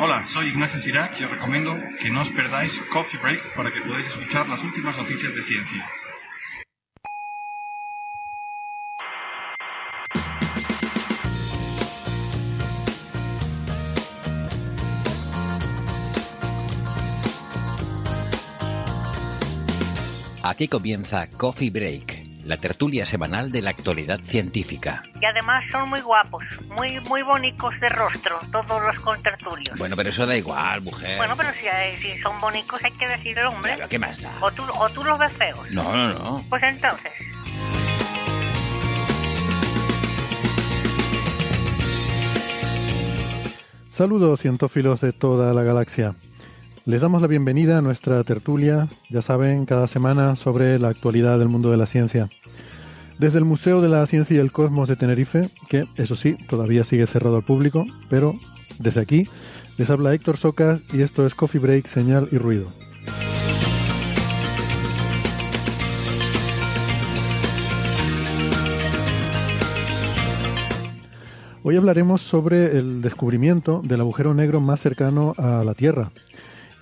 Hola, soy Ignacio Cirac y os recomiendo que no os perdáis Coffee Break para que podáis escuchar las últimas noticias de ciencia. Aquí comienza Coffee Break, la tertulia semanal de la actualidad científica. Y además son muy guapos, muy muy bonitos de rostro, todos los contertulios. Bueno, pero eso da igual, mujer. Bueno, pero si, hay- si son bonitos hay que decir el hombre. Claro, ¿qué más da? O tú, o tú los ves feos. No, no, no. Pues entonces, Saludos cientófilos de toda la galaxia. Les damos la bienvenida a nuestra tertulia, ya saben, cada semana sobre la actualidad del mundo de la ciencia. Desde el Museo de la Ciencia y el Cosmos de Tenerife, que eso sí, todavía sigue cerrado al público, pero desde aquí les habla Héctor Socas y esto es Coffee Break, Señal y Ruido. Hoy hablaremos sobre el descubrimiento del agujero negro más cercano a la Tierra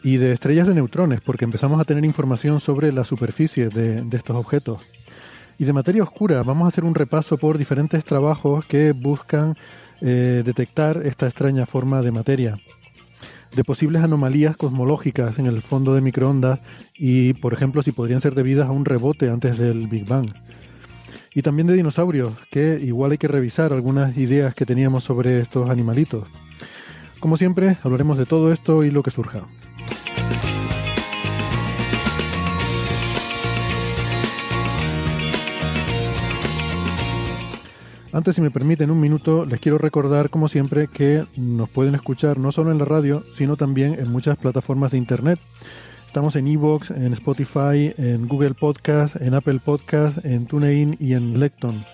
y de estrellas de neutrones, porque empezamos a tener información sobre la superficie de, estos objetos. Y de materia oscura, vamos a hacer un repaso por diferentes trabajos que buscan eh, detectar esta extraña forma de materia. De posibles anomalías cosmológicas en el fondo de microondas y, por ejemplo, si podrían ser debidas a un rebote antes del Big Bang. Y también de dinosaurios, que igual hay que revisar algunas ideas que teníamos sobre estos animalitos. Como siempre, hablaremos de todo esto y lo que surja. Antes, si me permiten un minuto, les quiero recordar, como siempre, que nos pueden escuchar no solo en la radio, sino también en muchas plataformas de Internet. Estamos en Evox, en Spotify, en Google Podcast, en Apple Podcast, en TuneIn y en Lecton.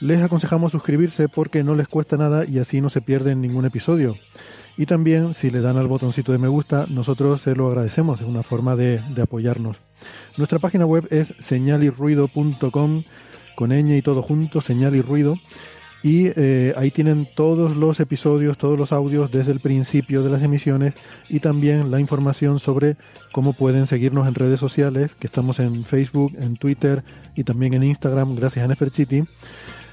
Les aconsejamos suscribirse porque no les cuesta nada y así no se pierden ningún episodio. Y también, si le dan al botoncito de me gusta, nosotros se lo agradecemos, es una forma de, de apoyarnos. Nuestra página web es señalirruido.com, con ñ y todo junto, señal y ruido. Y eh, ahí tienen todos los episodios, todos los audios desde el principio de las emisiones y también la información sobre cómo pueden seguirnos en redes sociales, que estamos en Facebook, en Twitter y también en Instagram, gracias a Nefertiti.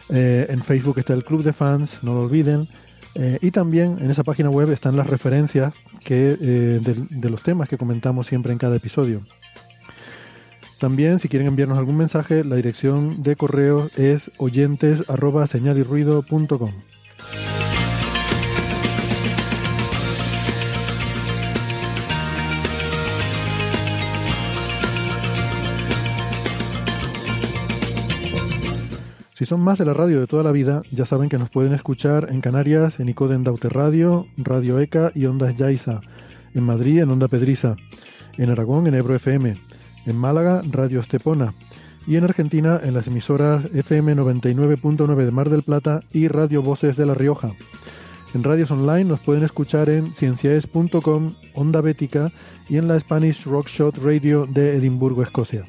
Eh, en Facebook está el Club de Fans, no lo olviden. Eh, y también en esa página web están las referencias que, eh, de, de los temas que comentamos siempre en cada episodio. También, si quieren enviarnos algún mensaje, la dirección de correo es oyentes señalirruido.com. Si son más de la radio de toda la vida, ya saben que nos pueden escuchar en Canarias, en Icoden Daute Radio, Radio ECA y Ondas Yaiza, en Madrid, en Onda Pedriza, en Aragón, en Ebro FM, en Málaga, Radio Estepona, y en Argentina, en las emisoras FM 99.9 de Mar del Plata y Radio Voces de La Rioja. En radios online nos pueden escuchar en cienciaes.com, Onda Bética y en la Spanish Rockshot Radio de Edimburgo, Escocia.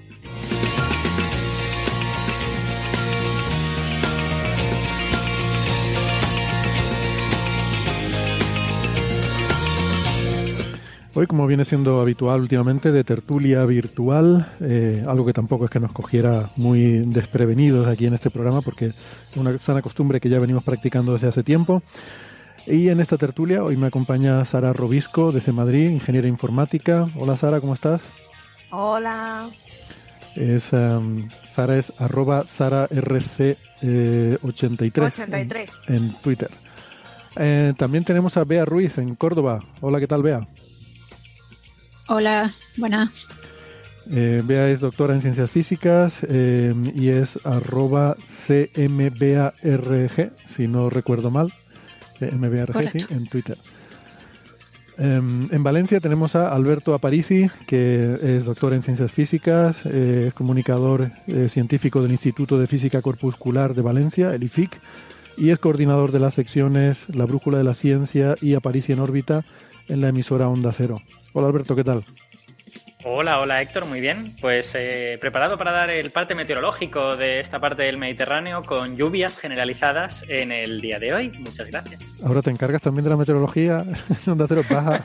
Hoy, como viene siendo habitual últimamente, de tertulia virtual, eh, algo que tampoco es que nos cogiera muy desprevenidos aquí en este programa, porque es una sana costumbre que ya venimos practicando desde hace tiempo. Y en esta tertulia hoy me acompaña Sara Robisco desde Madrid, ingeniera informática. Hola Sara, ¿cómo estás? Hola. Es, em, Sara es arroba sararc83 eh, 83 83. En, en Twitter. Eh, también tenemos a Bea Ruiz en Córdoba. Hola, ¿qué tal Bea? Hola, buenas. Eh, Bea es doctora en ciencias físicas eh, y es arroba cmbarg, si no recuerdo mal. MBRG, sí, en Twitter. Em, en Valencia tenemos a Alberto Aparici, que es doctor en ciencias físicas, eh, es comunicador eh, científico del Instituto de Física Corpuscular de Valencia, el IFIC, y es coordinador de las secciones La Brújula de la Ciencia y Aparici en órbita en la emisora Onda Cero. Hola Alberto, ¿qué tal? Hola, hola Héctor, muy bien. Pues eh, preparado para dar el parte meteorológico de esta parte del Mediterráneo con lluvias generalizadas en el día de hoy. Muchas gracias. Ahora te encargas también de la meteorología. Onda Cero, vas a,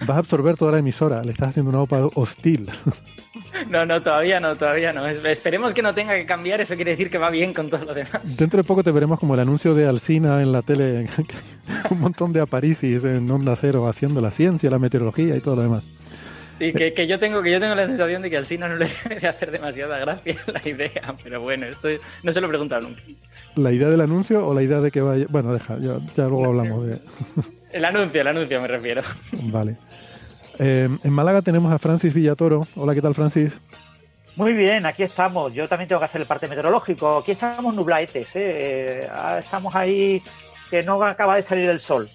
vas a absorber toda la emisora. Le estás haciendo una OPA hostil. No, no, todavía no, todavía no. Esperemos que no tenga que cambiar, eso quiere decir que va bien con todo lo demás. Dentro de poco te veremos como el anuncio de Alsina en la tele, un montón de aparicis en Onda Cero haciendo la ciencia, la meteorología y todo lo demás. Sí, que, yo tengo que yo tengo la sensación de que al Sina no le debe hacer demasiada gracia la idea, pero bueno, esto no se lo he preguntado nunca. ¿La idea del anuncio o la idea de que vaya? Bueno, deja, ya, luego hablamos de... El anuncio, el anuncio me refiero. Vale. Eh, en Málaga tenemos a Francis Villatoro. Hola, ¿qué tal, Francis? Muy bien, aquí estamos. Yo también tengo que hacer el parte meteorológico. Aquí estamos nublaetes, ¿eh? eh estamos ahí que no acaba de salir el sol.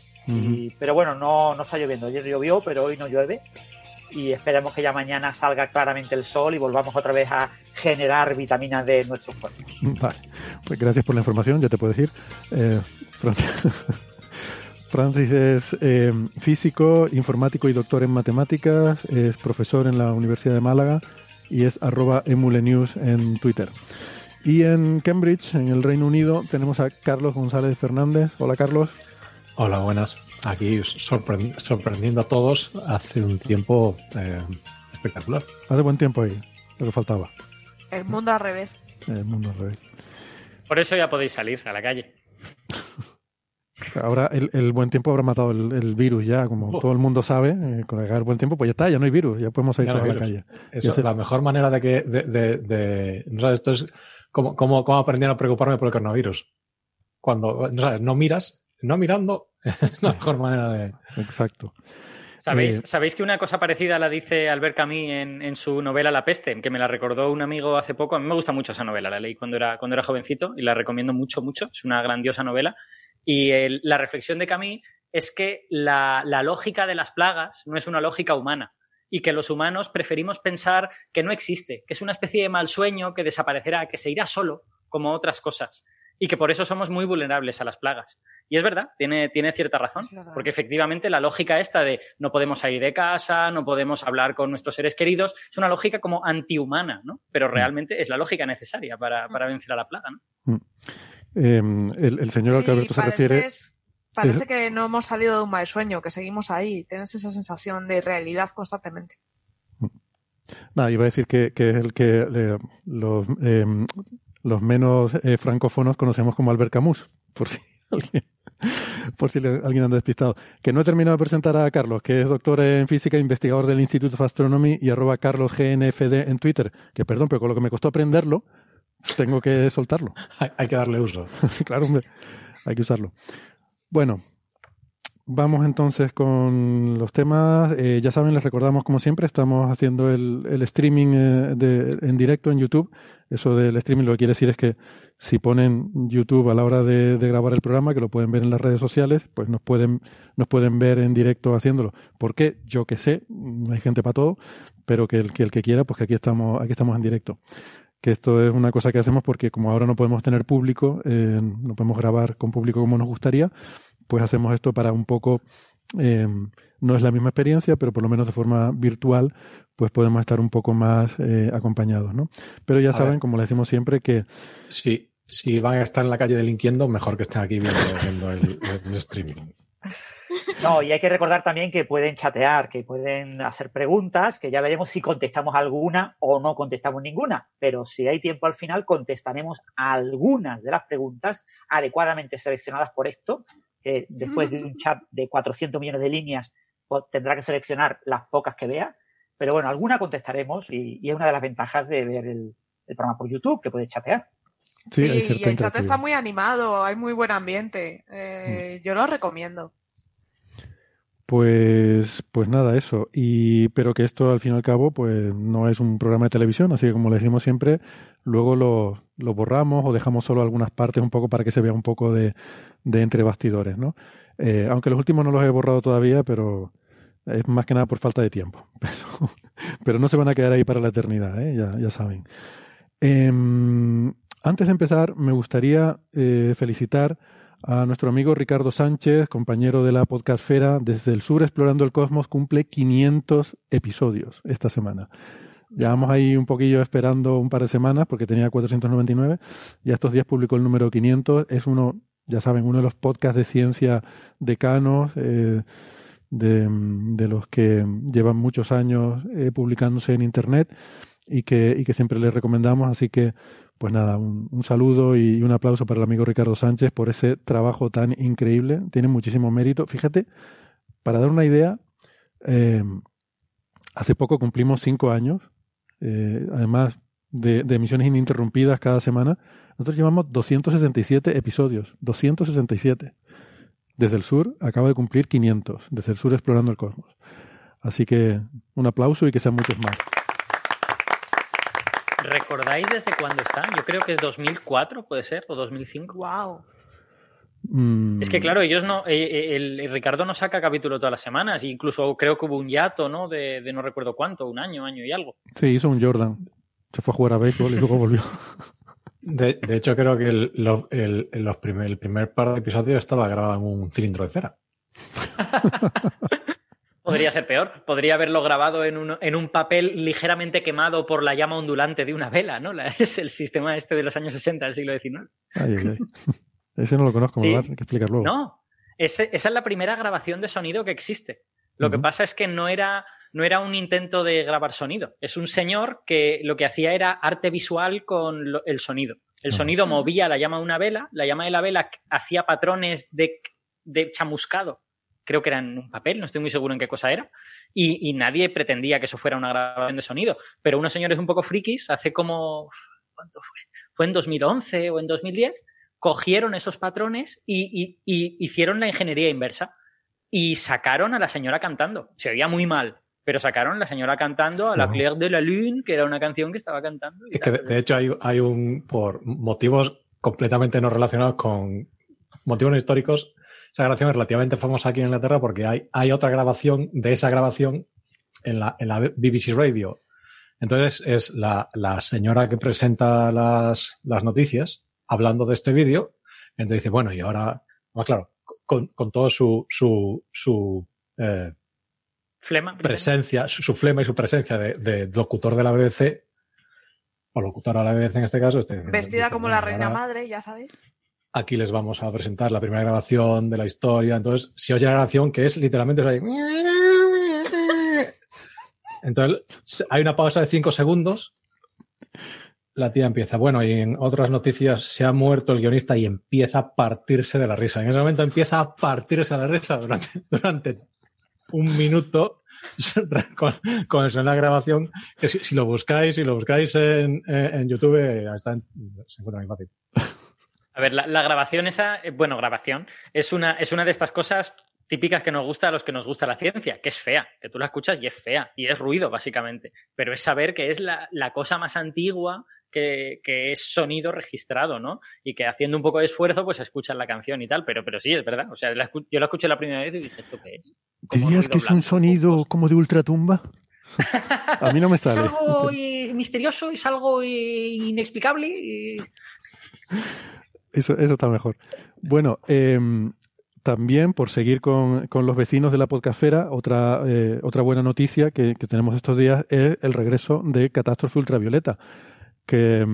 pero bueno, no, no está lloviendo. Ayer llovió, pero hoy no llueve y esperemos que ya mañana salga claramente el sol y volvamos otra vez a generar vitaminas de nuestros cuerpos. Vale, pues gracias por la información, ya te puedo decir. Eh, Francis, es eh, físico, informático y doctor en matemáticas, es profesor en la Universidad de Málaga y es arroba emulenews en Twitter. Y en Cambridge, en el Reino Unido, tenemos a Carlos González Fernández. Hola Carlos. Hola, buenas. Aquí sorprendiendo a todos hace un tiempo eh, espectacular. Hace buen tiempo ahí, lo que faltaba. El mundo al revés. El mundo al revés. Por eso ya podéis salir a la calle. Ahora el, buen tiempo habrá matado el, virus ya, como todo el mundo sabe, eh, con el buen tiempo, pues ya está, ya no hay virus, ya podemos salir a la calle. Eso es la mejor manera de que, de, no sabes, esto es como, como, como aprender a preocuparme por el coronavirus. Cuando, no sabes, no miras no mirando es la mejor manera de. Exacto. ¿Sabéis, eh, ¿Sabéis que una cosa parecida la dice Albert Camus en, su novela La peste, que me la recordó un amigo hace poco? A mí me gusta mucho esa novela, la leí cuando era, cuando era jovencito y la recomiendo mucho, mucho. Es una grandiosa novela. Y la reflexión de Camus es que la, la lógica de las plagas no es una lógica humana y que los humanos preferimos pensar que no existe, que es una especie de mal sueño que desaparecerá, que se irá solo, como otras cosas y que por eso somos muy vulnerables a las plagas. Y es verdad, tiene, tiene cierta razón, porque efectivamente la lógica esta de no podemos salir de casa, no podemos hablar con nuestros seres queridos, es una lógica como antihumana, ¿no? Pero mm. realmente es la lógica necesaria para, para vencer a la plaga, ¿no? Em, el, señor al que Alberto se refiere... Parece que no hemos salido de un mal sueño, que seguimos ahí, tienes esa sensación de realidad constantemente. Nada, iba a decir que, que es el que eh, los, em, los menos eh, francófonos conocemos como Albert Camus, por si alguien, por si alguien anda despistado. Que no he terminado de presentar a Carlos, que es doctor en física, investigador del Institute of Astronomy y arroba carlosgnfd en Twitter. Que perdón, pero con lo que me costó aprenderlo, tengo que soltarlo. hay que darle uso. claro, hombre, hay que usarlo. Bueno, Vamos entonces con los temas. Eh, ya saben, les recordamos como siempre, estamos haciendo el, streaming eh, de, en directo en YouTube. Eso del streaming lo que quiere decir es que si ponen YouTube a la hora de, grabar el programa, que lo pueden ver en las redes sociales, pues nos pueden, nos pueden ver en directo haciéndolo. ¿Por qué? Yo que sé, hay gente para todo, pero que el que, el que quiera, pues que aquí estamos, aquí estamos en directo que esto es una cosa que hacemos porque como ahora no podemos tener público, eh, no podemos grabar con público como nos gustaría, pues hacemos esto para un poco, eh, no es la misma experiencia, pero por lo menos de forma virtual, pues podemos estar un poco más eh, acompañados, ¿no? Pero ya saben, como le decimos siempre, que... Sí, si van a estar en la calle delinquiendo, mejor que estén aquí viendo, el, streaming. No, y hay que recordar también que pueden chatear, que pueden hacer preguntas, que ya veremos si contestamos alguna o no contestamos ninguna. Pero si hay tiempo al final, contestaremos algunas de las preguntas adecuadamente seleccionadas por esto que después de un chat de 400 millones de líneas pues, tendrá que seleccionar las pocas que vea. Pero bueno, alguna contestaremos y, es una de las ventajas de ver el, programa por YouTube, que puede chatear. Sí, y el chat está muy animado, hay muy buen ambiente. Eh, mm. Yo lo recomiendo. Pues, pues nada, eso. Y, pero que esto al fin y al cabo, pues no es un programa de televisión, así que como le decimos siempre, luego lo, lo borramos o dejamos solo algunas partes un poco para que se vea un poco de, de entre bastidores, ¿no? Eh, aunque los últimos no los he borrado todavía, pero es más que nada por falta de tiempo. Pero, no se van a quedar ahí para la eternidad, ¿eh? ya, ya saben. Em, antes de empezar, me gustaría eh, felicitar a nuestro amigo Ricardo Sánchez, compañero de la podcastfera desde el sur explorando el cosmos, cumple 500 episodios esta semana. Llevamos ahí un poquillo esperando un par de semanas porque tenía 499 y estos días publicó el número 500. Es uno, ya saben, uno de los podcasts de ciencia decanos, eh, de, los que llevan muchos años eh, publicándose en Internet y que, y que siempre les recomendamos. Así que, pues nada, un, un, saludo y un aplauso para el amigo Ricardo Sánchez por ese trabajo tan increíble. Tiene muchísimo mérito. Fíjate, para dar una idea, eh, hace poco cumplimos cinco años, eh, además de, de, emisiones ininterrumpidas cada semana. Nosotros llevamos 267 episodios, 267. Desde el sur acaba de cumplir 500, desde el sur explorando el cosmos. Así que un aplauso y que sean muchos más. ¿Recordáis desde cuándo está? Yo creo que es 2004, puede ser, o 2005. ¡Wow! Mm, Es que claro, ellos no, eh, el, el, Ricardo no saca capítulo todas las semanas, incluso creo que hubo un hiato, ¿no? De, de, no recuerdo cuánto, un año, año y algo. Sí, hizo un Jordan. Se fue a jugar a béisbol y luego volvió. De, de, hecho, creo que el, lo, el, los primer, el primer par de episodios estaba grabado en un cilindro de cera. Podría ser peor. Podría haberlo grabado en un, en un, papel ligeramente quemado por la llama ondulante de una vela, ¿no? La, es el sistema este de los años 60 del siglo XIX. Ay, ay, ay. Ese no lo conozco, me sí. lo vas a explicar luego. No, ese, esa es la primera grabación de sonido que existe. Lo uh -huh. que pasa es que no era, no era un intento de grabar sonido. Es un señor que lo que hacía era arte visual con lo, el sonido. El uh -huh. sonido movía la llama de una vela, la llama de la vela hacía patrones de, de chamuscado creo que era en un papel, no estoy muy seguro en qué cosa era, y, y, nadie pretendía que eso fuera una grabación de sonido, pero unos señores un poco frikis, hace como, ¿cuánto fue? Fue en 2011 o en 2010, cogieron esos patrones y, y, y hicieron la ingeniería inversa y sacaron a la señora cantando. Se oía muy mal, pero sacaron a la señora cantando a la Claire de la Lune, que era una canción que estaba cantando. es que de, de, hecho hay, hay un, por motivos completamente no relacionados con motivos históricos, esa grabación es relativamente famosa aquí en Inglaterra porque hay, hay otra grabación de esa grabación en la, en la BBC Radio. Entonces es la, la señora que presenta las, las, noticias hablando de este vídeo. Entonces dice, bueno, y ahora, más claro, con, con todo su, su, su eh, flema, presencia, su, su, flema y su presencia de, de, locutor de la BBC, o locutora de la BBC en este caso. Este, Vestida como la reina madre, ya sabéis aquí les vamos a presentar la primera grabación de la historia. Entonces, si oye la grabación, que es literalmente. Entonces, hay una pausa de cinco segundos. La tía empieza, bueno, y en otras noticias se ha muerto el guionista y empieza a partirse de la risa. En ese momento empieza a partirse de la risa durante, durante un minuto con, con eso en la grabación. Si, lo buscáis, si lo buscáis en, en YouTube, está se encuentra muy fácil. A ver, la, la, grabación esa, eh, bueno, grabación, es una, es una de estas cosas típicas que nos gusta a los que nos gusta la ciencia, que es fea, que tú la escuchas y es fea, y es ruido, básicamente. Pero es saber que es la, la cosa más antigua que, que, es sonido registrado, ¿no? Y que haciendo un poco de esfuerzo, pues escuchas la canción y tal, pero, pero sí, es verdad. O sea, la, yo la escuché la primera vez y dije, ¿esto qué es? ¿Dirías que es un sonido como de ultratumba? A mí no me sale. es algo misterioso, es algo inexplicable. Y... Eso, eso está mejor. Bueno, eh, también por seguir con, con, los vecinos de la podcastfera, otra, eh, otra buena noticia que, que, tenemos estos días es el regreso de Catástrofe Ultravioleta, que,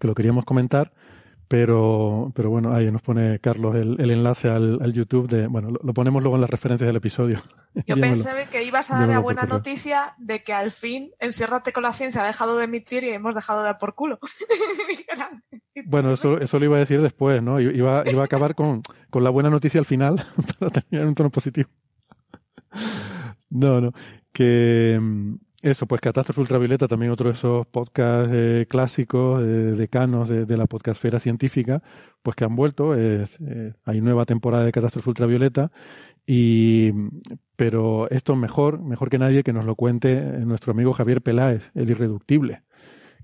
que lo queríamos comentar, pero, pero bueno, ahí nos pone Carlos el, el enlace al, al, YouTube de, bueno, lo, lo, ponemos luego en las referencias del episodio. Yo pensé que ibas a dar la buena noticia de que al fin Enciérrate con la ciencia ha dejado de emitir y hemos dejado de dar por culo. bueno, eso, eso lo iba a decir después, ¿no? Iba, iba a acabar con, con la buena noticia al final para terminar en un tono positivo. No, no, que eso, pues Catástrofe Ultravioleta, también otro de esos podcasts eh, clásicos, eh, decanos de, la podcastfera científica, pues que han vuelto. Es, eh, hay nueva temporada de Catástrofe Ultravioleta, y, pero esto mejor, mejor que nadie que nos lo cuente nuestro amigo Javier Peláez, el irreductible,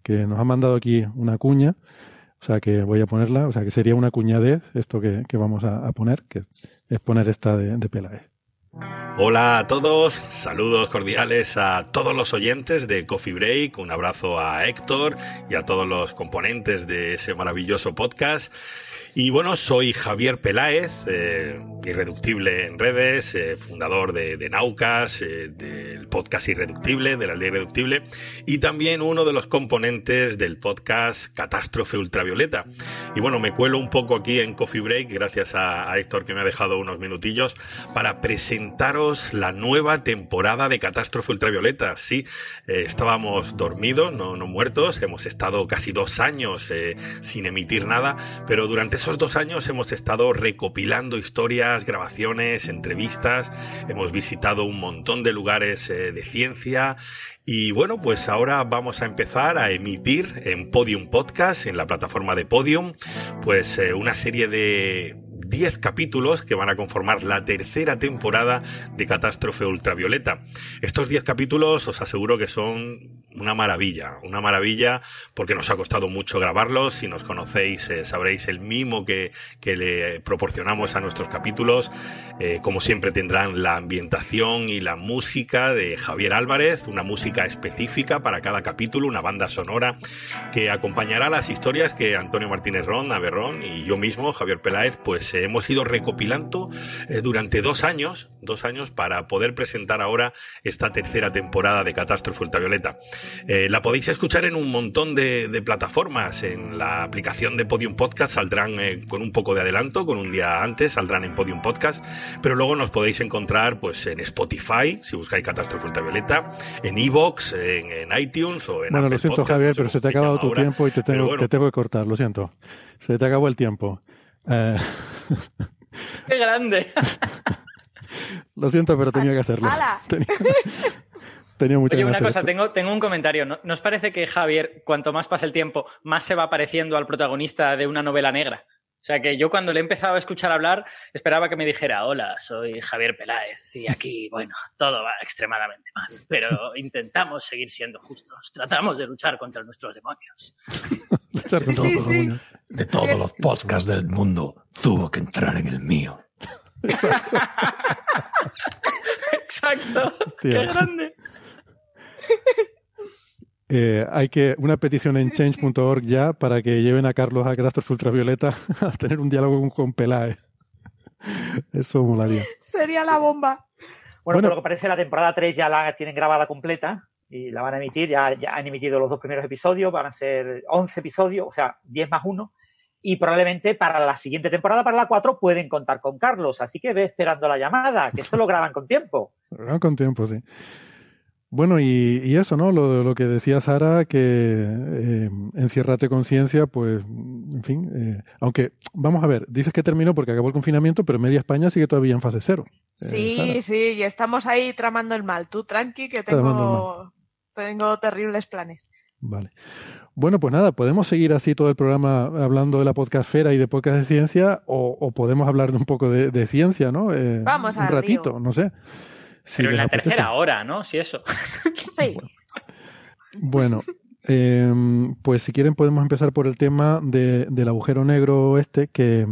que nos ha mandado aquí una cuña, o sea que voy a ponerla, o sea que sería una cuñadez esto que, vamos a, poner, que es poner esta de Peláez. Hola a todos, saludos cordiales a todos los oyentes de Coffee Break, un abrazo a Héctor y a todos los componentes de ese maravilloso podcast. Y bueno, soy Javier Peláez, eh, irreductible en redes, eh, fundador de, de Naucas, eh, del podcast Irreductible, de la ley irreductible, y también uno de los componentes del podcast Catástrofe Ultravioleta. Y bueno, me cuelo un poco aquí en Coffee Break, gracias a, a Héctor que me ha dejado unos minutillos, para presentaros la nueva temporada de Catástrofe Ultravioleta. Sí, eh, estábamos dormidos, no, no muertos, hemos estado casi dos años eh, sin emitir nada, pero durante esos dos años hemos estado recopilando historias, grabaciones, entrevistas, hemos visitado un montón de lugares eh, de ciencia y bueno, pues ahora vamos a empezar a emitir en Podium Podcast, en la plataforma de Podium, pues una serie de 10 capítulos que van a conformar la tercera temporada de Catástrofe Ultravioleta. Estos 10 capítulos os aseguro que son una maravilla, una maravilla porque nos ha costado mucho grabarlos. Si nos conocéis eh, sabréis el mimo que, que, le proporcionamos a nuestros capítulos. Eh, como siempre tendrán la ambientación y la música de Javier Álvarez, una música específica para cada capítulo, una banda sonora que acompañará las historias que Antonio Martínez Ron, Averrón y yo mismo, Javier Peláez, pues eh, hemos ido recopilando durante dos años, dos años para poder presentar ahora esta tercera temporada de Catástrofe Ultravioleta. Eh, la podéis escuchar en un montón de, de, plataformas. En la aplicación de Podium Podcast saldrán eh, con un poco de adelanto, con un día antes saldrán en Podium Podcast, pero luego nos podéis encontrar pues en Spotify, si buscáis Catástrofe Ultravioleta, en Evox, en, en, iTunes o en Bueno, Apple lo siento Podcast, Javier, no sé pero se te ha acabado tu ahora. tiempo y te tengo, bueno. te tengo que cortar, lo siento. Se te acabó el tiempo. Eh, ¡Qué grande! Lo siento, pero tenía que hacerlo. ¡Hala! Tenía, tenía mucha Oye, una cosa, hacer tengo, tengo un comentario. ¿No, ¿No os parece que Javier, cuanto más pasa el tiempo, más se va pareciendo al protagonista de una novela negra? O sea que yo cuando le he empezado a escuchar hablar, esperaba que me dijera, hola, soy Javier Peláez y aquí, bueno, todo va extremadamente mal, pero intentamos seguir siendo justos, tratamos de luchar contra nuestros demonios. luchar contra Sí, los sí. demonios. De todos los podcasts del mundo, tuvo que entrar en el mío. Exacto, Hostia. qué grande. Eh, hay que una petición en Sí, sí. change.org ya para que lleven a Carlos a Catástrofe Ultravioleta a tener un diálogo con, con Peláez. Eso molaría. Sería la bomba. Bueno, Bueno. por lo que parece la temporada 3 ya la tienen grabada completa y la van a emitir. Ya, ya han emitido los dos primeros episodios, van a ser 11 episodios, o sea, 10 más 1. Y probablemente para la siguiente temporada, para la 4, pueden contar con Carlos. Así que ve esperando la llamada, que esto lo graban con tiempo. No, con tiempo, sí. Bueno, y, y eso, ¿no? Lo, lo que decía Sara, que eh, enciérrate conciencia, pues, en fin, eh, aunque, vamos a ver, dices que terminó porque acabó el confinamiento, pero media España sigue todavía en fase cero. Eh, Sí, Sara. sí, y estamos ahí tramando el mal. Tú tranqui, que tengo, tengo terribles planes. Vale. Bueno, pues nada, podemos seguir así todo el programa hablando de la podcastfera y de podcast de ciencia, o, o podemos hablar de un poco de, de ciencia, ¿no? Eh, Vamos un al ratito, no sé. Si Pero en la apetece. tercera hora, ¿no? Si eso. Sí. Bueno, eh, pues si quieren podemos empezar por el tema de, del agujero negro este, que,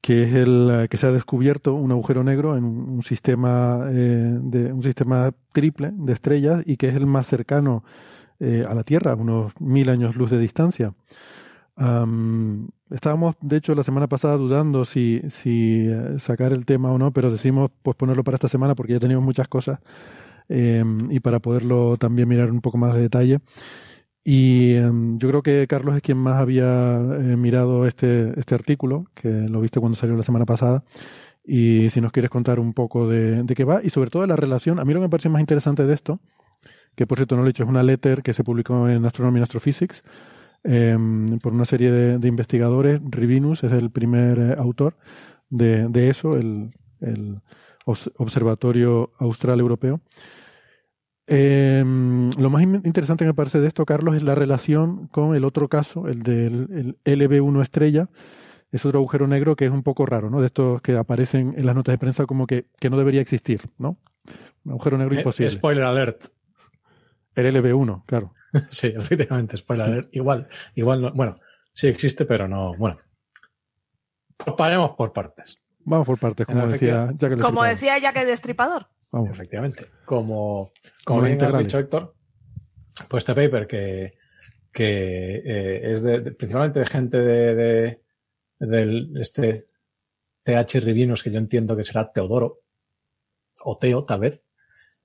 que es el que se ha descubierto un agujero negro en un, un sistema eh, de un sistema triple de estrellas y que es el más cercano eh, a la Tierra, unos mil años luz de distancia. Am, estábamos, de hecho, la semana pasada dudando si, eh, sacar el tema o no, pero decidimos posponerlo para esta semana porque ya teníamos muchas cosas eh, y para poderlo también mirar un poco más de detalle. Y eh, yo creo que Carlos es quien más había eh, mirado este, este artículo, que lo viste cuando salió la semana pasada. Y si nos quieres contar un poco de, de qué va y sobre todo de la relación, a mí lo que me parece más interesante de esto, que por cierto no lo he dicho, es una letter que se publicó en Astronomy and Astrophysics eh, por una serie de, de investigadores. Rivinus es el primer eh, autor de, de eso, el, el Obs- Observatorio Austral Europeo. Eh, lo más in- interesante que me parece de esto, Carlos, es la relación con el otro caso, el del el LB1 estrella. Es otro agujero negro que es un poco raro, ¿no? De estos que aparecen en las notas de prensa como que, que no debería existir, ¿no? Un agujero negro Eh, imposible. Spoiler alert. El LB1, claro. sí, efectivamente, spoiler. igual, igual no, bueno, sí existe, pero no, bueno. Paremos por partes. Vamos por partes, como decía Jack el Como decía Jack el Destripador. Vamos. Efectivamente. Como, como bien has dicho, Héctor, pues este paper que, que eh, es de, principalmente de gente de, de del este TH Rivinos, que yo entiendo que será Teodoro, o Teo, tal vez,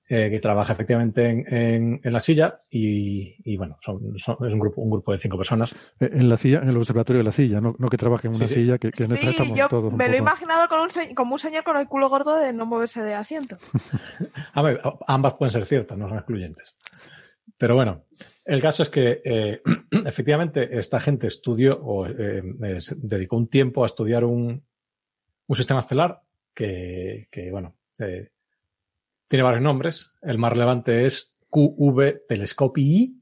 eh, que trabaja efectivamente en, en, la silla y, y bueno, son, es un grupo, un grupo de cinco personas. Eh, en la silla, en el observatorio de la silla, no, no que trabaje en una silla, que, que en esa estamos yo todos. Me lo he imaginado con un, como un señor con el culo gordo de no moverse de asiento. A ver, ambas pueden ser ciertas, no son excluyentes. Pero bueno, el caso es que eh, efectivamente esta gente estudió o eh, dedicó un tiempo a estudiar un, un sistema estelar que, que bueno, eh, tiene varios nombres. El más relevante es QV Telescopii,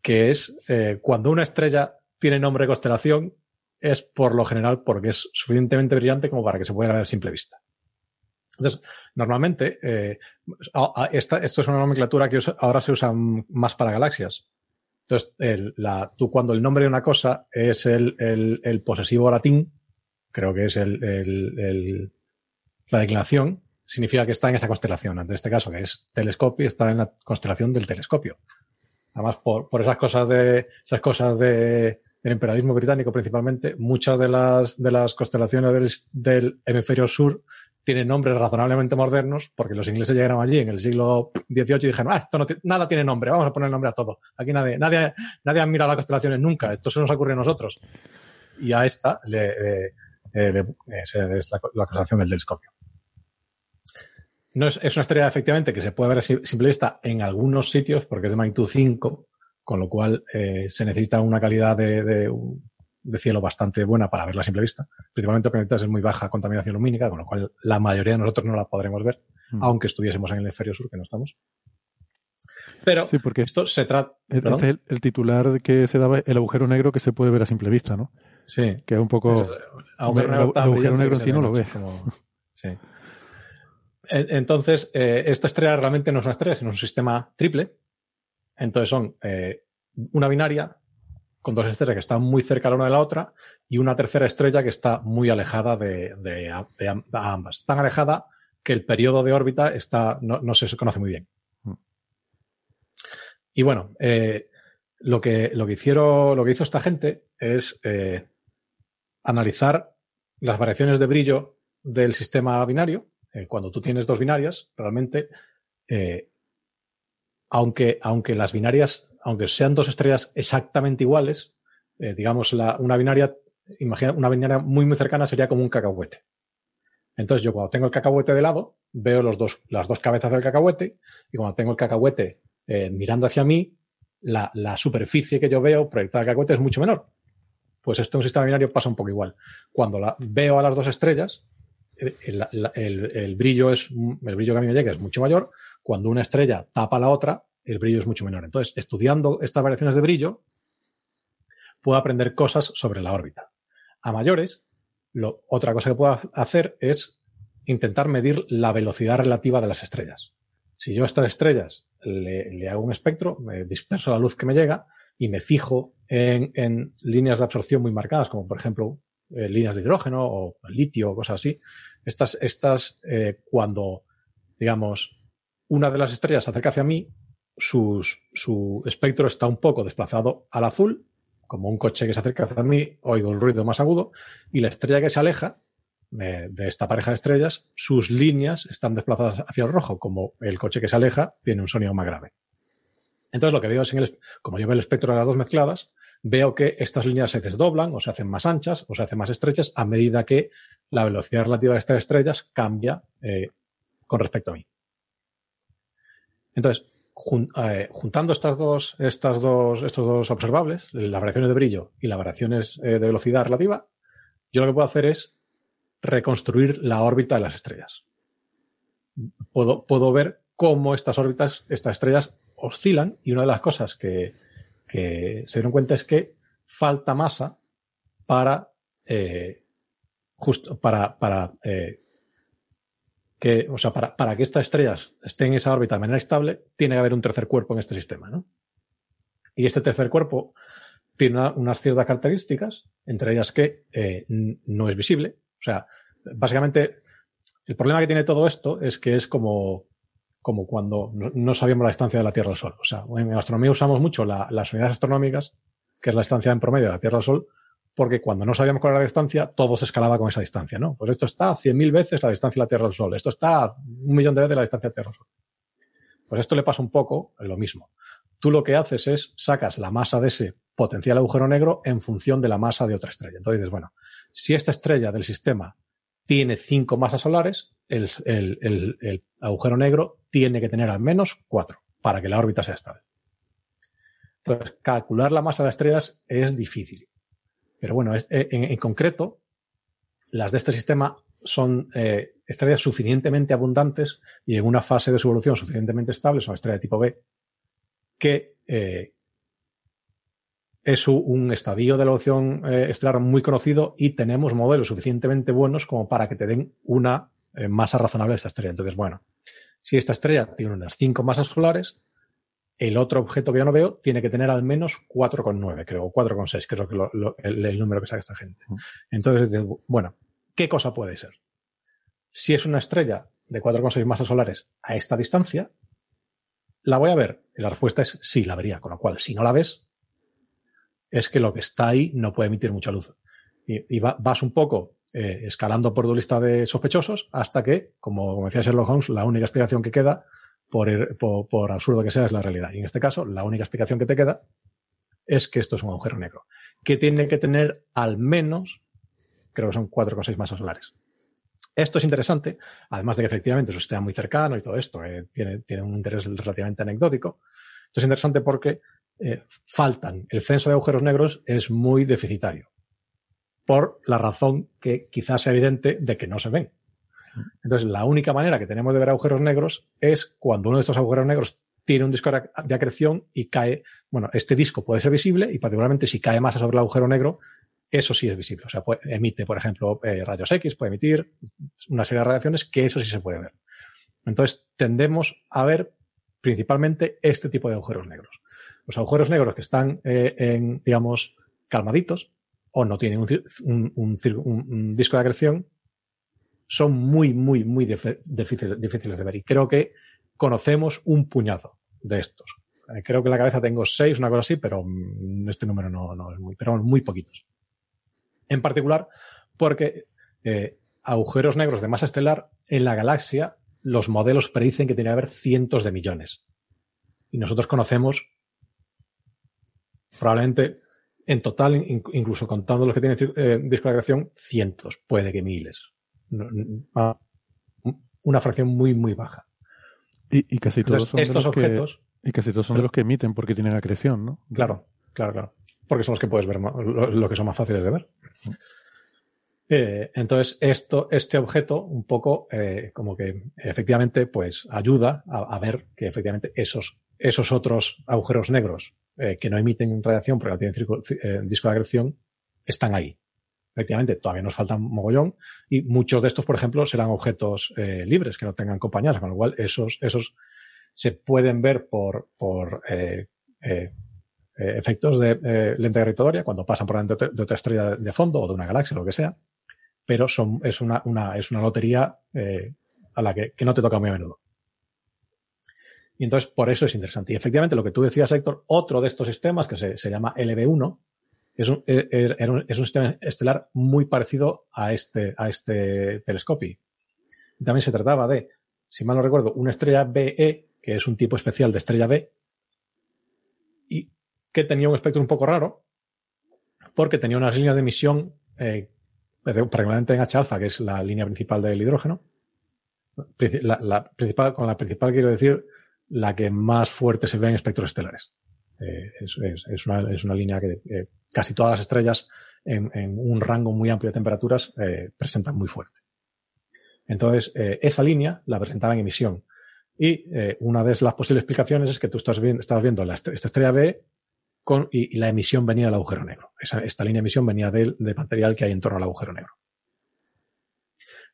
que es eh, cuando una estrella tiene nombre de constelación, es por lo general porque es suficientemente brillante como para que se pueda ver a simple vista. Entonces, normalmente, eh, esto es una nomenclatura que ahora se usa más para galaxias. Entonces, tú cuando el nombre de una cosa es el, el, el posesivo latín, creo que es la declinación, significa que está en esa constelación. En este caso, que es telescopio, está en la constelación del telescopio. Además, por, por esas cosas de, esas cosas de, del imperialismo británico principalmente, muchas de las, de las constelaciones del, del hemisferio sur tienen nombres razonablemente modernos, porque los ingleses llegaron allí en el siglo XVIII y dijeron, ah, esto no nada tiene nombre, vamos a poner nombre a todo. Aquí nadie, nadie, nadie ha mirado las constelaciones nunca, esto se nos ocurre a nosotros. Y a esta le, eh, eh, es, la, la constelación del telescopio. No es, es, una estrella efectivamente que se puede ver a simple vista en algunos sitios porque es de magnitud 5, con lo cual eh, se necesita una calidad de, de, de, cielo bastante buena para verla a simple vista. Principalmente porque es muy baja contaminación lumínica, con lo cual la mayoría de nosotros no la podremos ver, mm. aunque estuviésemos en el hemisferio sur, que no estamos. Pero sí, porque esto se trata. Este es el, el, titular que se daba el agujero negro que se puede ver a simple vista, ¿no? Sí. Que es un poco. El agujero negro, el agujero negro sí no lo ves. Como... Sí. Entonces, eh, esta estrella realmente no es una estrella, sino un sistema triple. Entonces son eh, una binaria con dos estrellas que están muy cerca la una de la otra y una tercera estrella que está muy alejada de, de, de ambas. Tan alejada que el periodo de órbita está, no, no se conoce muy bien. Y bueno, eh, lo, que, lo, que hicieron, lo que hizo esta gente es analizar las variaciones de brillo del sistema binario eh, cuando tú tienes dos binarias, realmente, eh, aunque, aunque las binarias, aunque sean dos estrellas exactamente iguales, eh, digamos, la, una binaria, imagina, una binaria muy, muy cercana sería como un cacahuete. Entonces, yo cuando tengo el cacahuete de lado, veo los dos, las dos cabezas del cacahuete, y cuando tengo el cacahuete mirando hacia mí, la, la, superficie que yo veo proyectada al cacahuete es mucho menor. Pues esto en un sistema binario pasa un poco igual. Cuando la, veo a las dos estrellas, el, brillo es el brillo que a mí me llega es mucho mayor. Cuando una estrella tapa la otra, el brillo es mucho menor. Entonces, estudiando estas variaciones de brillo, puedo aprender cosas sobre la órbita. A mayores, lo, otra cosa que puedo hacer es intentar medir la velocidad relativa de las estrellas. Si yo a estas estrellas le, le hago un espectro, me disperso la luz que me llega y me fijo en, en líneas de absorción muy marcadas, como por ejemplo eh, líneas de hidrógeno o litio o cosas así. Estas, estas eh, cuando, digamos, una de las estrellas se acerca hacia mí, sus, su espectro está un poco desplazado al azul, como un coche que se acerca hacia mí, oigo el ruido más agudo, y la estrella que se aleja de, de, esta pareja de estrellas, sus líneas están desplazadas hacia el rojo, como el coche que se aleja tiene un sonido más grave. Entonces lo que veo es, en el, como yo veo el espectro de las dos mezcladas, veo que estas líneas se desdoblan o se hacen más anchas o se hacen más estrechas a medida que la velocidad relativa de estas estrellas cambia eh, con respecto a mí. Entonces, eh, juntando estas dos, estas dos, estos dos observables, las variaciones de brillo y las variaciones eh, de velocidad relativa, yo lo que puedo hacer es reconstruir la órbita de las estrellas. Puedo, puedo ver cómo estas órbitas, estas estrellas oscilan y una de las cosas que, que se dieron cuenta es que falta masa para, eh, justo, para, para eh, que, o sea, para, para que estas estrellas estén en esa órbita de manera estable, tiene que haber un tercer cuerpo en este sistema, ¿no? Y este tercer cuerpo tiene una- unas ciertas características, entre ellas que eh, no es visible. O sea, básicamente, el problema que tiene todo esto es que es como, como cuando no, sabíamos la distancia de la Tierra al Sol. O sea, en astronomía usamos mucho la- las unidades astronómicas, que es la distancia en promedio de la Tierra al Sol, porque cuando no sabíamos cuál era la distancia, todo se escalaba con esa distancia, ¿no? Pues esto está a 100.000 veces la distancia de la Tierra al Sol, esto está un millón de veces la distancia de la Tierra al Sol. Pues esto le pasa un poco lo mismo. Tú lo que haces es sacas la masa de ese potencial agujero negro en función de la masa de otra estrella. Entonces dices, bueno, si esta estrella del sistema tiene cinco masas solares, el, el- el- el agujero negro tiene que tener al menos cuatro para que la órbita sea estable. Entonces, calcular la masa de las estrellas es difícil. Pero bueno, es- eh, en, en concreto, las de este sistema son eh, estrellas suficientemente abundantes y en una fase de su evolución suficientemente estable, son estrellas de tipo B, que eh, es un estadio de la evolución eh, estelar muy conocido y tenemos modelos suficientemente buenos como para que te den una eh, masa razonable de esta estrella. Entonces, bueno, si esta estrella tiene unas 5 masas solares, el otro objeto que yo no veo tiene que tener al menos 4,9, creo, o 4,6, que es lo que lo- lo- el, el número que saca esta gente. Entonces, bueno, ¿qué cosa puede ser? Si es una estrella de 4,6 masas solares a esta distancia, ¿la voy a ver? Y la respuesta es sí, la vería. Con lo cual, si no la ves, es que lo que está ahí no puede emitir mucha luz. Y, y va- vas un poco eh, escalando por tu lista de sospechosos hasta que, como, como decía Sherlock Holmes, la única explicación que queda, por, er- por, absurdo que sea, es la realidad. Y en este caso, la única explicación que te queda es que esto es un agujero negro, que tiene que tener al menos, creo que son 4,6 masas solares. Esto es interesante, además de que efectivamente eso esté muy cercano y todo esto, eh, tiene, tiene un interés relativamente anecdótico. Esto es interesante porque eh, faltan. El censo de agujeros negros es muy deficitario, por la razón que quizás sea evidente de que no se ven. Entonces, la única manera que tenemos de ver agujeros negros es cuando uno de estos agujeros negros tiene un disco de acreción y cae, bueno, este disco puede ser visible y particularmente si cae masa sobre el agujero negro, eso sí es visible. O sea, emite, por ejemplo, eh, rayos X, puede emitir una serie de radiaciones que eso sí se puede ver. Entonces, tendemos a ver principalmente este tipo de agujeros negros. Los agujeros negros que están eh, digamos, calmaditos o no tienen un, disco de acreción son muy, muy, muy dif- difíciles, de ver. Y creo que conocemos un puñado de estos. Eh, Creo que en la cabeza tengo seis, una cosa así, pero mm, este número no, no es muy, pero muy poquitos. En particular, porque eh, agujeros negros de masa estelar en la galaxia, los modelos predicen que tiene que haber cientos de millones. Y nosotros conocemos probablemente en total, in- incluso contando los que tienen eh, disco de acreción, cientos, puede que miles. Una fracción muy, muy baja. Y, y casi todos Entonces, son de estos que- objetos- y casi todos son de los que emiten porque tienen acreción, ¿no? Claro, claro, claro. Porque son los que puedes ver, lo que son más fáciles de ver. Eh, entonces, esto, este objeto, un poco, eh, como que efectivamente, pues ayuda a, a ver que efectivamente esos, esos otros agujeros negros eh, que no emiten radiación porque no tienen eh, disco de acreción, están ahí. Efectivamente, todavía nos faltan mogollón y muchos de estos, por ejemplo, serán objetos eh, libres que no tengan compañías, con lo cual esos, esos se pueden ver por, por efectos de lente gravitatoria cuando pasan por delante de otra- estrella de fondo o de una galaxia lo que sea, pero son, es, una, una- es una lotería a la que, que no te toca muy a menudo. Y entonces, por eso es interesante. Y efectivamente, lo que tú decías, Héctor, otro de estos sistemas que se, se llama LB1 es un, er- era un- es un sistema estelar muy parecido a este, a este telescopio. También se trataba de, si mal no recuerdo, una estrella BE, que es un tipo especial de estrella B, y que tenía un espectro un poco raro, porque tenía unas líneas de emisión, eh, particularmente en H-alfa, que es la línea principal del hidrógeno. La principal, con la principal quiero decir la que más fuerte se ve en espectros estelares. Eh, es, es- una, es una línea que eh, casi todas las estrellas en, un rango muy amplio de temperaturas eh, presentan muy fuerte. Entonces, esa línea la presentaba en emisión. Y una de las posibles explicaciones es que tú estás viendo, estabas viendo la est- esta estrella B con, y, la emisión venía del agujero negro. Esa- esta línea de emisión venía del, del material que hay en torno al agujero negro.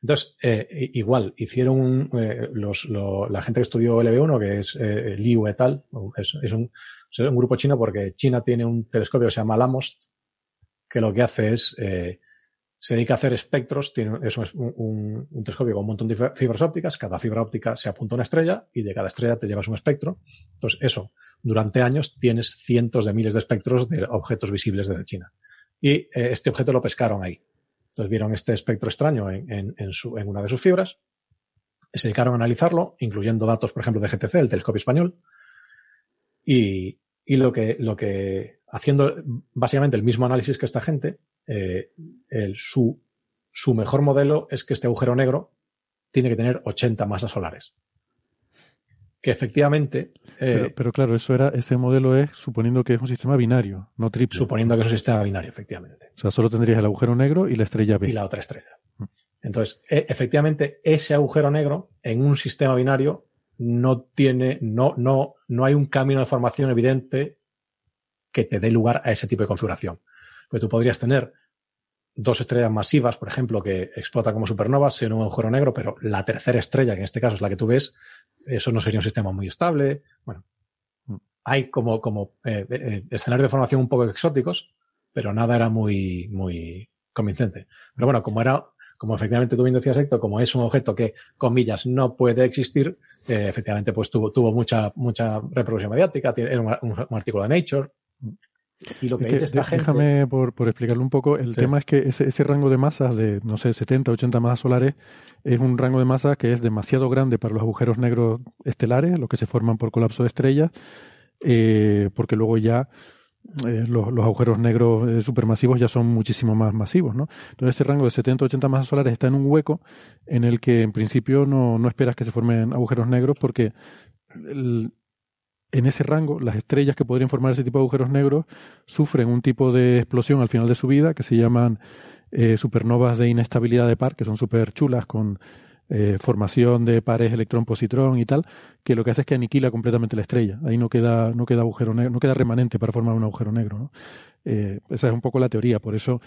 Entonces, eh, igual, hicieron eh, los, la gente que estudió LB1, que es eh, Liu et al, es, un, es, un, grupo chino porque China tiene un telescopio que se llama LAMOST, que lo que hace es, se dedica a hacer espectros, tiene, es un, un, un, telescopio con un montón de fibras ópticas, cada fibra óptica se apunta a una estrella y de cada estrella te llevas un espectro. Entonces, eso, durante años tienes cientos de miles de espectros de objetos visibles desde China. Y este objeto lo pescaron ahí. Entonces vieron este espectro extraño en, una de sus fibras, se dedicaron a analizarlo, incluyendo datos, por ejemplo, de GTC, el telescopio español, y, lo, que, haciendo básicamente el mismo análisis que esta gente, eh, su mejor modelo es que este agujero negro tiene que tener 80 masas solares que efectivamente. Eh, pero, pero, claro, eso era, ese modelo es suponiendo que es un sistema binario, no triple. Suponiendo que es un sistema binario, efectivamente. O sea, solo tendrías el agujero negro y la estrella B. Y la otra estrella. Entonces, e, efectivamente, ese agujero negro en un sistema binario no tiene, no, no, no hay un camino de formación evidente que te dé lugar a ese tipo de configuración. Porque tú podrías tener dos estrellas masivas, por ejemplo, que explotan como supernovas en un agujero negro, pero la tercera estrella, que en este caso es la que tú ves, eso no sería un sistema muy estable. Bueno, hay como, como eh, eh, escenarios de formación un poco exóticos, pero nada era muy, muy convincente. Pero bueno, como era, como efectivamente tú bien decías, Héctor, como es un objeto que, comillas, no puede existir, eh, efectivamente, pues tuvo, tuvo mucha, mucha reproducción mediática, era un artículo de Nature. Y lo que, es que esta déjame gente... por, por, explicarlo un poco. El sí. tema es que ese, ese, rango de masas de, no sé, 70, 80 masas solares es un rango de masa que es demasiado grande para los agujeros negros estelares, los que se forman por colapso de estrellas, eh, porque luego ya eh, los, los, agujeros negros eh, supermasivos ya son muchísimo más masivos, ¿no? Entonces ese rango de 70 80 masas solares está en un hueco en el que en principio no, no esperas que se formen agujeros negros porque el, en ese rango, las estrellas que podrían formar ese tipo de agujeros negros sufren un tipo de explosión al final de su vida que se llaman eh, supernovas de inestabilidad de par, que son súper chulas con eh, formación de pares electrón-positrón y tal, que lo que hace es que aniquila completamente la estrella. Ahí no queda, no queda agujero negro, no queda remanente para formar un agujero negro. Eh, esa es un poco la teoría. Por eso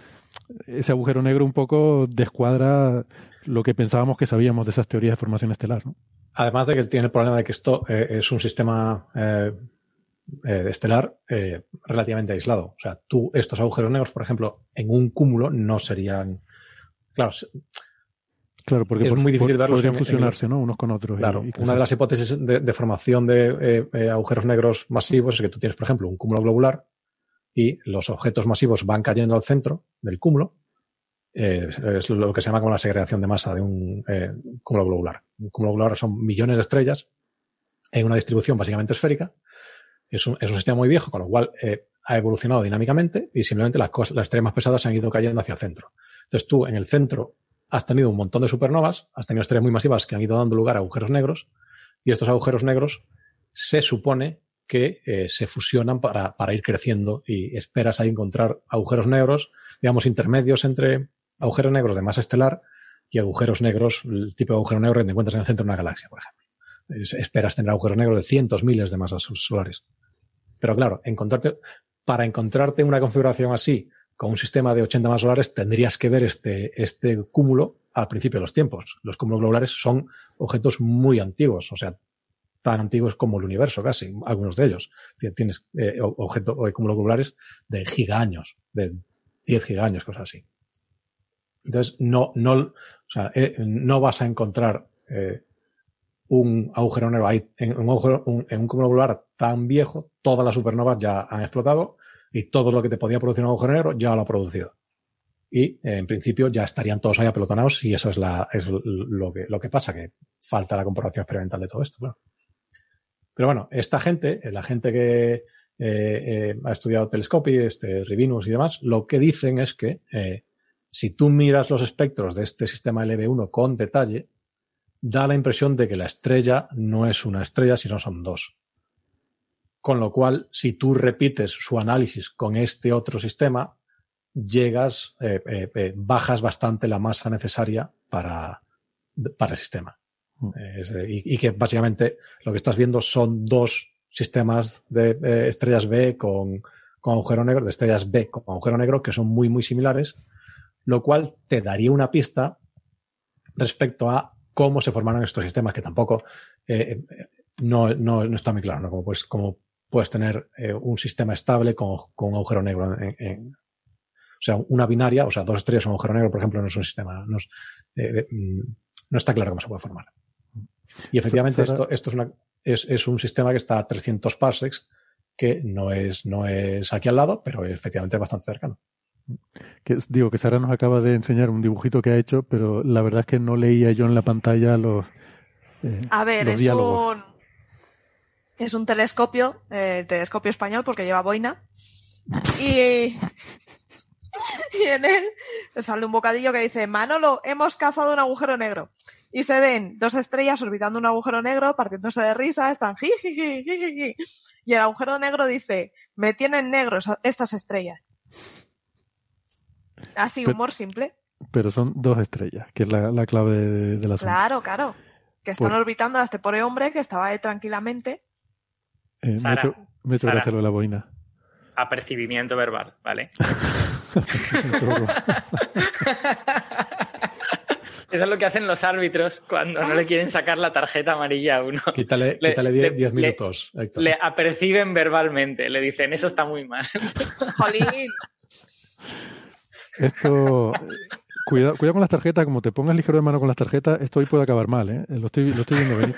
ese agujero negro un poco descuadra lo que pensábamos que sabíamos de esas teorías de formación estelar. Además de que tiene el problema de que esto eh, es un sistema eh, eh, estelar relativamente aislado. O sea, tú, estos agujeros negros, por ejemplo, en un cúmulo no serían. Claro, Claro, porque es por, muy difícil por, podrían fusionarse, ¿no? Unos con otros. Claro, y, y una de las hipótesis de, de formación de eh, agujeros negros masivos es que tú tienes, por ejemplo, un cúmulo globular y los objetos masivos van cayendo al centro del cúmulo eh, es lo que se llama como la segregación de masa de un eh, cúmulo globular. Un cúmulo globular son millones de estrellas en una distribución básicamente esférica. Es un, sistema muy viejo, con lo cual eh, ha evolucionado dinámicamente y simplemente las, cosas, las estrellas más pesadas se han ido cayendo hacia el centro. Entonces tú en el centro has tenido un montón de supernovas, has tenido estrellas muy masivas que han ido dando lugar a agujeros negros y estos agujeros negros se supone que se fusionan para, para ir creciendo y esperas ahí encontrar agujeros negros, digamos, intermedios entre agujeros negros de masa estelar y agujeros negros, el tipo de agujero negro que te encuentras en el centro de una galaxia, por ejemplo. Esperas tener agujeros negros de cientos, miles de masas solares. Pero claro, encontrarte, para encontrarte una configuración así, con un sistema de 80 masas solares, tendrías que ver este, este cúmulo al principio de los tiempos. Los cúmulos globulares son objetos muy antiguos, o sea, tan antiguos como el universo casi, algunos de ellos. Tienes eh, objetos o cúmulos globulares de gigaños, de 10 gigaños, cosas así. Entonces, no, no, o sea, eh, no vas a encontrar eh, un agujero negro ahí, en un, agujero, en un cúmulo globular tan viejo, todas las supernovas ya han explotado y todo lo que te podía producir un agujero negro ya lo ha producido. Y eh, en principio ya estarían todos ahí apelotonados y eso es, la, es lo, que, lo que pasa, que falta la comprobación experimental de todo esto. Pero bueno, esta gente, la gente que ha estudiado telescopio, este, Rivinus y demás, lo que dicen es que si tú miras los espectros de este sistema LB1 con detalle, da la impresión de que la estrella no es una estrella, sino son dos. Con lo cual, si tú repites su análisis con este otro sistema, llegas, eh, eh, eh, bajas bastante la masa necesaria para, para el sistema. Mm. Es, y, y, que básicamente lo que estás viendo son dos sistemas de estrellas B con, con agujero negro, de estrellas B con agujero negro, que son muy, muy similares, lo cual te daría una pista respecto a cómo se formaron estos sistemas, que tampoco eh, no, no, no, está muy claro, ¿no? Como, pues, como puedes tener eh, un sistema estable con, con un agujero negro en, en, o sea, una binaria, o sea, dos estrellas o un agujero negro, por ejemplo, no es un sistema, no, es, eh, mm, no está claro cómo se puede formar. Y efectivamente esto, esto es, una, es, es, un sistema que está a 300 parsecs, que no es, no es aquí al lado, pero efectivamente es bastante cercano. Que, digo que Sara nos acaba de enseñar un dibujito que ha hecho, pero la verdad es que no leía yo en la pantalla los. Eh, a ver, los es diálogos. un. Es un telescopio, eh, telescopio español, porque lleva boina. Y, y en él sale un bocadillo que dice, Manolo, hemos cazado un agujero negro. Y se ven dos estrellas orbitando un agujero negro, partiéndose de risa, están jiji, jiji, Y el agujero negro dice, me tienen negros estas estrellas. Así, humor simple. Pero son dos estrellas, que es la, la clave de, de la Claro, claro. Que están pues, orbitando a este pobre hombre que estaba ahí tranquilamente. Eh, Sara, me he hecho, me he hecho Sara, la boina. Apercibimiento verbal, ¿vale? Eso es lo que hacen los árbitros cuando no le quieren sacar la tarjeta amarilla a uno. Quítale 10 minutos. Le, le, aperciben verbalmente, le dicen, eso está muy mal. Jolín. Esto. Cuidado, cuidado con las tarjetas, como te pongas ligero de mano con las tarjetas, esto hoy puede acabar mal, ¿eh? Lo estoy, lo estoy viendo venir.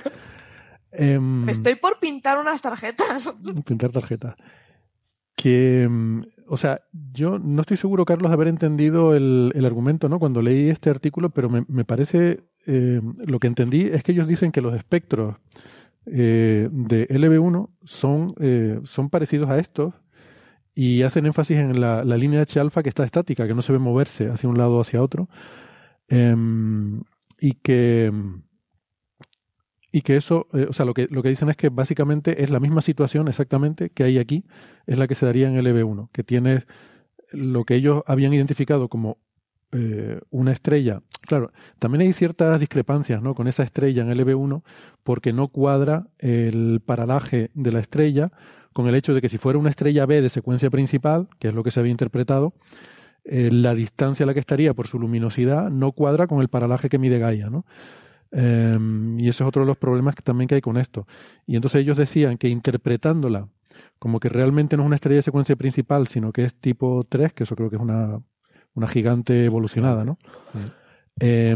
Eh, estoy por pintar unas tarjetas. Pintar tarjetas. Que, o sea, yo no estoy seguro, Carlos, de haber entendido el, el argumento, ¿no? Cuando leí este artículo, pero me, me parece, eh, lo que entendí es que ellos dicen que los espectros eh, de LB1 son, eh, son parecidos a estos, y hacen énfasis en la, línea H-alfa que está estática, que no se ve moverse hacia un lado o hacia otro, eh, y que y que eso, eh, o sea, lo que, lo que dicen es que básicamente es la misma situación exactamente que hay aquí, es la que se daría en el EB1, que tiene lo que ellos habían identificado como eh, una estrella. Claro, también hay ciertas discrepancias ¿no? con esa estrella en el EB1 porque no cuadra el paralaje de la estrella con el hecho de que si fuera una estrella B de secuencia principal, que es lo que se había interpretado, eh, la distancia a la que estaría por su luminosidad no cuadra con el paralaje que mide Gaia, ¿no? Eh, y ese es otro de los problemas que también que hay con esto. Y entonces ellos decían que interpretándola como que realmente no es una estrella de secuencia principal, sino que es tipo 3, que eso creo que es una, una gigante evolucionada, ¿no? Eh,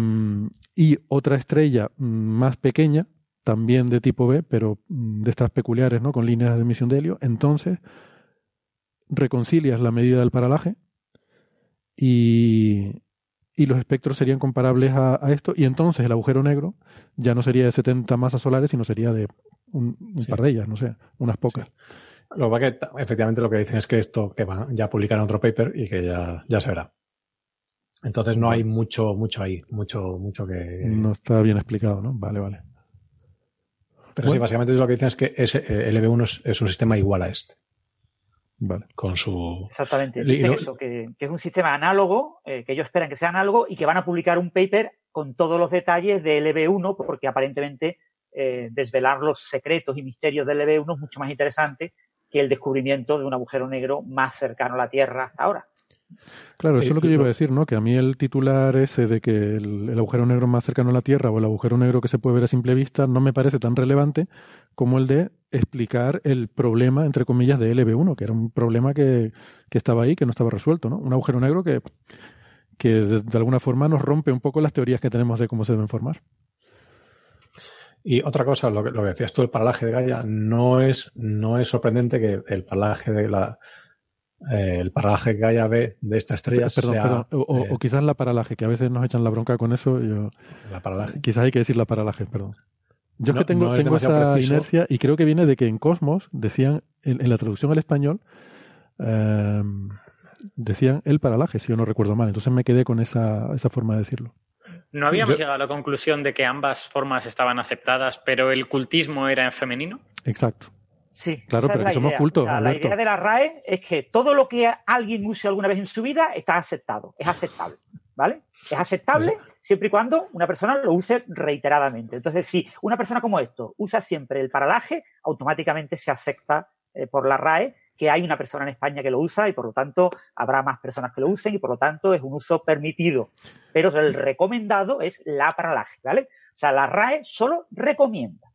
y otra estrella mm, más pequeña, también de tipo B, pero mm, de estas peculiares, ¿no? Con líneas de emisión de helio. Entonces, reconcilias la medida del paralaje y, y los espectros serían comparables a, a, esto. Y entonces el agujero negro ya no sería de 70 masas solares, sino sería de un, un sí. par de ellas, no sé, unas pocas. Sí. Lo que efectivamente lo que dicen es que esto que va, ya publicarán otro paper y que ya, ya se verá. Entonces no hay mucho, mucho ahí, mucho, mucho que. No está bien explicado, ¿no? Vale, vale. Pero bueno. sí, básicamente lo que dicen es que ese, el EB1 es, es, un sistema igual a este. Vale. Con su. Exactamente. Dicen eso, que, que, es un sistema análogo, eh, que ellos esperan que sea análogo y que van a publicar un paper con todos los detalles del EB1, porque aparentemente eh, desvelar los secretos y misterios del EB1 es mucho más interesante que el descubrimiento de un agujero negro más cercano a la Tierra hasta ahora. Claro, eso es lo que yo iba a decir, ¿no? Que a mí el titular ese de que el, el, agujero negro más cercano a la Tierra o el agujero negro que se puede ver a simple vista no me parece tan relevante como el de explicar el problema, entre comillas, de LB1, que era un problema que, que estaba ahí, que no estaba resuelto, ¿no? Un agujero negro que, que de, de, alguna forma nos rompe un poco las teorías que tenemos de cómo se deben formar. Y otra cosa, lo que, lo que decías tú, el paralaje de Gaia, no es, no es sorprendente que el paralaje de la, eh, el paralaje Gaia B de esta estrella perdón, sea, perdón. O, eh, o, quizás la paralaje, que a veces nos echan la bronca con eso. Yo, la paralaje. Quizás hay que decir la paralaje, perdón. Yo no, es que tengo, no tengo esa preciso. inercia y creo que viene de que en Cosmos decían, en, en la traducción al español, eh, decían el paralaje, si yo no recuerdo mal. Entonces me quedé con esa, esa forma de decirlo. ¿No habíamos yo, llegado a la conclusión de que ambas formas estaban aceptadas, pero el cultismo era en femenino? Exacto. Sí, claro, pero somos idea. cultos. O sea, la idea de la RAE es que todo lo que alguien use alguna vez en su vida está aceptado, es aceptable, ¿vale? Es aceptable sí. siempre y cuando una persona lo use reiteradamente. Entonces, si una persona como esto usa siempre el paralaje, automáticamente se acepta eh, por la RAE que hay una persona en España que lo usa y por lo tanto habrá más personas que lo usen y por lo tanto es un uso permitido. Pero el recomendado es la paralaje, ¿vale? O sea, la RAE solo recomienda.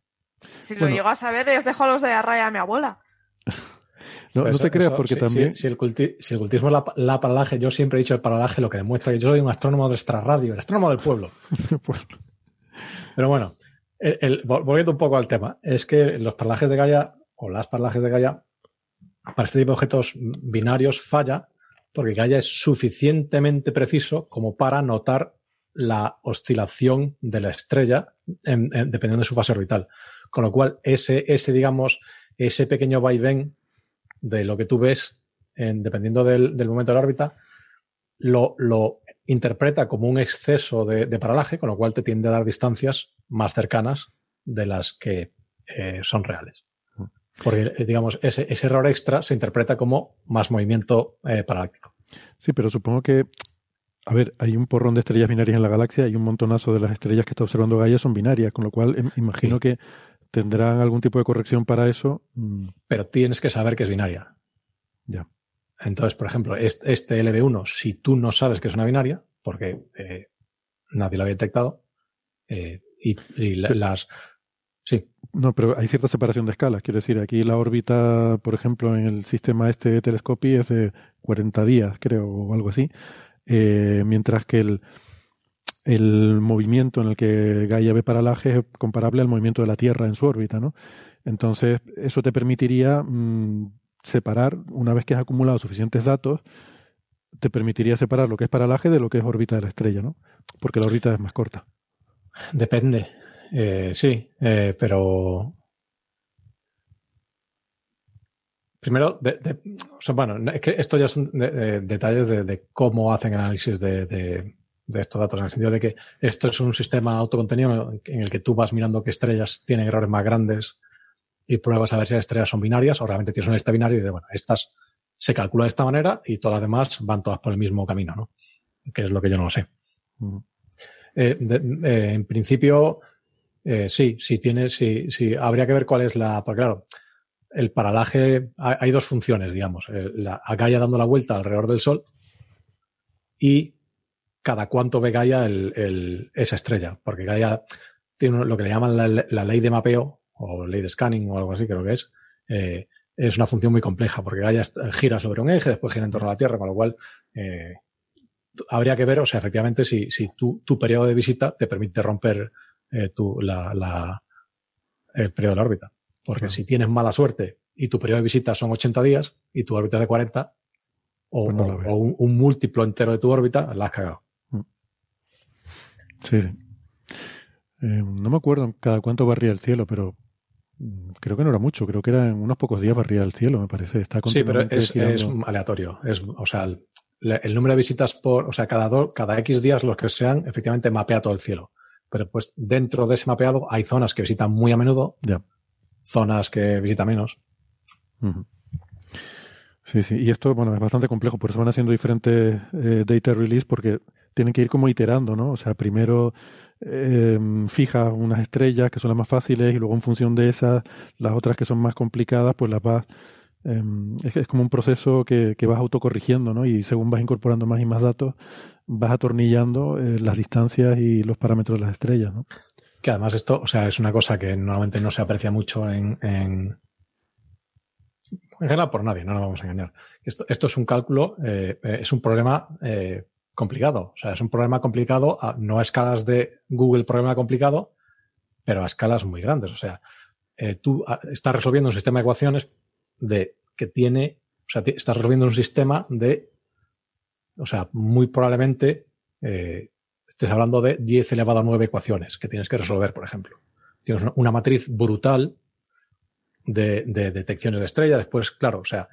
Si lo llego a saber, les dejo los de la RAE a mi abuela. No, no te creas, porque también. Si, el cultismo es la, paralaje, yo siempre he dicho el paralaje, lo que demuestra que yo soy un astrónomo de extra radio, el astrónomo del pueblo. Pero bueno, volviendo un poco al tema, es que los paralajes de Gaia, o las paralajes de Gaia, para este tipo de objetos binarios falla porque Gaia es suficientemente preciso como para notar la oscilación de la estrella dependiendo de su fase orbital. Con lo cual, ese, ese digamos, ese pequeño vaivén de lo que tú ves, en, dependiendo del, momento de la órbita, lo, lo, interpreta como un exceso de, paralaje, con lo cual te tiende a dar distancias más cercanas de las que eh, son reales. Porque, eh, digamos, ese, ese, error extra se interpreta como más movimiento eh, paraláctico. Sí, pero supongo que, a ver, hay un porrón de estrellas binarias en la galaxia y un montonazo de las estrellas que está observando Gaia son binarias, con lo cual em, imagino que tendrán algún tipo de corrección para eso. Mm. Pero tienes que saber que es binaria. Ya. Entonces, por ejemplo, este, LB1, si tú no sabes que es una binaria, porque eh, nadie lo había detectado, eh, y, las... Sí. No, pero hay cierta separación de escalas. Quiero decir, aquí la órbita, por ejemplo, en el sistema este de telescopio es de 40 días, creo, o algo así. Eh, mientras que el, el movimiento en el que Gaia ve paralaje es comparable al movimiento de la Tierra en su órbita, ¿no? Entonces, eso te permitiría mm, separar, una vez que has acumulado suficientes datos, te permitiría separar lo que es paralaje de lo que es órbita de la estrella, ¿no? Porque la órbita es más corta. Depende. Eh, sí, eh, pero. Primero, bueno, es que esto ya son detalles de, cómo hacen análisis de, de estos datos, en el sentido de que esto es un sistema autocontenido en el que tú vas mirando qué estrellas tienen errores más grandes y pruebas a ver si las estrellas son binarias o realmente tienes un lista binario y de, bueno, estas se calcula de esta manera y todas las demás van todas por el mismo camino, ¿no? Que es lo que yo no lo sé. Eh, eh, en principio, eh, sí, sí tiene, sí, sí, habría que ver cuál es la, porque claro, el paralaje, hay, dos funciones, digamos, la, a Gaia dando la vuelta alrededor del Sol y cada cuánto ve Gaia el, esa estrella, porque Gaia tiene lo que le llaman la, ley de mapeo o ley de scanning o algo así, creo que es. Eh, es una función muy compleja porque Gaia gira sobre un eje, después gira en torno a la Tierra, con lo cual eh, habría que ver, o sea, efectivamente, si, si tu, tu periodo de visita te permite romper eh, tu, la, la, el periodo de la órbita. Porque si tienes mala suerte y tu periodo de visita son 80 días y tu órbita es de 40, o, pues un, un, múltiplo entero de tu órbita, la has cagado. Sí. Eh, no me acuerdo cada cuánto barría el cielo, pero mm, creo que no era mucho. Creo que era en unos pocos días barría el cielo, me parece. Está sí, pero es, es, aleatorio. Es, o sea, el, el, número de visitas por, o sea, cada, do, cada X días, los que sean, efectivamente mapea todo el cielo. Pero pues dentro de ese mapeado hay zonas que visitan muy a menudo, ya. zonas que visitan menos. Sí, sí. Y esto, bueno, es bastante complejo, por eso van haciendo diferentes eh, data release, porque tienen que ir como iterando, ¿no? O sea, primero eh, fija unas estrellas que son las más fáciles y luego en función de esas, las otras que son más complicadas, pues las vas... Eh, es, como un proceso que, que, vas autocorrigiendo, ¿no? Y según vas incorporando más y más datos, vas atornillando eh, las distancias y los parámetros de las estrellas, ¿no? Que además esto, o sea, es una cosa que normalmente no se aprecia mucho en, en, en general por nadie, no nos vamos a engañar. Esto, es un cálculo, eh, es un problema eh, complicado. O sea, es un problema complicado, no a escalas de Google problema complicado, pero a escalas muy grandes. O sea, eh, tú estás resolviendo un sistema de ecuaciones de que tiene, o sea, estás resolviendo un sistema de, o sea, muy probablemente eh, estés hablando de 10 elevado a 9 ecuaciones que tienes que resolver, por ejemplo. Tienes una matriz brutal de, de detecciones de estrellas. Después, claro, o sea,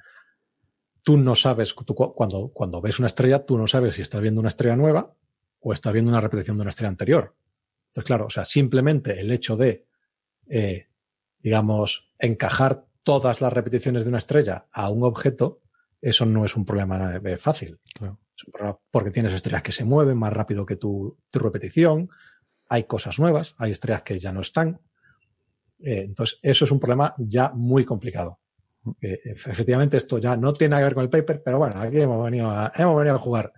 tú no sabes, tú, cuando, cuando ves una estrella, tú no sabes si estás viendo una estrella nueva o estás viendo una repetición de una estrella anterior. Entonces, claro, o sea, simplemente el hecho de, eh, digamos, encajar todas las repeticiones de una estrella a un objeto, eso no es un problema eh, fácil. porque tienes estrellas que se mueven más rápido que tu, tu repetición, hay cosas nuevas, hay estrellas que ya no están. Eh, entonces, eso es un problema ya muy complicado. Efectivamente, esto ya no tiene que ver con el paper, pero bueno, aquí hemos venido a, hemos venido a jugar.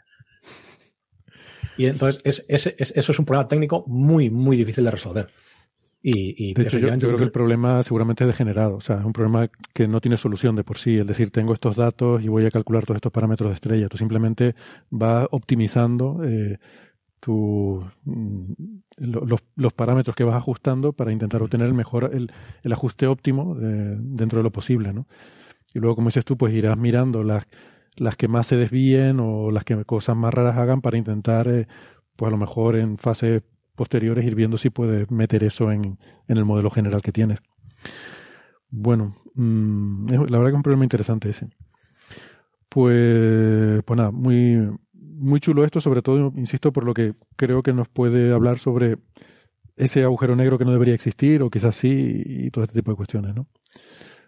Y entonces, eso es un problema técnico muy, muy difícil de resolver. Y, de hecho, yo, creo que el problema seguramente es degenerado. O sea, es un problema que no tiene solución de por sí. Es decir, tengo estos datos y voy a calcular todos estos parámetros de estrella. Tú simplemente vas optimizando eh, tu, mm, los, parámetros que vas ajustando para intentar obtener el mejor, el, ajuste óptimo dentro de lo posible, ¿no? Y luego, como dices tú, pues irás mirando las, las que más se desvíen o las que cosas más raras hagan para intentar, eh, pues a lo mejor en fases posteriores ir viendo si puedes meter eso en, en el modelo general que tienes. Bueno, mm, la verdad que es un problema interesante ese. Pues, pues nada, muy, muy chulo esto, sobre todo, insisto, por lo que creo que nos puede hablar sobre ese agujero negro que no debería existir, o quizás sí, y todo este tipo de cuestiones, ¿no?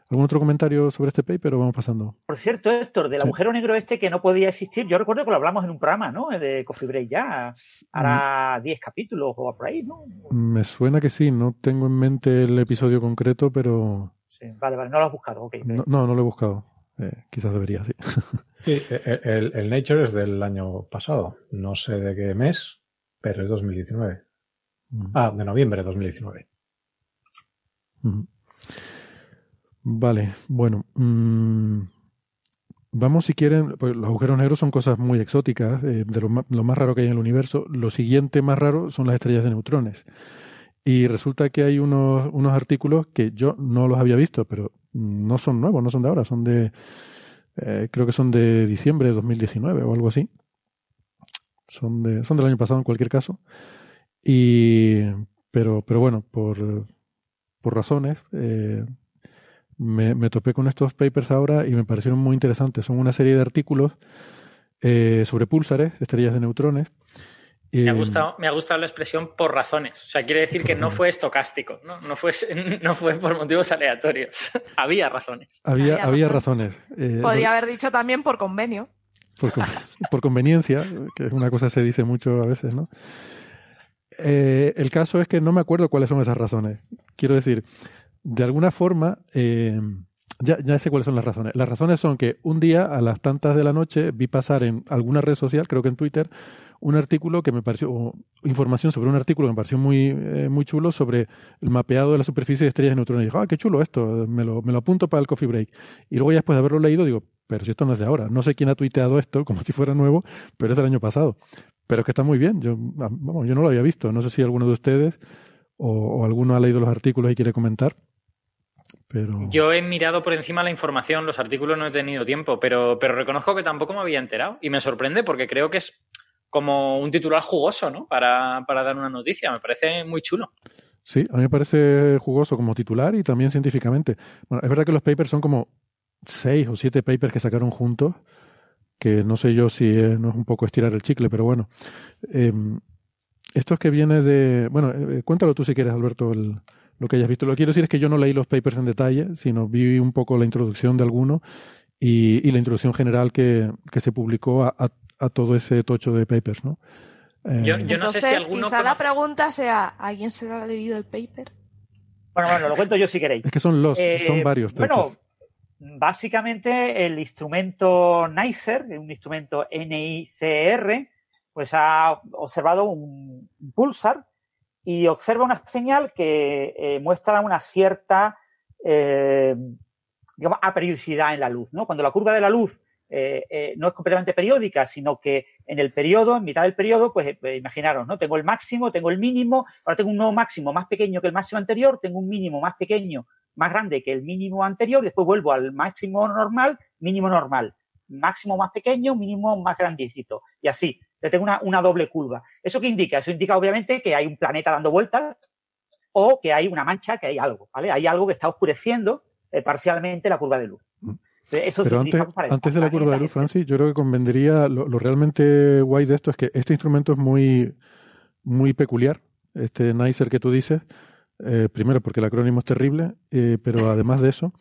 ¿Algún otro comentario sobre este paper vamos pasando? Por cierto, Héctor, del agujero negro este que no podía existir, yo recuerdo que lo hablamos en un programa, ¿no? De Coffee Break ya, hará 10 mm. capítulos o por ahí, ¿no? Me suena que sí, no tengo en mente el episodio concreto, pero... Sí, vale, vale, no lo has buscado, ok. No, no, lo he buscado. Eh, quizás debería, sí. sí el, Nature es del año pasado. No sé de qué mes, pero es 2019. Ah, de noviembre de 2019. Vale, bueno. Mm, vamos, si quieren, pues los agujeros negros son cosas muy exóticas, eh, de lo más, lo más, raro que hay en el universo. Lo siguiente más raro son las estrellas de neutrones. Y resulta que hay unos, unos artículos que yo no los había visto, pero no son nuevos, no son de ahora, son de, eh, creo que son de diciembre de 2019 o algo así. Son, de, son del año pasado en cualquier caso. Y, pero, pero bueno, por, por razones, eh, me, me, topé con estos papers ahora y me parecieron muy interesantes. Son una serie de artículos eh, sobre púlsares, estrellas de neutrones, me ha, gustado, me ha gustado la expresión por razones. O sea, quiere decir que no fue estocástico, no, no, fue, no fue por motivos aleatorios. había razones. Había, había, razones. Eh, Podría haber dicho también por convenio. Por, conveniencia, que es una cosa que se dice mucho a veces, ¿no? Eh, el caso es que no me acuerdo cuáles son esas razones. Quiero decir, de alguna forma, eh, ya, ya sé cuáles son las razones. Las razones son que un día a las tantas de la noche vi pasar en alguna red social, creo que en Twitter, un artículo que me pareció, información sobre un artículo que me pareció muy, eh, muy chulo sobre el mapeado de la superficie de estrellas de neutrones. Y ah, qué chulo esto, me lo, me lo apunto para el coffee break. Y luego ya después de haberlo leído digo, pero si esto no es de ahora, no sé quién ha tuiteado esto como si fuera nuevo, pero es del año pasado. Pero es que está muy bien, yo, yo no lo había visto, no sé si alguno de ustedes o, o alguno ha leído los artículos y quiere comentar. Pero... Yo he mirado por encima la información, los artículos no he tenido tiempo, pero, pero reconozco que tampoco me había enterado y me sorprende porque creo que es como un titular jugoso, ¿no? Para, para dar una noticia. Me parece muy chulo. Sí, a mí me parece jugoso como titular y también científicamente. Bueno, es verdad que los papers son como seis o siete papers que sacaron juntos, que no sé yo si no es un poco estirar el chicle, pero bueno. Eh, esto es que viene de... Bueno, eh, cuéntalo tú si quieres, Alberto, lo que hayas visto. Lo que quiero decir es que yo no leí los papers en detalle, sino vi un poco la introducción de alguno y, y la introducción general que, que se publicó a, a todo ese tocho de papers, ¿no? yo, no Entonces, sé si alguno. Quizá la pregunta sea: ¿alguien se ha leído el paper? Bueno, bueno, lo cuento yo si queréis. Es que son los, eh, son varios. Bueno, básicamente el instrumento NICER, un instrumento NICR, pues ha observado un, pulsar y observa una señal que eh, muestra una cierta eh, digamos, aperiodicidad en la luz. ¿no? Cuando la curva de la luz eh, eh, no es completamente periódica, sino que en el periodo, en mitad del periodo, pues eh, imaginaros, ¿no? Tengo el máximo, tengo el mínimo, ahora tengo un nuevo máximo más pequeño que el máximo anterior, tengo un mínimo más pequeño, más grande que el mínimo anterior, después vuelvo al máximo normal, mínimo normal, máximo más pequeño, mínimo más grandecito, y así. tengo una, una doble curva. ¿Eso qué indica? Eso indica obviamente que hay un planeta dando vueltas o que hay una mancha, que hay algo, ¿vale? Hay algo que está oscureciendo parcialmente la curva de luz. Mm. Pero antes, antes de la curva de luz, Francis, yo creo que convendría, lo, realmente guay de esto es que este instrumento es muy, muy peculiar, este NICER que tú dices, eh, primero porque el acrónimo es terrible, eh, pero además de eso,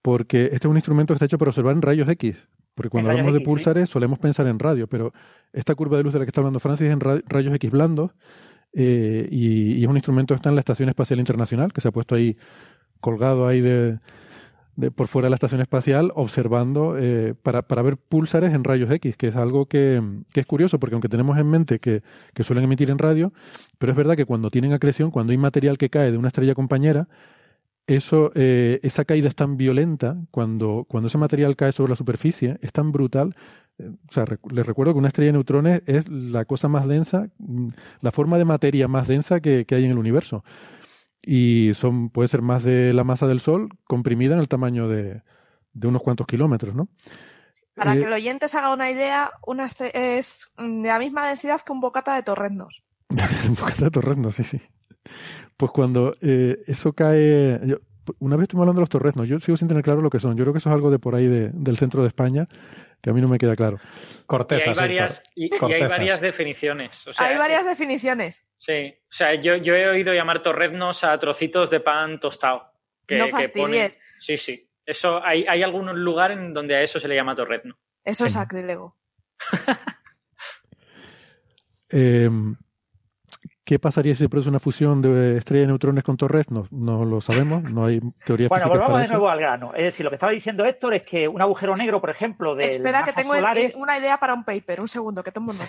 porque este es un instrumento que está hecho para observar en rayos X, porque cuando hablamos de pulsares solemos pensar en radio, pero esta curva de luz de la que está hablando Francis es en rayos X blandos, eh, y, y, es un instrumento que está en la Estación Espacial Internacional, que se ha puesto ahí colgado ahí de, por fuera de la estación espacial observando eh, para, para, ver púlsares en rayos X, que es algo que, que es curioso, porque aunque tenemos en mente que, que, suelen emitir en radio, pero es verdad que cuando tienen acreción, cuando hay material que cae de una estrella compañera, eso, eh, esa caída es tan violenta, cuando, cuando ese material cae sobre la superficie, es tan brutal. Eh, o sea, les recuerdo que una estrella de neutrones es la cosa más densa, mm, la forma de materia más densa que, que hay en el universo y son puede ser más de la masa del Sol comprimida en el tamaño de, de unos cuantos kilómetros, ¿no? Para eh, que el oyente se haga una idea, una es de la misma densidad que un bocata de torrendos. un bocata de torrendos, sí, sí. Pues cuando eh, eso cae... una vez estuvimos hablando de los torreznos, yo sigo sin tener claro lo que son. Yo creo que eso es algo de por ahí de, del centro de España, que a mí no me queda claro. Corteza, y hay varias, y, hay varias definiciones. hay varias definiciones. Sí, o sea, yo, yo, he oído llamar torreznos a trocitos de pan tostado. Que, no fastidies. sí, sí. Eso, hay, hay algún lugar en donde a eso se le llama torrezno. Eso es sacrílego. eh, ¿Qué pasaría si se produce una fusión de estrella de neutrones con torreznos? No lo sabemos, no hay teoría Bueno, volvamos de nuevo al grano. Es decir, lo que estaba diciendo Héctor es que un agujero negro, por ejemplo, de Espera, que tengo una idea para un paper. Un segundo, que tomo nota.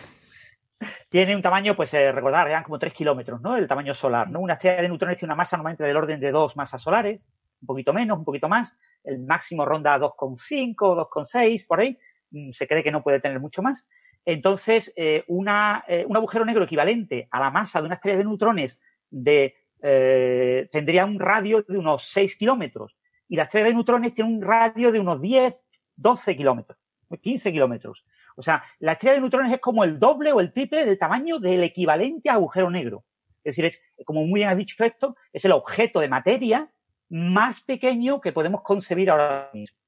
Tiene un tamaño, pues eh, recordar, eran como 3 kilómetros, ¿no? El tamaño solar, ¿no? Una estrella de neutrones tiene una masa normalmente del orden de dos masas solares, un poquito menos, un poquito más. El máximo ronda 2,5, 2,6, por ahí. Mm, se cree que no puede tener mucho más. Entonces, eh, una, eh, un agujero negro equivalente a la masa de una estrella de neutrones de, eh, tendría un radio de unos 6 kilómetros y la estrella de neutrones tiene un radio de unos 10, 12 kilómetros, 15 kilómetros. O sea, la estrella de neutrones es como el doble o el triple del tamaño del equivalente a agujero negro. Es decir, es, como muy bien has dicho esto, es el objeto de materia más pequeño que podemos concebir ahora mismo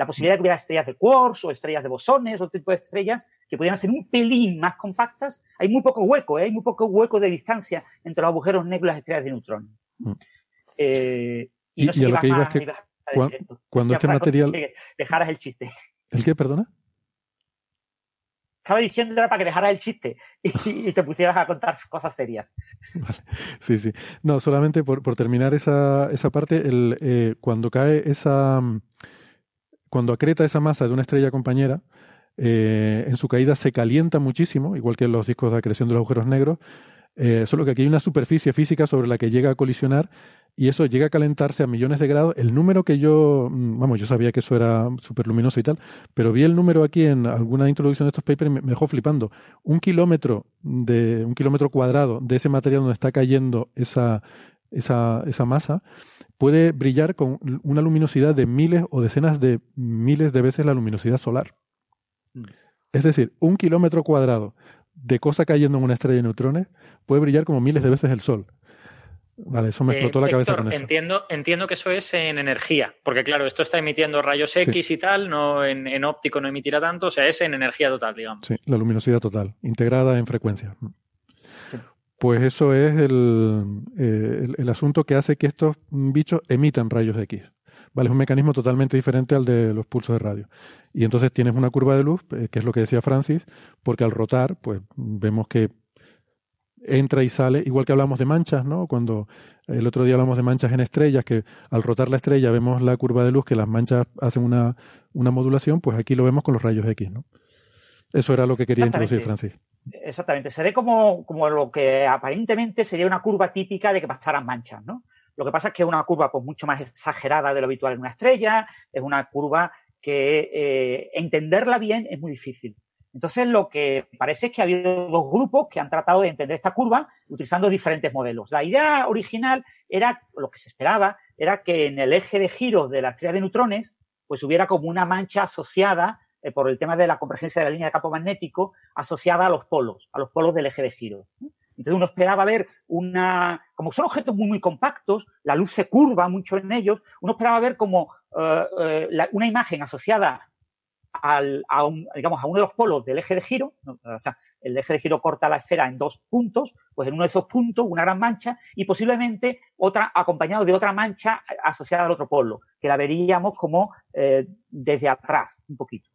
la posibilidad de que hubiera estrellas de quarks o estrellas de bosones, otro tipo de estrellas que pudieran ser un pelín más compactas. Hay muy poco hueco, ¿eh? hay muy poco hueco de distancia entre los agujeros negros y las estrellas de neutrones. Mm. Eh, y, no sé y lo que iba es que cuando, este material... dejaras el chiste. ¿El qué, perdona? Estaba diciendo para que dejaras el chiste y, te pusieras a contar cosas serias. Vale. Sí, sí. No, solamente por, por terminar esa, esa parte, el, eh, cuando cae esa cuando acreta esa masa de una estrella compañera, eh, en su caída se calienta muchísimo, igual que en los discos de acreción de los agujeros negros, eh, solo que aquí hay una superficie física sobre la que llega a colisionar y eso llega a calentarse a millones de grados. El número que yo, mm, vamos, yo sabía que eso era súper luminoso y tal, pero vi el número aquí en alguna introducción de estos papers y me dejó flipando. Un kilómetro de, un kilómetro cuadrado de ese material donde está cayendo esa, esa, esa masa, puede brillar con una luminosidad de miles o decenas de miles de veces la luminosidad solar. Mm. Es decir, un kilómetro cuadrado de cosa cayendo en una estrella de neutrones puede brillar como miles de veces el Sol. Vale, eso me explotó la eh, cabeza con eso. Entiendo, entiendo que eso es en energía, porque claro, esto está emitiendo rayos X y tal, no en, óptico no emitirá tanto, o sea, es en energía total, digamos. Sí, la luminosidad total, integrada en frecuencia. Pues eso es eh, el, el, asunto que hace que estos bichos emitan rayos X. ¿Vale? Es un mecanismo totalmente diferente al de los pulsos de radio. Y entonces tienes una curva de luz, eh, que es lo que decía Francis, porque al rotar, pues vemos que entra y sale, igual que hablamos de manchas, ¿no? Cuando el otro día hablamos de manchas en estrellas, que al rotar la estrella vemos la curva de luz, que las manchas hacen una, una modulación, pues aquí lo vemos con los rayos X, ¿no? Eso era lo que quería introducir Francis. Exactamente. Se ve como, como lo que aparentemente sería una curva típica de que pasaran manchas, ¿no? Lo que pasa es que es una curva pues, mucho más exagerada de lo habitual en una estrella, es una curva que eh, entenderla bien es muy difícil. Entonces, lo que parece es que ha habido dos grupos que han tratado de entender esta curva utilizando diferentes modelos. La idea original era, lo que se esperaba, era que en el eje de giros de la estrella de neutrones, pues hubiera como una mancha asociada eh, por el tema de la convergencia de la línea de campo magnético asociada a los polos, a los polos del eje de giro. Entonces uno esperaba ver una, como son objetos muy, muy compactos, la luz se curva mucho en ellos, uno esperaba ver como eh, eh, una imagen asociada al, a, un, digamos, a uno de los polos del eje de giro, o sea, el eje de giro corta la esfera en dos puntos, pues en uno de esos puntos una gran mancha y posiblemente otra acompañado de otra mancha asociada al otro polo, que la veríamos como desde atrás un poquito.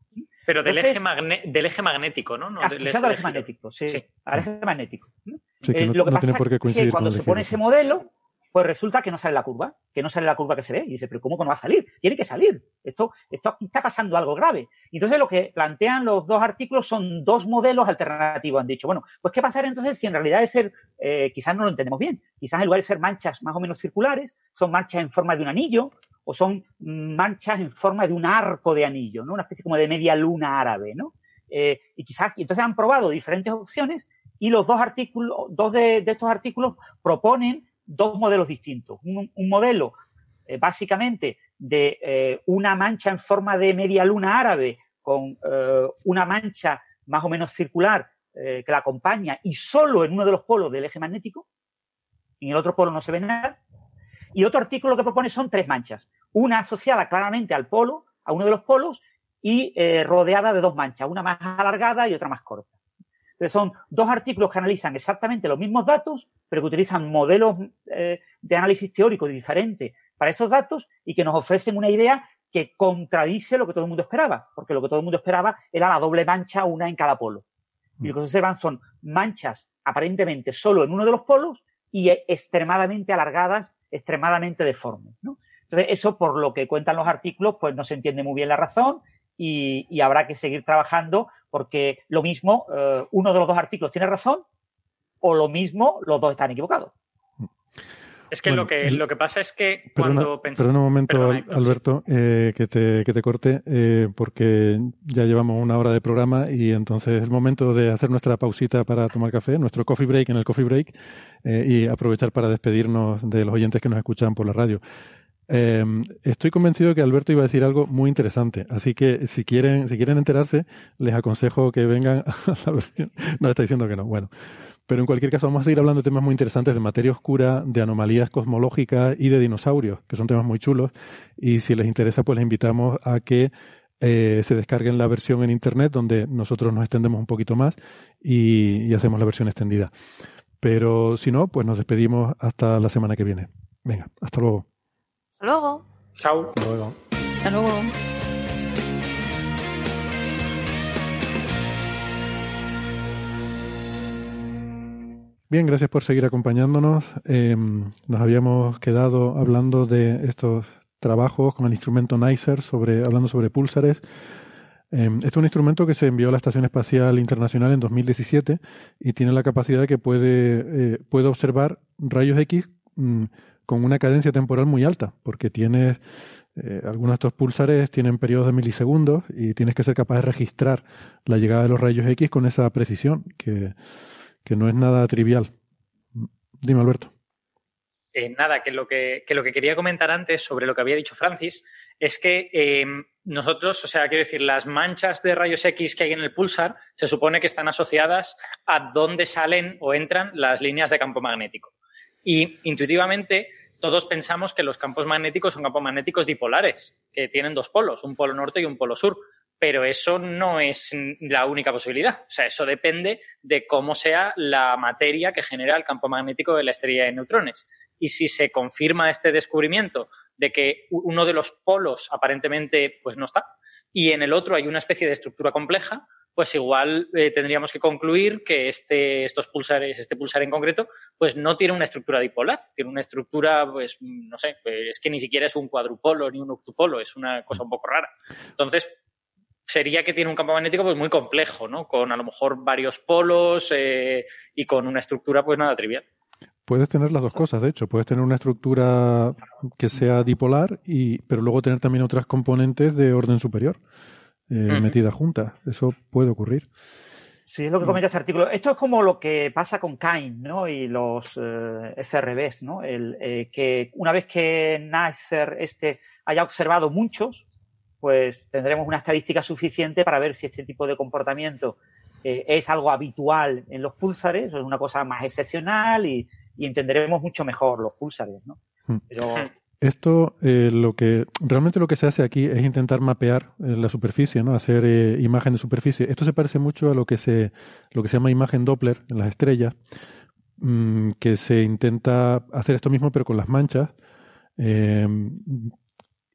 Pero del, eje, del eje magnético, ¿no? no del eje, eje magnético, sí, Al eje magnético. Sí, que eh, lo que pasa es que cuando se pone ese modelo, pues resulta que no sale la curva, que no sale la curva que se ve. Y dice, pero ¿cómo que no va a salir? Tiene que salir. Esto, esto está pasando algo grave. Entonces lo que plantean los dos artículos son dos modelos alternativos. Han dicho, bueno, pues ¿qué pasará entonces si en realidad es ser, eh, quizás no lo entendemos bien, quizás en lugar de ser manchas más o menos circulares, son manchas en forma de un anillo o son manchas en forma de un arco de anillo, ¿no? Una especie como de media luna árabe, ¿no? Eh, y quizás, entonces han probado diferentes opciones y los dos artículos, dos de estos artículos proponen dos modelos distintos. Un, modelo eh, básicamente de eh, una mancha en forma de media luna árabe con una mancha más o menos circular que la acompaña y solo en uno de los polos del eje magnético. En el otro polo no se ve nada. Y otro artículo que propone son tres manchas. Una asociada claramente al polo, a uno de los polos, y rodeada de dos manchas, una más alargada y otra más corta. Entonces son dos artículos que analizan exactamente los mismos datos, pero que utilizan modelos eh, de análisis teórico diferentes para esos datos y que nos ofrecen una idea que contradice lo que todo el mundo esperaba, porque lo que todo el mundo esperaba era la doble mancha, una en cada polo. Y lo que se observan son manchas aparentemente solo en uno de los polos y extremadamente alargadas, extremadamente deformes. Entonces, eso por lo que cuentan los artículos, pues no se entiende muy bien la razón y, habrá que seguir trabajando porque lo mismo, eh, uno de los dos artículos tiene razón o lo mismo, los dos están equivocados. Es que, lo, que lo que pasa es que cuando pensamos... Perdona un momento, Alberto, eh, que, te, que te corte, eh, porque ya llevamos una hora de programa y entonces es el momento de hacer nuestra pausita para tomar café, nuestro coffee break en el coffee break, y aprovechar para despedirnos de los oyentes que nos escuchan por la radio. Eh, estoy convencido que Alberto iba a decir algo muy interesante, así que si quieren, si quieren enterarse, les aconsejo que vengan a la versión. No, está diciendo que no. Bueno, pero en cualquier caso vamos a seguir hablando de temas muy interesantes de materia oscura, de anomalías cosmológicas y de dinosaurios, que son temas muy chulos. Y si les interesa, pues les invitamos a que eh, se descarguen la versión en internet, donde nosotros nos extendemos un poquito más y, y hacemos la versión extendida. Pero si no, pues nos despedimos hasta la semana que viene. Venga, hasta luego. Hasta luego. Chao. Hasta luego. Hasta luego. Bien, gracias por seguir acompañándonos. Em, nos habíamos quedado hablando de estos trabajos con el instrumento NICER, sobre, hablando sobre púlsares. Eh, este es un instrumento que se envió a la Estación Espacial Internacional en 2017 y tiene la capacidad de que puede, eh, puede observar rayos X mm, con una cadencia temporal muy alta, porque tienes eh, algunos de estos pulsares tienen periodos de milisegundos y tienes que ser capaz de registrar la llegada de los rayos X con esa precisión, que, no es nada trivial. Dime, Alberto. Eh, nada, que lo que, que quería comentar antes sobre lo que había dicho Francis es que em, nosotros, o sea, quiero decir, las manchas de rayos X que hay en el pulsar se supone que están asociadas a dónde salen o entran las líneas de campo magnético. Y intuitivamente todos pensamos que los campos magnéticos son campos magnéticos dipolares, que tienen dos polos, un polo norte y un polo sur. Pero eso no es la única posibilidad. O sea, eso depende de cómo sea la materia que genera el campo magnético de la estrella de neutrones. Y si se confirma este descubrimiento de que uno de los polos aparentemente pues no está y en el otro hay una especie de estructura compleja, pues igual eh, tendríamos que concluir que este, estos pulsares, este pulsar en concreto, pues no tiene una estructura dipolar, tiene una estructura, pues no sé, pues es que ni siquiera es un cuadrupolo ni un octupolo, es una cosa un poco rara. Entonces, sería que tiene un campo magnético pues muy complejo, ¿no? Con a lo mejor varios polos eh, y con una estructura pues nada trivial. Puedes tener las dos cosas, de hecho. Puedes tener una estructura que sea dipolar, y, pero luego tener también otras componentes de orden superior eh, metidas juntas. Eso puede ocurrir. Sí, es lo que comenta este artículo. Esto es como lo que pasa con Kain ¿no? y los eh, FRBs, ¿no? El, eh, que una vez que Nasser este haya observado muchos, pues tendremos una estadística suficiente para ver si este tipo de comportamiento es algo habitual en los púlsares o es una cosa más excepcional y, y entenderemos mucho mejor los púlsares, ¿no? Hmm. Pero esto, eh, lo que realmente lo que se hace aquí es intentar mapear eh, la superficie, ¿no? Hacer eh, imagen de superficie. Esto se parece mucho a lo que se, lo que se llama imagen Doppler en las estrellas, mm, que se intenta hacer esto mismo pero con las manchas.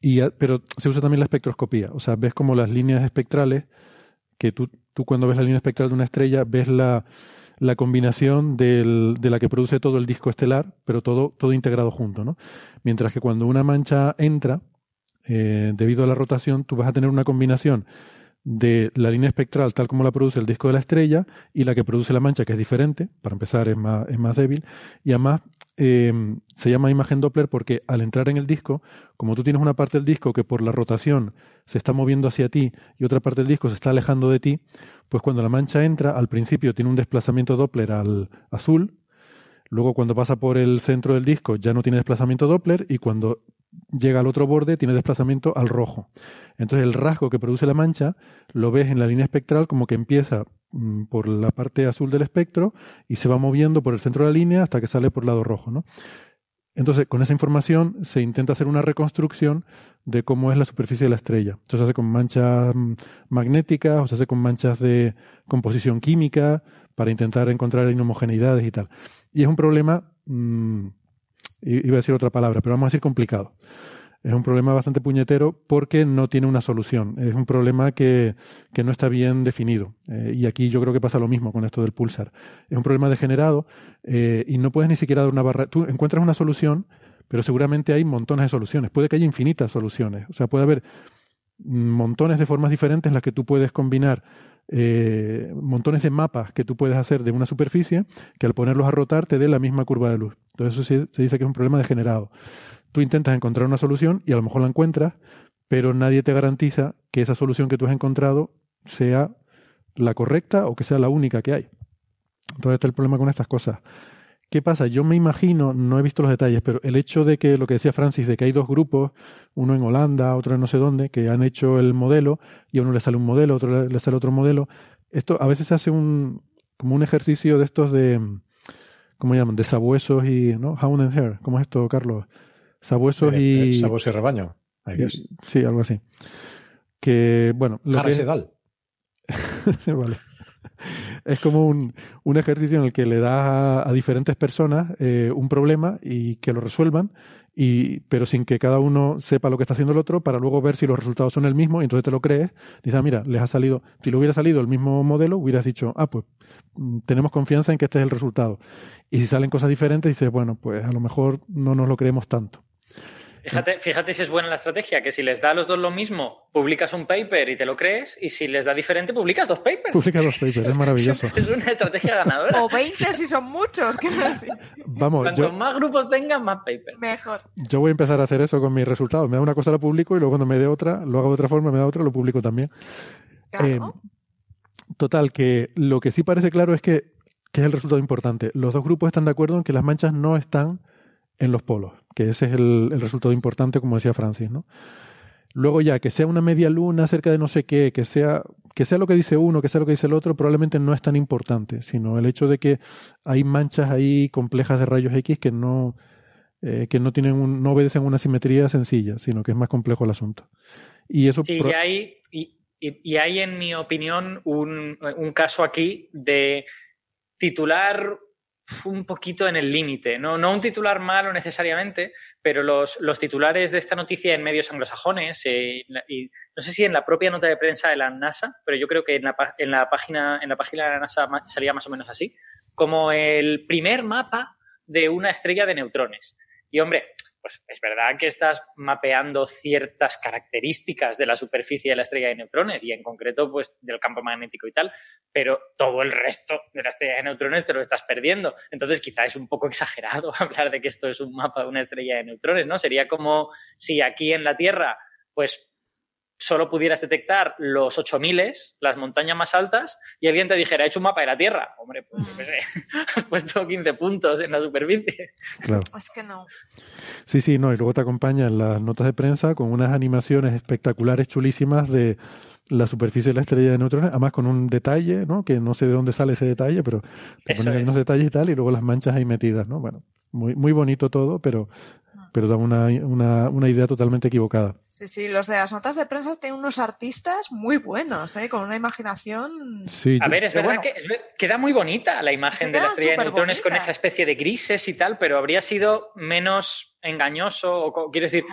Y, pero se usa también la espectroscopía. O sea, ves como las líneas espectrales, que tú, tú cuando ves la línea espectral de una estrella, ves la, la combinación de la que produce todo el disco estelar, pero todo, todo integrado junto, ¿no? Mientras que cuando una mancha entra, eh, debido a la rotación, tú vas a tener una combinación de la línea espectral tal como la produce el disco de la estrella y la que produce la mancha, que es diferente, para empezar es más, es más débil, y además eh, se llama imagen Doppler porque al entrar en el disco, como tú tienes una parte del disco que por la rotación se está moviendo hacia ti y otra parte del disco se está alejando de ti, pues cuando la mancha entra, al principio tiene un desplazamiento Doppler al azul, luego cuando pasa por el centro del disco ya no tiene desplazamiento Doppler y cuando llega al otro borde, tiene desplazamiento al rojo. Entonces el rasgo que produce la mancha lo ves en la línea espectral como que empieza mm, por la parte azul del espectro y se va moviendo por el centro de la línea hasta que sale por el lado rojo. Entonces, con esa información se intenta hacer una reconstrucción de cómo es la superficie de la estrella. Esto se hace con manchas mm, magnéticas o se hace con manchas de composición química para intentar encontrar inhomogeneidades y tal. Y es un problema mmm, iba a decir otra palabra, pero vamos a decir complicado. Es un problema bastante puñetero porque no tiene una solución. Es un problema que, que no está bien definido. Eh, y aquí yo creo que pasa lo mismo con esto del pulsar. Es un problema degenerado eh, y no puedes ni siquiera dar una barra. Tú encuentras una solución, pero seguramente hay montones de soluciones. Puede que haya infinitas soluciones. O sea, puede haber montones de formas diferentes en las que tú puedes combinar eh, montones de mapas que tú puedes hacer de una superficie que al ponerlos a rotar te dé la misma curva de luz. Entonces eso se, dice que es un problema degenerado. Tú intentas encontrar una solución y a lo mejor la encuentras, pero nadie te garantiza que esa solución que tú has encontrado sea la correcta o que sea la única que hay. Entonces está el problema con estas cosas. ¿Qué pasa? Yo me imagino, no he visto los detalles, pero el hecho de que lo que decía Francis, de que hay dos grupos, uno en Holanda, otro en no sé dónde, que han hecho el modelo y a uno le sale un modelo, a otro le sale otro modelo, esto a veces se hace un, como un ejercicio de estos de, ¿cómo llaman? De sabuesos y, ¿no? Hound and Hair. ¿Cómo es esto, Carlos? Sabuesos eh, y... Eh, sabuesos y rebaño. sí, algo así. Que, bueno... Lo que... vale es como un, un, ejercicio en el que le das a, diferentes personas eh, un problema y que lo resuelvan, y, pero sin que cada uno sepa lo que está haciendo el otro, para luego ver si los resultados son el mismo, y entonces te lo crees. Dices, ah, mira, les ha salido, si le hubiera salido el mismo modelo, hubieras dicho, ah, pues mm, tenemos confianza en que este es el resultado. Y si salen cosas diferentes, dices, bueno, pues a lo mejor no nos lo creemos tanto. Fíjate, fíjate si es buena la estrategia, que si les da a los dos lo mismo, publicas un paper y te lo crees, y si les da diferente, publicas dos papers. Publicas dos papers, es maravilloso. Es una estrategia ganadora. O 20 si son muchos, decir. Vamos, Cuanto más grupos tengan, más papers. Mejor. Yo voy a empezar a hacer eso con mis resultados. Me da una cosa, la publico, y luego cuando me dé otra, lo hago de otra forma, me da otra, lo publico también. Eh, total, que lo que sí parece claro es que, que es el resultado importante. Los dos grupos están de acuerdo en que las manchas no están en los polos, que ese es el, resultado importante, como decía Francis, ¿no? Luego ya, que sea una media luna cerca de no sé qué, que sea, que sea lo que dice uno, que sea lo que dice el otro, probablemente no es tan importante, sino el hecho de que hay manchas ahí complejas de rayos X que no, eh, que no tienen un, no obedecen una simetría sencilla, sino que es más complejo el asunto. Y eso sí, y hay, y, y hay, en mi opinión, un, un caso aquí de titular un poquito en el límite. ¿no? no un titular malo necesariamente, pero los, los titulares de esta noticia en medios anglosajones, eh, y no sé si en la propia nota de prensa de la NASA, pero yo creo que en la, en la, página, en la página de la NASA salía más o menos así, como el primer mapa de una estrella de neutrones. Y hombre, pues es verdad que estás mapeando ciertas características de la superficie de la estrella de neutrones y en concreto pues del campo magnético y tal, pero todo el resto de la estrella de neutrones te lo estás perdiendo. Entonces quizá es un poco exagerado hablar de que esto es un mapa de una estrella de neutrones, ¿no? Sería como si aquí en la Tierra pues solo pudieras detectar los 8000, las montañas más altas, y alguien te dijera, he hecho un mapa de la Tierra. Hombre, pues yo sé, has puesto 15 puntos en la superficie. Claro. Es que no. Sí, sí, no, y luego te acompañan las notas de prensa con unas animaciones espectaculares, chulísimas de la superficie de la estrella de neutrones, además con un detalle, ¿no? Que no sé de dónde sale ese detalle, pero te ponen unos detalles y tal, y luego las manchas ahí metidas, ¿no? Bueno, muy, muy bonito todo, pero pero da una, una, una, idea totalmente equivocada. Sí, sí, los de las notas de prensa tienen unos artistas muy buenos, ¿eh? con una imaginación. Sí, a ver, es verdad que queda muy bonita la imagen de la estrella de neutrones con esa especie de grises y tal, pero habría sido menos engañoso, o quiero decir,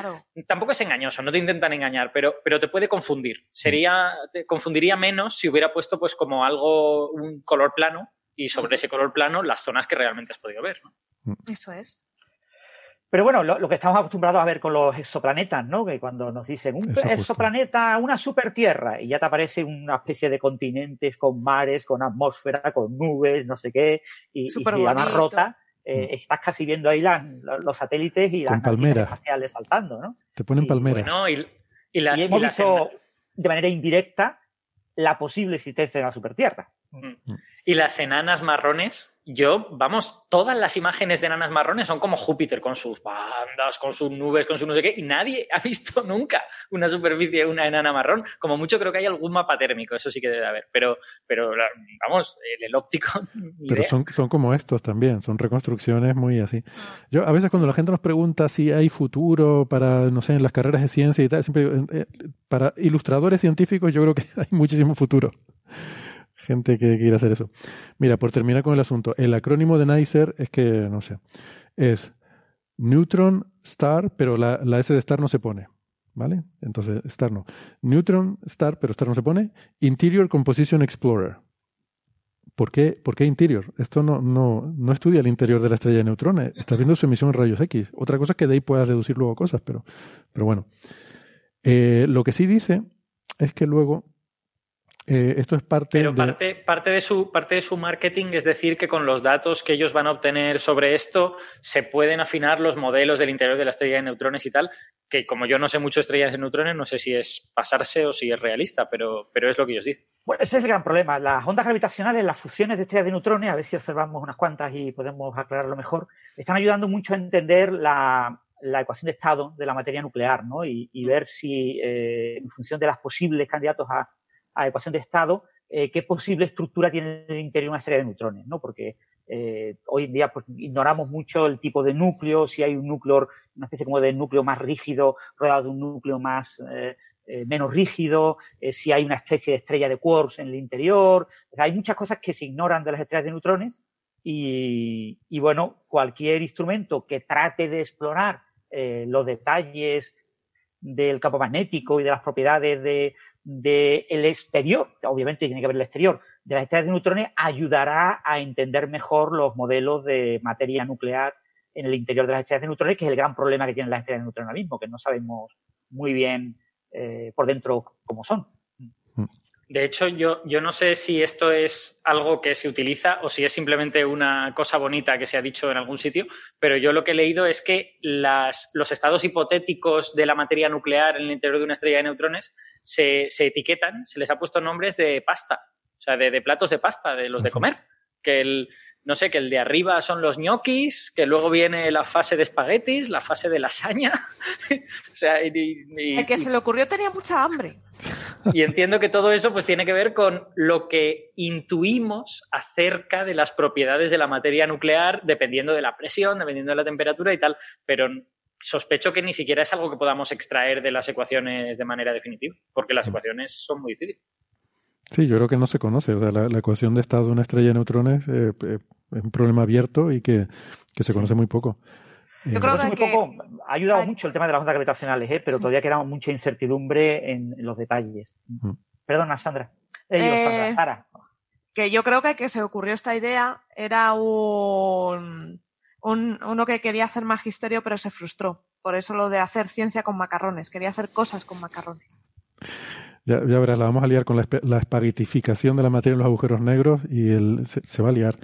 tampoco es engañoso, no te intentan engañar, pero, pero te puede confundir. Sería, te confundiría menos si hubiera puesto pues como algo, un color plano y sobre ese color plano las zonas que realmente has podido ver. ¿no? Eso es. Pero bueno, lo, que estamos acostumbrados a ver con los exoplanetas, ¿no? Que cuando nos dicen un exoplaneta, una super tierra, y ya te aparece una especie de continentes con mares, con atmósfera, con nubes, no sé qué, y, y si además rota, eh, mm. estás casi viendo ahí los satélites y las palmeras espaciales saltando, ¿no? Te ponen palmeras. Bueno, y, y, las, y hemos visto de manera indirecta la posible existencia de la supertierra. Mm. Y las enanas marrones, yo, vamos, todas las imágenes de enanas marrones son como Júpiter, con sus bandas, con sus nubes, con su no sé qué, y nadie ha visto nunca una superficie de una enana marrón. Como mucho creo que hay algún mapa térmico, eso sí que debe haber, pero, pero vamos, el, óptico. Pero son, son como estos también, son reconstrucciones muy así. Yo, a veces cuando la gente nos pregunta si hay futuro para, no sé, en las carreras de ciencia y tal, siempre, eh, para ilustradores científicos yo creo que hay muchísimo futuro gente que quiere hacer eso. Mira, por terminar con el asunto, el acrónimo de NICER es que, no sé, es Neutron Star, pero la, S de Star no se pone. ¿Vale? Entonces, Star no. Neutron Star, pero Star no se pone. Interior Composition Explorer. ¿Por qué, ¿Por qué interior? Esto no, no, no estudia el interior de la estrella de neutrones. Está viendo su emisión en rayos X. Otra cosa es que de ahí puedas deducir luego cosas, pero, pero bueno. Eh, lo que sí dice es que luego eh, esto es parte Pero parte, parte, de su, parte de su marketing es decir que con los datos que ellos van a obtener sobre esto se pueden afinar los modelos del interior de la estrella de neutrones y tal, que como yo no sé mucho de estrellas de neutrones, no sé si es pasarse o si es realista, pero, pero es lo que ellos dicen. Bueno, ese es el gran problema. Las ondas gravitacionales, las fusiones de estrellas de neutrones, a ver si observamos unas cuantas y podemos aclararlo mejor, están ayudando mucho a entender la, ecuación de estado de la materia nuclear, ¿no? Y, ver si, eh, en función de las posibles candidatos a a ecuación de estado, eh, qué posible estructura tiene en el interior una serie de neutrones, ¿no? Porque eh, hoy en día pues, ignoramos mucho el tipo de núcleo, si hay un núcleo, una especie como de núcleo más rígido rodeado de un núcleo más eh, menos rígido, si hay una especie de estrella de quarks en el interior. hay muchas cosas que se ignoran de las estrellas de neutrones y, y bueno, cualquier instrumento que trate de explorar los detalles del campo magnético y de las propiedades de, del exterior, obviamente tiene que ver el exterior, de las estrellas de neutrones, ayudará a entender mejor los modelos de materia nuclear en el interior de las estrellas de neutrones, que es el gran problema que tienen las estrellas de neutrones ahora mismo, que no sabemos muy bien eh, por dentro cómo son. De hecho, yo, yo no sé si esto es algo que se utiliza o si es simplemente una cosa bonita que se ha dicho en algún sitio, pero yo lo que he leído es que las, los estados hipotéticos de la materia nuclear en el interior de una estrella de neutrones se, se etiquetan, se les ha puesto nombres de pasta, o sea, de, de platos de pasta, de los de comer. Que el, no sé, que el de arriba son los ñoquis, que luego viene la fase de espaguetis, la fase de lasaña. o sea, el que se le ocurrió tenía mucha hambre. Y entiendo que todo eso pues tiene que ver con lo que intuimos acerca de las propiedades de la materia nuclear, dependiendo de la presión, dependiendo de la temperatura y tal, pero sospecho que ni siquiera es algo que podamos extraer de las ecuaciones de manera definitiva, porque las ecuaciones son muy difíciles. Sí, yo creo que no se conoce. O sea, la, ecuación de estado de una estrella de neutrones eh, eh, es un problema abierto y que, se conoce muy poco. Yo creo que, poco, ha ayudado mucho el tema de las ondas gravitacionales, ¿eh? pero todavía queda mucha incertidumbre en, los detalles. Perdona, Sandra. Sandra, Sara. Que yo creo que que se ocurrió esta idea era un, un, uno que quería hacer magisterio pero se frustró. Por eso lo de hacer ciencia con macarrones. Quería hacer cosas con macarrones. Ya, verás, la vamos a liar con la, la espaguetificación de la materia en los agujeros negros y el, se, va a liar.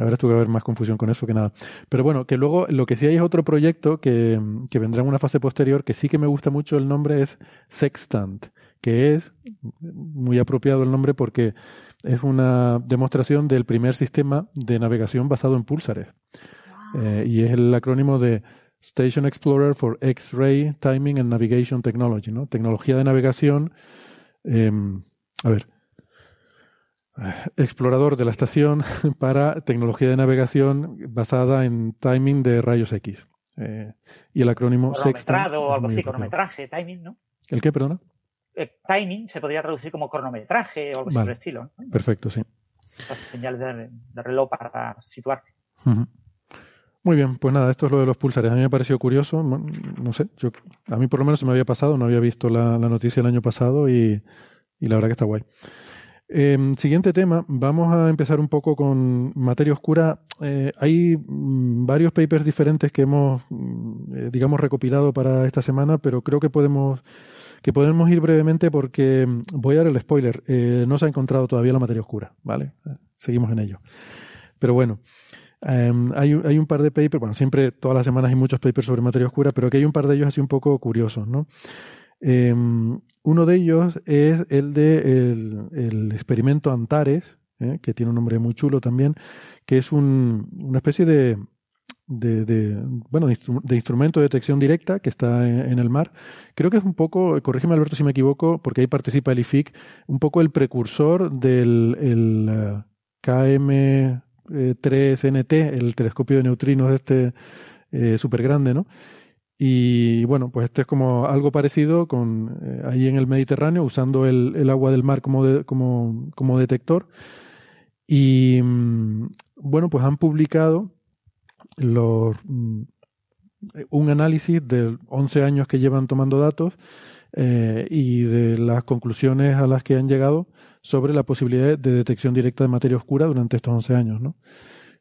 La verdad tuve que haber más confusión con eso que nada. Pero bueno, que luego lo que sí hay es otro proyecto que, que vendrá en una fase posterior, que sí que me gusta mucho el nombre, es Sextant, que es muy apropiado el nombre porque es una demostración del primer sistema de navegación basado en púlsares. Eh, y es el acrónimo de Station Explorer for X-Ray Timing and Navigation Technology, ¿no? Tecnología de navegación Em, a ver, explorador de la estación para tecnología de navegación basada en timing de rayos X. Eh, y el acrónimo Sextant. o algo así, cronometraje, timing, ¿no? ¿El qué, perdona? El timing se podría traducir como cronometraje o algo así por el estilo. Perfecto, sí. Señales de, reloj para situarte. Muy bien, pues nada, esto es lo de los pulsares. A mí me ha parecido curioso, no sé, yo, a mí por lo menos se me había pasado, no había visto la, noticia el año pasado y, la verdad que está guay. Em, siguiente tema, vamos a empezar un poco con materia oscura. Eh, hay mm, varios papers diferentes que hemos, mm, eh, digamos, recopilado para esta semana, pero creo que podemos, que podemos ir brevemente porque mm, voy a dar el spoiler. Eh, no se ha encontrado todavía la materia oscura, ¿vale? Seguimos en ello. Pero bueno, em, hay, hay, un par de papers, bueno, siempre todas las semanas hay muchos papers sobre materia oscura, pero aquí hay un par de ellos así un poco curiosos, ¿no? Em, uno de ellos es el de el, experimento Antares, ¿eh? que tiene un nombre muy chulo también, que es un, una especie de, de, bueno, de, instrumento de detección directa que está en, el mar. Creo que es un poco, corrígeme Alberto si me equivoco, porque ahí participa el IFIC, un poco el precursor del el, eh, KM3NT, el telescopio de neutrinos este eh, súper grande, ¿no? Y bueno, pues este es como algo parecido con eh, ahí en el Mediterráneo, usando el, agua del mar como, como, detector. Y mm, bueno, pues han publicado los, mm, un análisis de 11 años que llevan tomando datos eh, y de las conclusiones a las que han llegado sobre la posibilidad de detección directa de materia oscura durante estos 11 años, ¿no?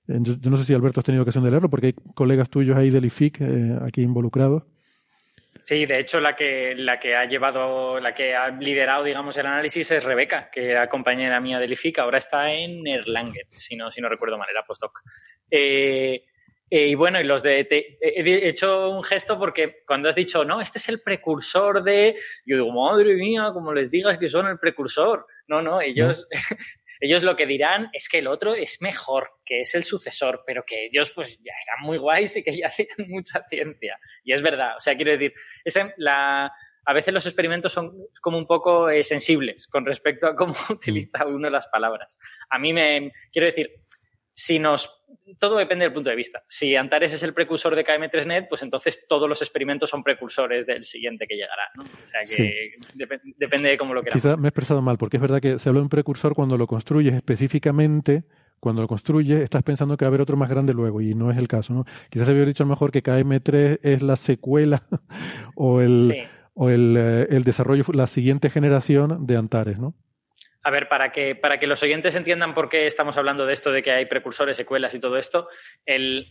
Yo, no sé si Alberto has tenido ocasión de leerlo, porque hay colegas tuyos ahí del IFIC eh, aquí involucrados. Sí, de hecho la que, la que ha llevado, la que ha liderado, digamos, el análisis es Rebeca, que era compañera mía del IFIC, ahora está en Erlangen, si no, si no recuerdo mal, era postdoc. Eh, eh, y bueno, y los de. he hecho un gesto porque cuando has dicho, no, este es el precursor de. Yo digo, madre mía, como les digas que son el precursor. No, no, ellos. Ellos lo que dirán es que el otro es mejor, que es el sucesor, pero que ellos pues ya eran muy guays y que ya hacían mucha ciencia. Y es verdad, o sea, quiero decir, la, a veces los experimentos son como un poco eh, sensibles con respecto a cómo utiliza uno las palabras. A mí me, quiero decir, si nos, todo depende del punto de vista. Si Antares es el precursor de KM3net, pues entonces todos los experimentos son precursores del siguiente que llegará. ¿no? O sea que depende de cómo lo queramos. Quizá me he expresado mal, porque es verdad que se habla de un precursor cuando lo construyes específicamente. Cuando lo construyes, estás pensando que va a haber otro más grande luego, y no es el caso, ¿no? Quizás había dicho a lo mejor que KM3 es la secuela o el, o el, eh, el desarrollo, la siguiente generación de Antares, ¿no? A ver, para que, para que los oyentes entiendan por qué estamos hablando de esto, de que hay precursores, secuelas y todo esto, el,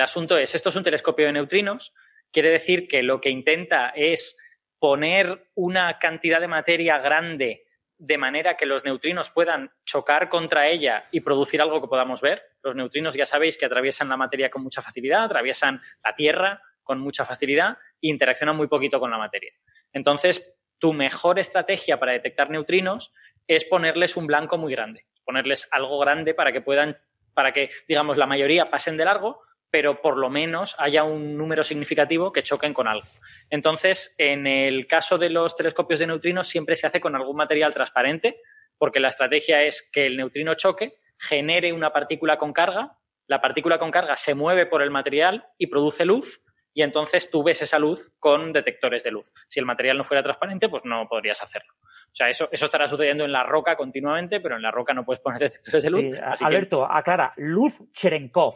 asunto es, esto es un telescopio de neutrinos, quiere decir que lo que intenta es poner una cantidad de materia grande de manera que los neutrinos puedan chocar contra ella y producir algo que podamos ver. Los neutrinos ya sabéis que atraviesan la materia con mucha facilidad, atraviesan la Tierra con mucha facilidad e interaccionan muy poquito con la materia. Entonces, tu mejor estrategia para detectar neutrinos es ponerles un blanco muy grande, ponerles algo grande para que puedan, para que, digamos, la mayoría pasen de largo, pero por lo menos haya un número significativo que choquen con algo. Entonces, en el caso de los telescopios de neutrinos, siempre se hace con algún material transparente, porque la estrategia es que el neutrino choque, genere una partícula con carga, la partícula con carga se mueve por el material y produce luz, y entonces tú ves esa luz con detectores de luz. Si el material no fuera transparente, pues no podrías hacerlo. O sea, eso, eso estará sucediendo en la roca continuamente, pero en la roca no puedes poner detectores de luz. Alberto, aclara, luz Cherenkov.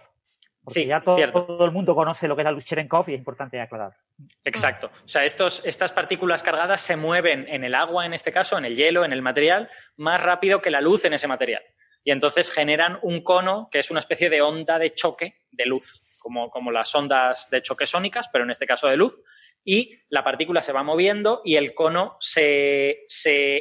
sí, ya todo, todo, el mundo conoce lo que es la luz Cherenkov y es importante aclarar. Exacto. O sea, estos, estas partículas cargadas se mueven en el agua, en este caso, en el hielo, en el material, más rápido que la luz en ese material. Y entonces generan un cono que es una especie de onda de choque de luz como, las ondas de choque sónicas, pero en este caso de luz, y la partícula se va moviendo y el cono se,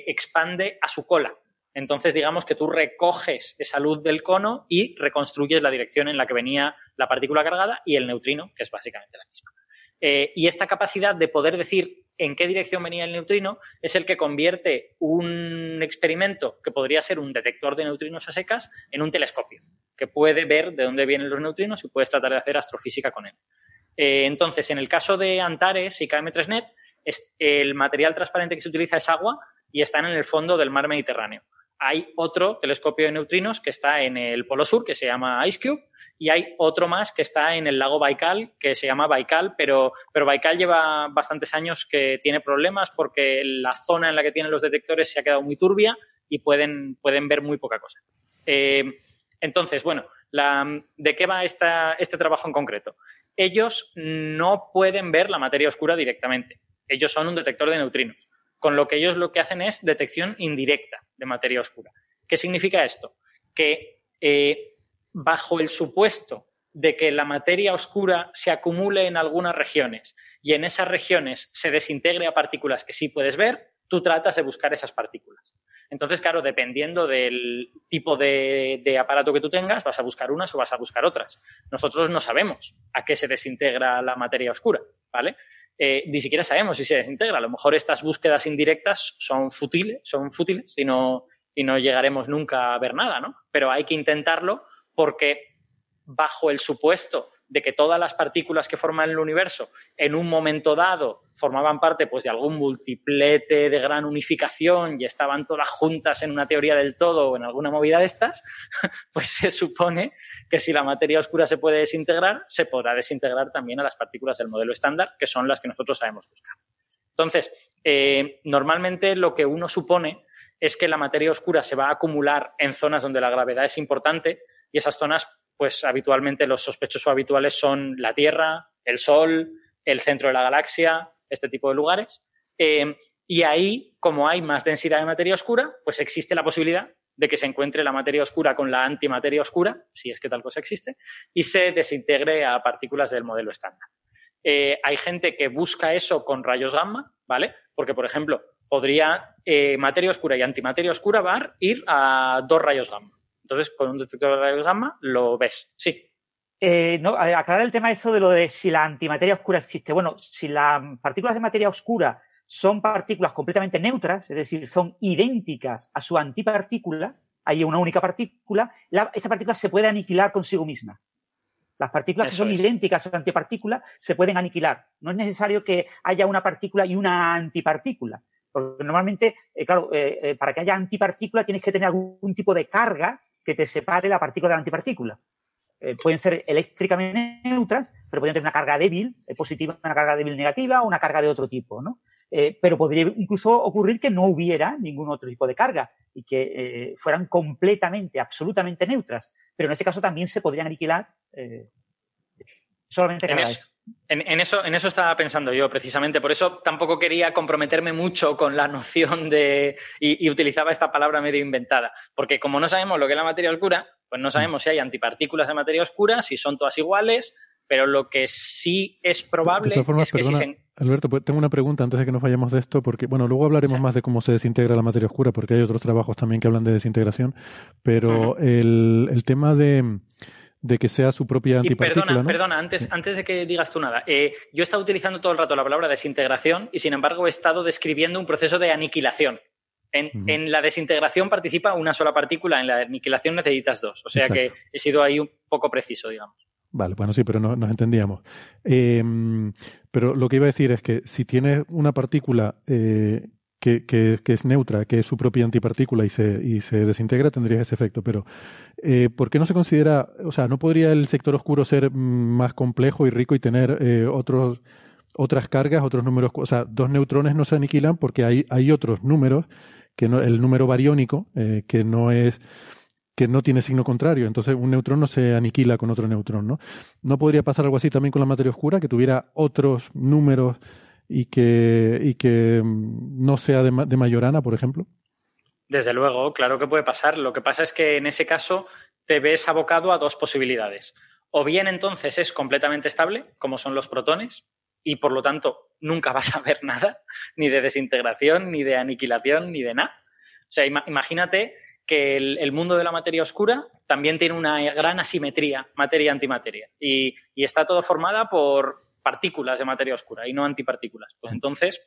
expande a su cola. Entonces, digamos que tú recoges esa luz del cono y reconstruyes la dirección en la que venía la partícula cargada y el neutrino, que es básicamente la misma. Eh, y esta capacidad de poder decir en qué dirección venía el neutrino es el que convierte un experimento que podría ser un detector de neutrinos a secas en un telescopio que puede ver de dónde vienen los neutrinos y puedes tratar de hacer astrofísica con él. Eh, entonces, en el caso de Antares y KM3net, el material transparente que se utiliza es agua y están en el fondo del mar Mediterráneo. Hay otro telescopio de neutrinos que está en el Polo Sur, que se llama IceCube, y hay otro más que está en el lago Baikal, que se llama Baikal, pero, pero Baikal lleva bastantes años que tiene problemas porque la zona en la que tienen los detectores se ha quedado muy turbia y pueden, pueden ver muy poca cosa. Eh, entonces, bueno, ¿de qué va este trabajo en concreto? Ellos no pueden ver la materia oscura directamente. Ellos son un detector de neutrinos, con lo que ellos lo que hacen es detección indirecta de materia oscura. ¿Qué significa esto? Que eh, bajo el supuesto de que la materia oscura se acumule en algunas regiones y en esas regiones se desintegre a partículas que sí puedes ver, tú tratas de buscar esas partículas. Entonces, claro, dependiendo del tipo de, aparato que tú tengas, vas a buscar unas o vas a buscar otras. Nosotros no sabemos a qué se desintegra la materia oscura, ¿vale? Eh, ni siquiera sabemos si se desintegra. A lo mejor estas búsquedas indirectas son fútiles, son fútiles y no, y no llegaremos nunca a ver nada, ¿no? Pero hay que intentarlo porque bajo el supuesto de que todas las partículas que forman el universo en un momento dado formaban parte pues, de algún multiplete de gran unificación y estaban todas juntas en una teoría del todo o en alguna movida de estas, pues se supone que si la materia oscura se puede desintegrar, se podrá desintegrar también a las partículas del modelo estándar, que son las que nosotros sabemos buscar. Entonces, eh, normalmente lo que uno supone es que la materia oscura se va a acumular en zonas donde la gravedad es importante y esas zonas pues habitualmente los sospechosos habituales son la Tierra, el Sol, el centro de la galaxia, este tipo de lugares. Eh, y ahí, como hay más densidad de materia oscura, pues existe la posibilidad de que se encuentre la materia oscura con la antimateria oscura, si es que tal cosa existe, y se desintegre a partículas del modelo estándar. Eh, hay gente que busca eso con rayos gamma, ¿vale? Porque, por ejemplo, podría eh, materia oscura y antimateria oscura ir a dos rayos gamma. Entonces, con un detector de rayos gamma lo ves. Sí. Eh, no, aclarar el tema eso de lo de si la antimateria oscura existe. Bueno, si las partículas de materia oscura son partículas completamente neutras, es decir, son idénticas a su antipartícula, hay una única partícula, esa partícula se puede aniquilar consigo misma. Las partículas que son idénticas a su antipartícula se pueden aniquilar. No es necesario que haya una partícula y una antipartícula. Porque normalmente, eh, claro, eh, para que haya antipartícula tienes que tener algún tipo de carga que te separe la partícula de la antipartícula. Eh, pueden ser eléctricamente neutras, pero pueden tener una carga débil, eh, positiva, una carga débil negativa o una carga de otro tipo, ¿no? Eh, pero podría incluso ocurrir que no hubiera ningún otro tipo de carga y que fueran completamente, absolutamente neutras. Pero en ese caso también se podrían aniquilar solamente en eso. En, eso, en eso estaba pensando yo, precisamente. Por eso tampoco quería comprometerme mucho con la noción de. Y, utilizaba esta palabra medio inventada. Porque como no sabemos lo que es la materia oscura, pues no sabemos si hay antipartículas de materia oscura, si son todas iguales, pero lo que sí es probable es que si se... Alberto, pues tengo una pregunta antes de que nos vayamos de esto, porque, bueno, luego hablaremos más de cómo se desintegra la materia oscura, porque hay otros trabajos también que hablan de desintegración, pero el, el tema de de que sea su propia antipartícula. perdona, perdona, antes, antes de que digas tú nada. Eh, yo he estado utilizando todo el rato la palabra desintegración y, sin embargo, he estado describiendo un proceso de aniquilación. En, la desintegración participa una sola partícula, en la aniquilación necesitas dos. O sea que he sido ahí un poco preciso, digamos. Vale, bueno, sí, pero no, nos entendíamos. Em, pero lo que iba a decir es que si tienes una partícula eh, que, es neutra, que es su propia antipartícula y se, y se desintegra, tendría ese efecto. Pero, eh, ¿por qué no se considera, o sea, no podría el sector oscuro ser más complejo y rico y tener eh, otros, otras cargas, otros números? O sea, dos neutrones no se aniquilan porque hay, hay otros números, que no, el número bariónico, eh, que no es que no tiene signo contrario. Entonces, un neutrón no se aniquila con otro neutrón, ¿no? ¿No podría pasar algo así también con la materia oscura, que tuviera otros números y que, y que mm, no sea de, de Mayorana, por ejemplo? Desde luego, claro que puede pasar. Lo que pasa es que en ese caso te ves abocado a dos posibilidades. O bien entonces es completamente estable, como son los protones, y por lo tanto nunca vas a ver nada, ni de desintegración, ni de aniquilación, ni de nada. O sea, imagínate que el, mundo de la materia oscura también tiene una gran asimetría materia-antimateria y, y, está todo formada por, partículas de materia oscura y no antipartículas. Pues entonces,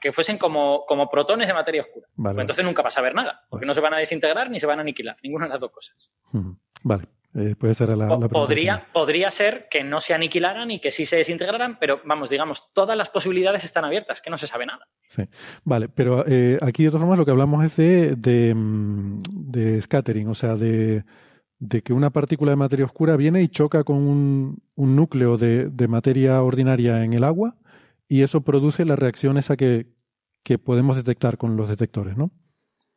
que fuesen como, como protones de materia oscura. Pues entonces nunca vas a ver nada, porque no se van a desintegrar ni se van a aniquilar, ninguna de las dos cosas. Vale. Eh, puede ser la, podría, podría ser que no se aniquilaran y que sí se desintegraran, pero vamos, digamos, todas las posibilidades están abiertas, que no se sabe nada. Sí. Vale, pero eh, aquí de todas formas lo que hablamos es de, de, mm, de scattering, o sea, de, de que una partícula de materia oscura viene y choca con un, núcleo de, materia ordinaria en el agua y eso produce la reacción esa que, podemos detectar con los detectores, ¿no?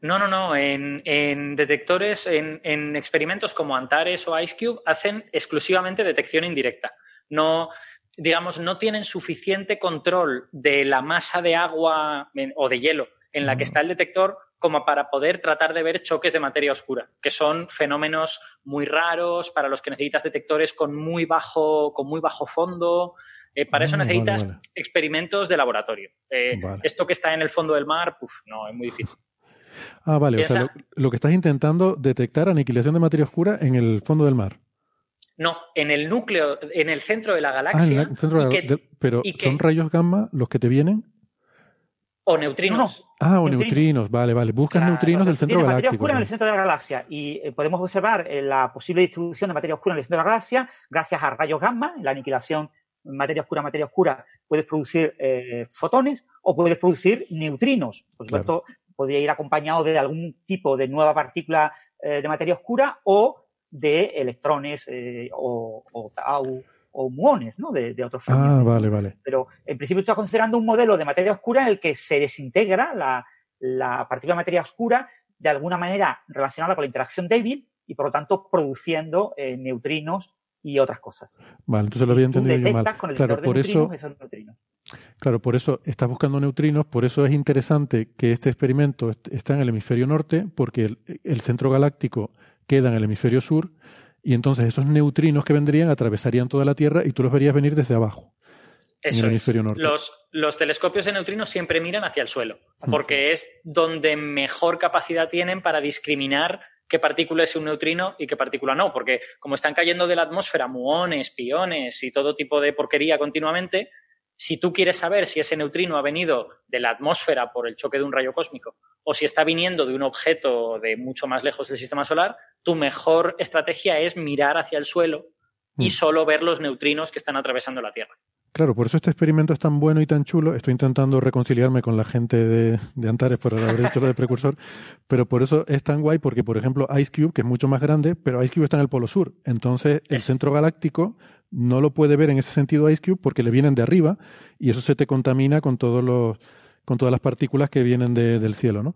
No, no, no. En, detectores, en, en, experimentos como Antares o IceCube, hacen exclusivamente detección indirecta. No, digamos, no tienen suficiente control de la masa de agua o de hielo en la que está el detector como para poder tratar de ver choques de materia oscura, que son fenómenos muy raros para los que necesitas detectores con muy bajo, con muy bajo fondo. Eh, para eso Ah, necesitas vale, vale. experimentos de laboratorio. Eh, Vale. Esto que está en el fondo del mar, no, es muy difícil. Ah, vale. O sea, lo, que estás intentando detectar aniquilación de materia oscura en el fondo del mar. No, en el núcleo, en el centro de la Ah, en galaxia, el centro de la- que- de- pero que- son rayos gamma los que te vienen. O neutrinos. Ah, o Neutrinos. neutrinos, vale, vale. Buscas Claro, neutrinos del centro tienes materia galáctico. oscura en el centro de la galaxia y eh, podemos observar eh, la posible distribución de materia oscura en el centro de la galaxia gracias a rayos gamma. En la aniquilación materia oscura, materia oscura, puedes producir eh, fotones o puedes producir neutrinos. Por Claro. supuesto, podría ir acompañado de algún tipo de nueva partícula de materia oscura o de electrones o, o tau o muones, ¿no? De, de otros Ah, fragmentos. vale, vale. Pero en principio estás considerando un modelo de materia oscura en el que se desintegra la, la partícula de materia oscura de alguna manera relacionada con la interacción débil y por lo tanto produciendo eh, neutrinos y otras cosas. Vale, entonces lo había entendido yo mal. con el Claro, por de eso, esos neutrinos. claro, por eso estás buscando neutrinos, por eso es interesante que este experimento est- está en el hemisferio norte, porque el, el centro galáctico queda en el hemisferio sur, y entonces esos neutrinos que vendrían atravesarían toda la Tierra y tú los verías venir desde abajo, en Eso el es. hemisferio norte. Los, los telescopios de neutrinos siempre miran hacia el suelo, porque es donde mejor capacidad tienen para discriminar qué partícula es un neutrino y qué partícula no, porque como están cayendo de la atmósfera muones, piones y todo tipo de porquería continuamente, si tú quieres saber si ese neutrino ha venido de la atmósfera por el choque de un rayo cósmico o si está viniendo de un objeto de mucho más lejos del sistema solar, tu mejor estrategia es mirar hacia el suelo y Mm. solo ver los neutrinos que están atravesando la Tierra. Claro, por eso este experimento es tan bueno y tan chulo. Estoy intentando reconciliarme con la gente de, de Antares por haber dicho lo de precursor, pero por eso es tan guay porque, por ejemplo, Ice Cube, que es mucho más grande, pero Ice Cube está en el polo sur. Entonces, el centro galáctico no lo puede ver en ese sentido Ice Cube porque le vienen de arriba y eso se te contamina con todos los con todas las partículas que vienen de- del cielo, ¿no?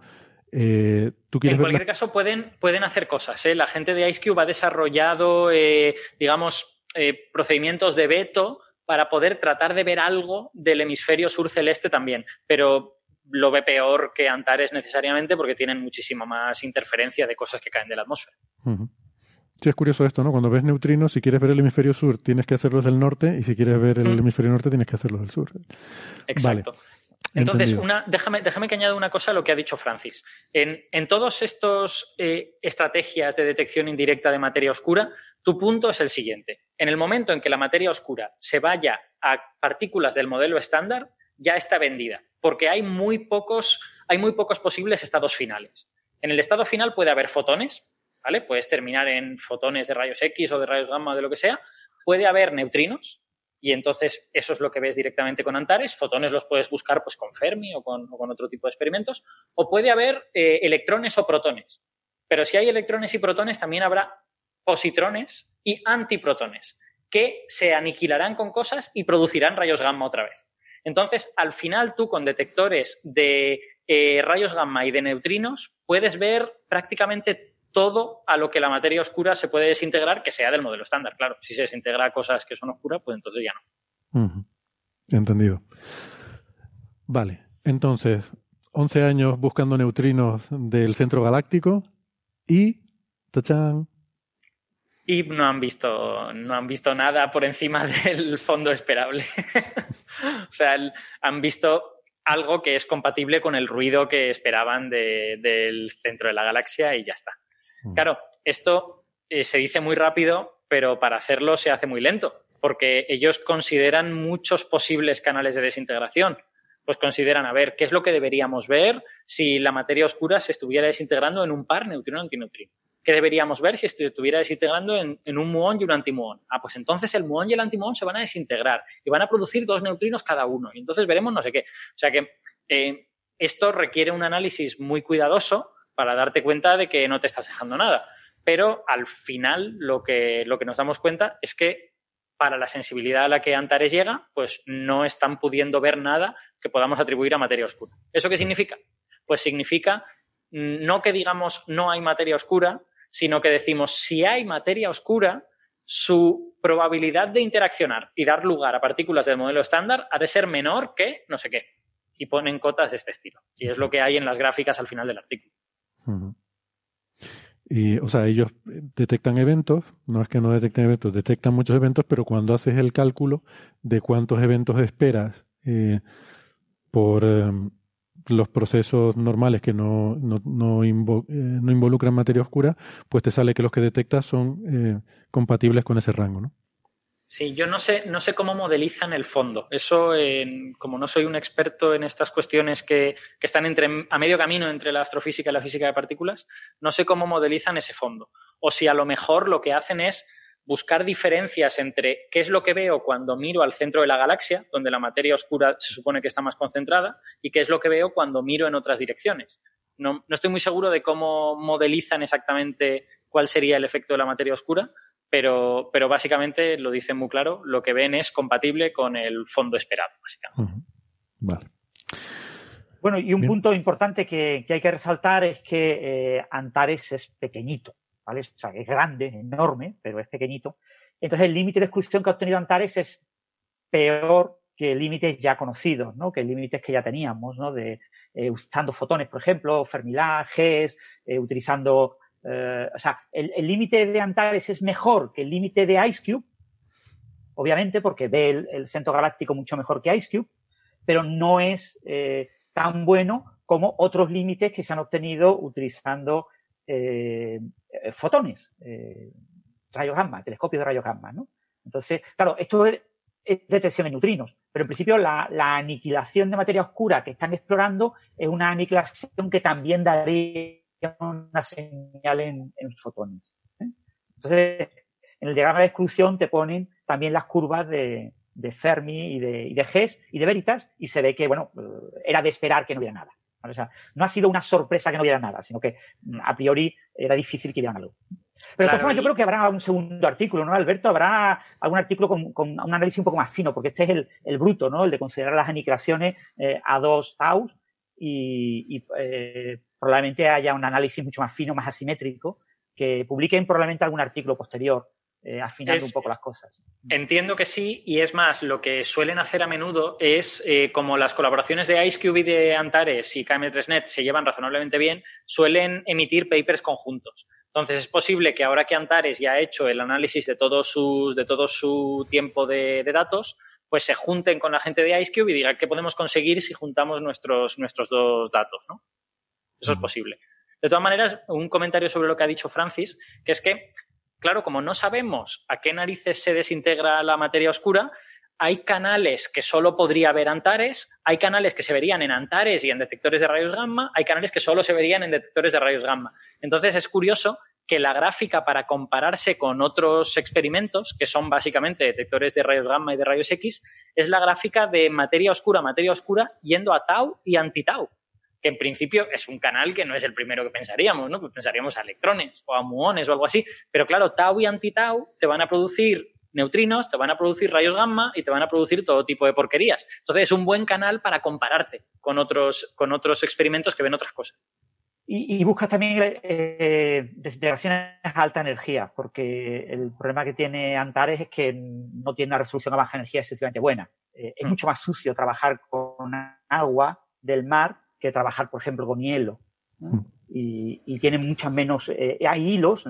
Eh, ¿Tú En cualquier caso, pueden, pueden hacer cosas. ¿eh? La gente de IceCube ha desarrollado, eh, digamos, eh, procedimientos de veto para poder tratar de ver algo del hemisferio sur celeste también. Pero lo ve peor que Antares necesariamente porque tienen muchísima más interferencia de cosas que caen de la atmósfera. Sí, es curioso esto, ¿no? Cuando ves neutrinos, si quieres ver el hemisferio sur, tienes que hacerlos del norte, y si quieres ver el hemisferio norte, tienes que hacerlos del sur. Exacto. Vale. Entonces, una, déjame, déjame que añada una cosa a lo que ha dicho Francis. En, en todas estas estrategias de detección indirecta de materia oscura, tu punto es el siguiente. En el momento en que la materia oscura se vaya a partículas del modelo estándar, ya está vendida, porque hay muy pocos, hay muy pocos posibles estados finales. En el estado final puede haber fotones, ¿vale? Puedes terminar en fotones de rayos X o de rayos gamma o de lo que sea. Puede haber neutrinos, y entonces eso es lo que ves directamente con Antares. Fotones los puedes buscar pues, con Fermi o con, otro tipo de experimentos. O puede haber eh, electrones o protones. Pero si hay electrones y protones, también habrá positrones y antiprotones, que se aniquilarán con cosas y producirán rayos gamma otra vez. Entonces, al final tú con detectores de eh, rayos gamma y de neutrinos puedes ver prácticamente todo a lo que la materia oscura se puede desintegrar, que sea del modelo estándar. Claro, si se desintegra cosas que son oscuras, pues entonces ya no. Entendido. Vale, entonces, 11 años buscando neutrinos del centro galáctico y... ¡Tachán! Y no han visto, no han visto nada por encima del fondo esperable. o sea, el- han visto algo que es compatible con el ruido que esperaban de- del centro de la galaxia y ya está. Claro, esto eh, se dice muy rápido, pero para hacerlo se hace muy lento, porque ellos consideran muchos posibles canales de desintegración. Pues consideran, a ver, ¿qué es lo que deberíamos ver si la materia oscura se estuviera desintegrando en un par neutrino-antineutrino? ¿Qué deberíamos ver si estuviera desintegrando en, en un muón y un antimuón? Ah, pues entonces el muón y el antimuón se van a desintegrar y van a producir dos neutrinos cada uno. Y entonces veremos no sé qué. O sea que eh, esto requiere un análisis muy cuidadoso para darte cuenta de que no te estás dejando nada. Pero al final lo que, lo que nos damos cuenta es que para la sensibilidad a la que Antares llega, pues no están pudiendo ver nada que podamos atribuir a materia oscura. ¿Eso qué significa? Pues significa mm, no que digamos no hay materia oscura, sino que decimos si hay materia oscura, su probabilidad de interaccionar y dar lugar a partículas del modelo estándar ha de ser menor que no sé qué. y ponen cotas de este estilo. Y es lo que hay en las gráficas al final del artículo. Y, o sea, ellos detectan eventos, no es que no detecten eventos, detectan muchos eventos, pero cuando haces el cálculo de cuántos eventos esperas eh, por em, los procesos normales que no, no, eh, no, involucran materia oscura, pues te sale que los que detectas son eh, compatibles con ese rango, ¿no? Sí, yo no sé, no sé cómo modelizan el fondo. Eso, como no soy un experto en estas cuestiones que, que, están entre, a medio camino entre la astrofísica y la física de partículas, no sé cómo modelizan ese fondo. O si a lo mejor lo que hacen es buscar diferencias entre qué es lo que veo cuando miro al centro de la galaxia, donde la materia oscura se supone que está más concentrada, y qué es lo que veo cuando miro en otras direcciones. No, no estoy muy seguro de cómo modelizan exactamente cuál sería el efecto de la materia oscura, pero, pero básicamente lo dicen muy claro, lo que ven es compatible con el fondo esperado, básicamente. Vale. Bueno, y un punto importante que, hay que resaltar es que eh, Antares es pequeñito, ¿vale? O sea, es grande, enorme, pero es pequeñito. Entonces, el límite de exclusión que ha obtenido Antares es peor que límites ya conocidos, ¿no? Que límites que ya teníamos, ¿no? De, eh, usando fotones, por ejemplo, Fermilab, GES, eh, utilizando eh, o sea, el límite de Antares es mejor que el límite de IceCube, obviamente, porque ve el, centro galáctico mucho mejor que IceCube, pero no es tan bueno como otros límites que se han obtenido utilizando fotones, rayos gamma, telescopios de rayos gamma, ¿no? Entonces, claro, esto es, detección de neutrinos, pero en principio la, la, aniquilación de materia oscura que están explorando es una aniquilación que también daría una señal en, fotones. ¿eh? Entonces, en el diagrama de exclusión te ponen también las curvas de, Fermi y de, y de GES y de Veritas y se ve que, bueno, era de esperar que no hubiera nada. O sea, no ha sido una sorpresa que no hubiera nada, sino que mm, a priori era difícil que hubiera algo. Pero de todas formas, yo creo que habrá un segundo artículo, ¿no, Alberto? Habrá algún artículo con, un análisis un poco más fino, porque este es el, bruto, ¿no? El de considerar las aniquilaciones eh, a dos taus y, probablemente haya un análisis mucho más fino, más asimétrico, que publiquen probablemente algún artículo posterior. Eh, afinando un poco las cosas. Entiendo que sí, y es más, lo que suelen hacer a menudo es, eh, como las colaboraciones de IceCube y de Antares y KM3Net se llevan razonablemente bien, suelen emitir papers conjuntos. Entonces es posible que ahora que Antares ya ha hecho el análisis de, todos sus, de todo su tiempo de, de datos, pues se junten con la gente de IceCube y digan qué podemos conseguir si juntamos nuestros, nuestros dos datos, ¿no? Eso es posible. De todas maneras, un comentario sobre lo que ha dicho Francis, que es que, claro, como no sabemos a qué narices se desintegra la materia oscura, hay canales que solo podría ver Antares, hay canales que se verían en Antares y en detectores de rayos gamma, hay canales que solo se verían en detectores de rayos gamma. Entonces es curioso que la gráfica para compararse con otros experimentos, que son básicamente detectores de rayos gamma y de rayos X, es la gráfica de materia oscura, materia oscura, yendo a tau y anti-tau que en principio es un canal que no es el primero que pensaríamos, ¿no? Pues pensaríamos a electrones o a muones o algo así. Pero claro, tau y anti-tau te van a producir neutrinos, te van a producir rayos gamma y te van a producir todo tipo de porquerías. Entonces es un buen canal para compararte con otros, con otros experimentos que ven otras cosas. Y, buscas también eh, desintegraciones a alta energía, porque el problema que tiene Antares es que no tiene una resolución a baja energía excesivamente buena. Eh, es mm. mucho más sucio trabajar con agua del mar que trabajar, por ejemplo, con hielo. Mm. Y, y tienen muchas menos. Eh, hay hilos,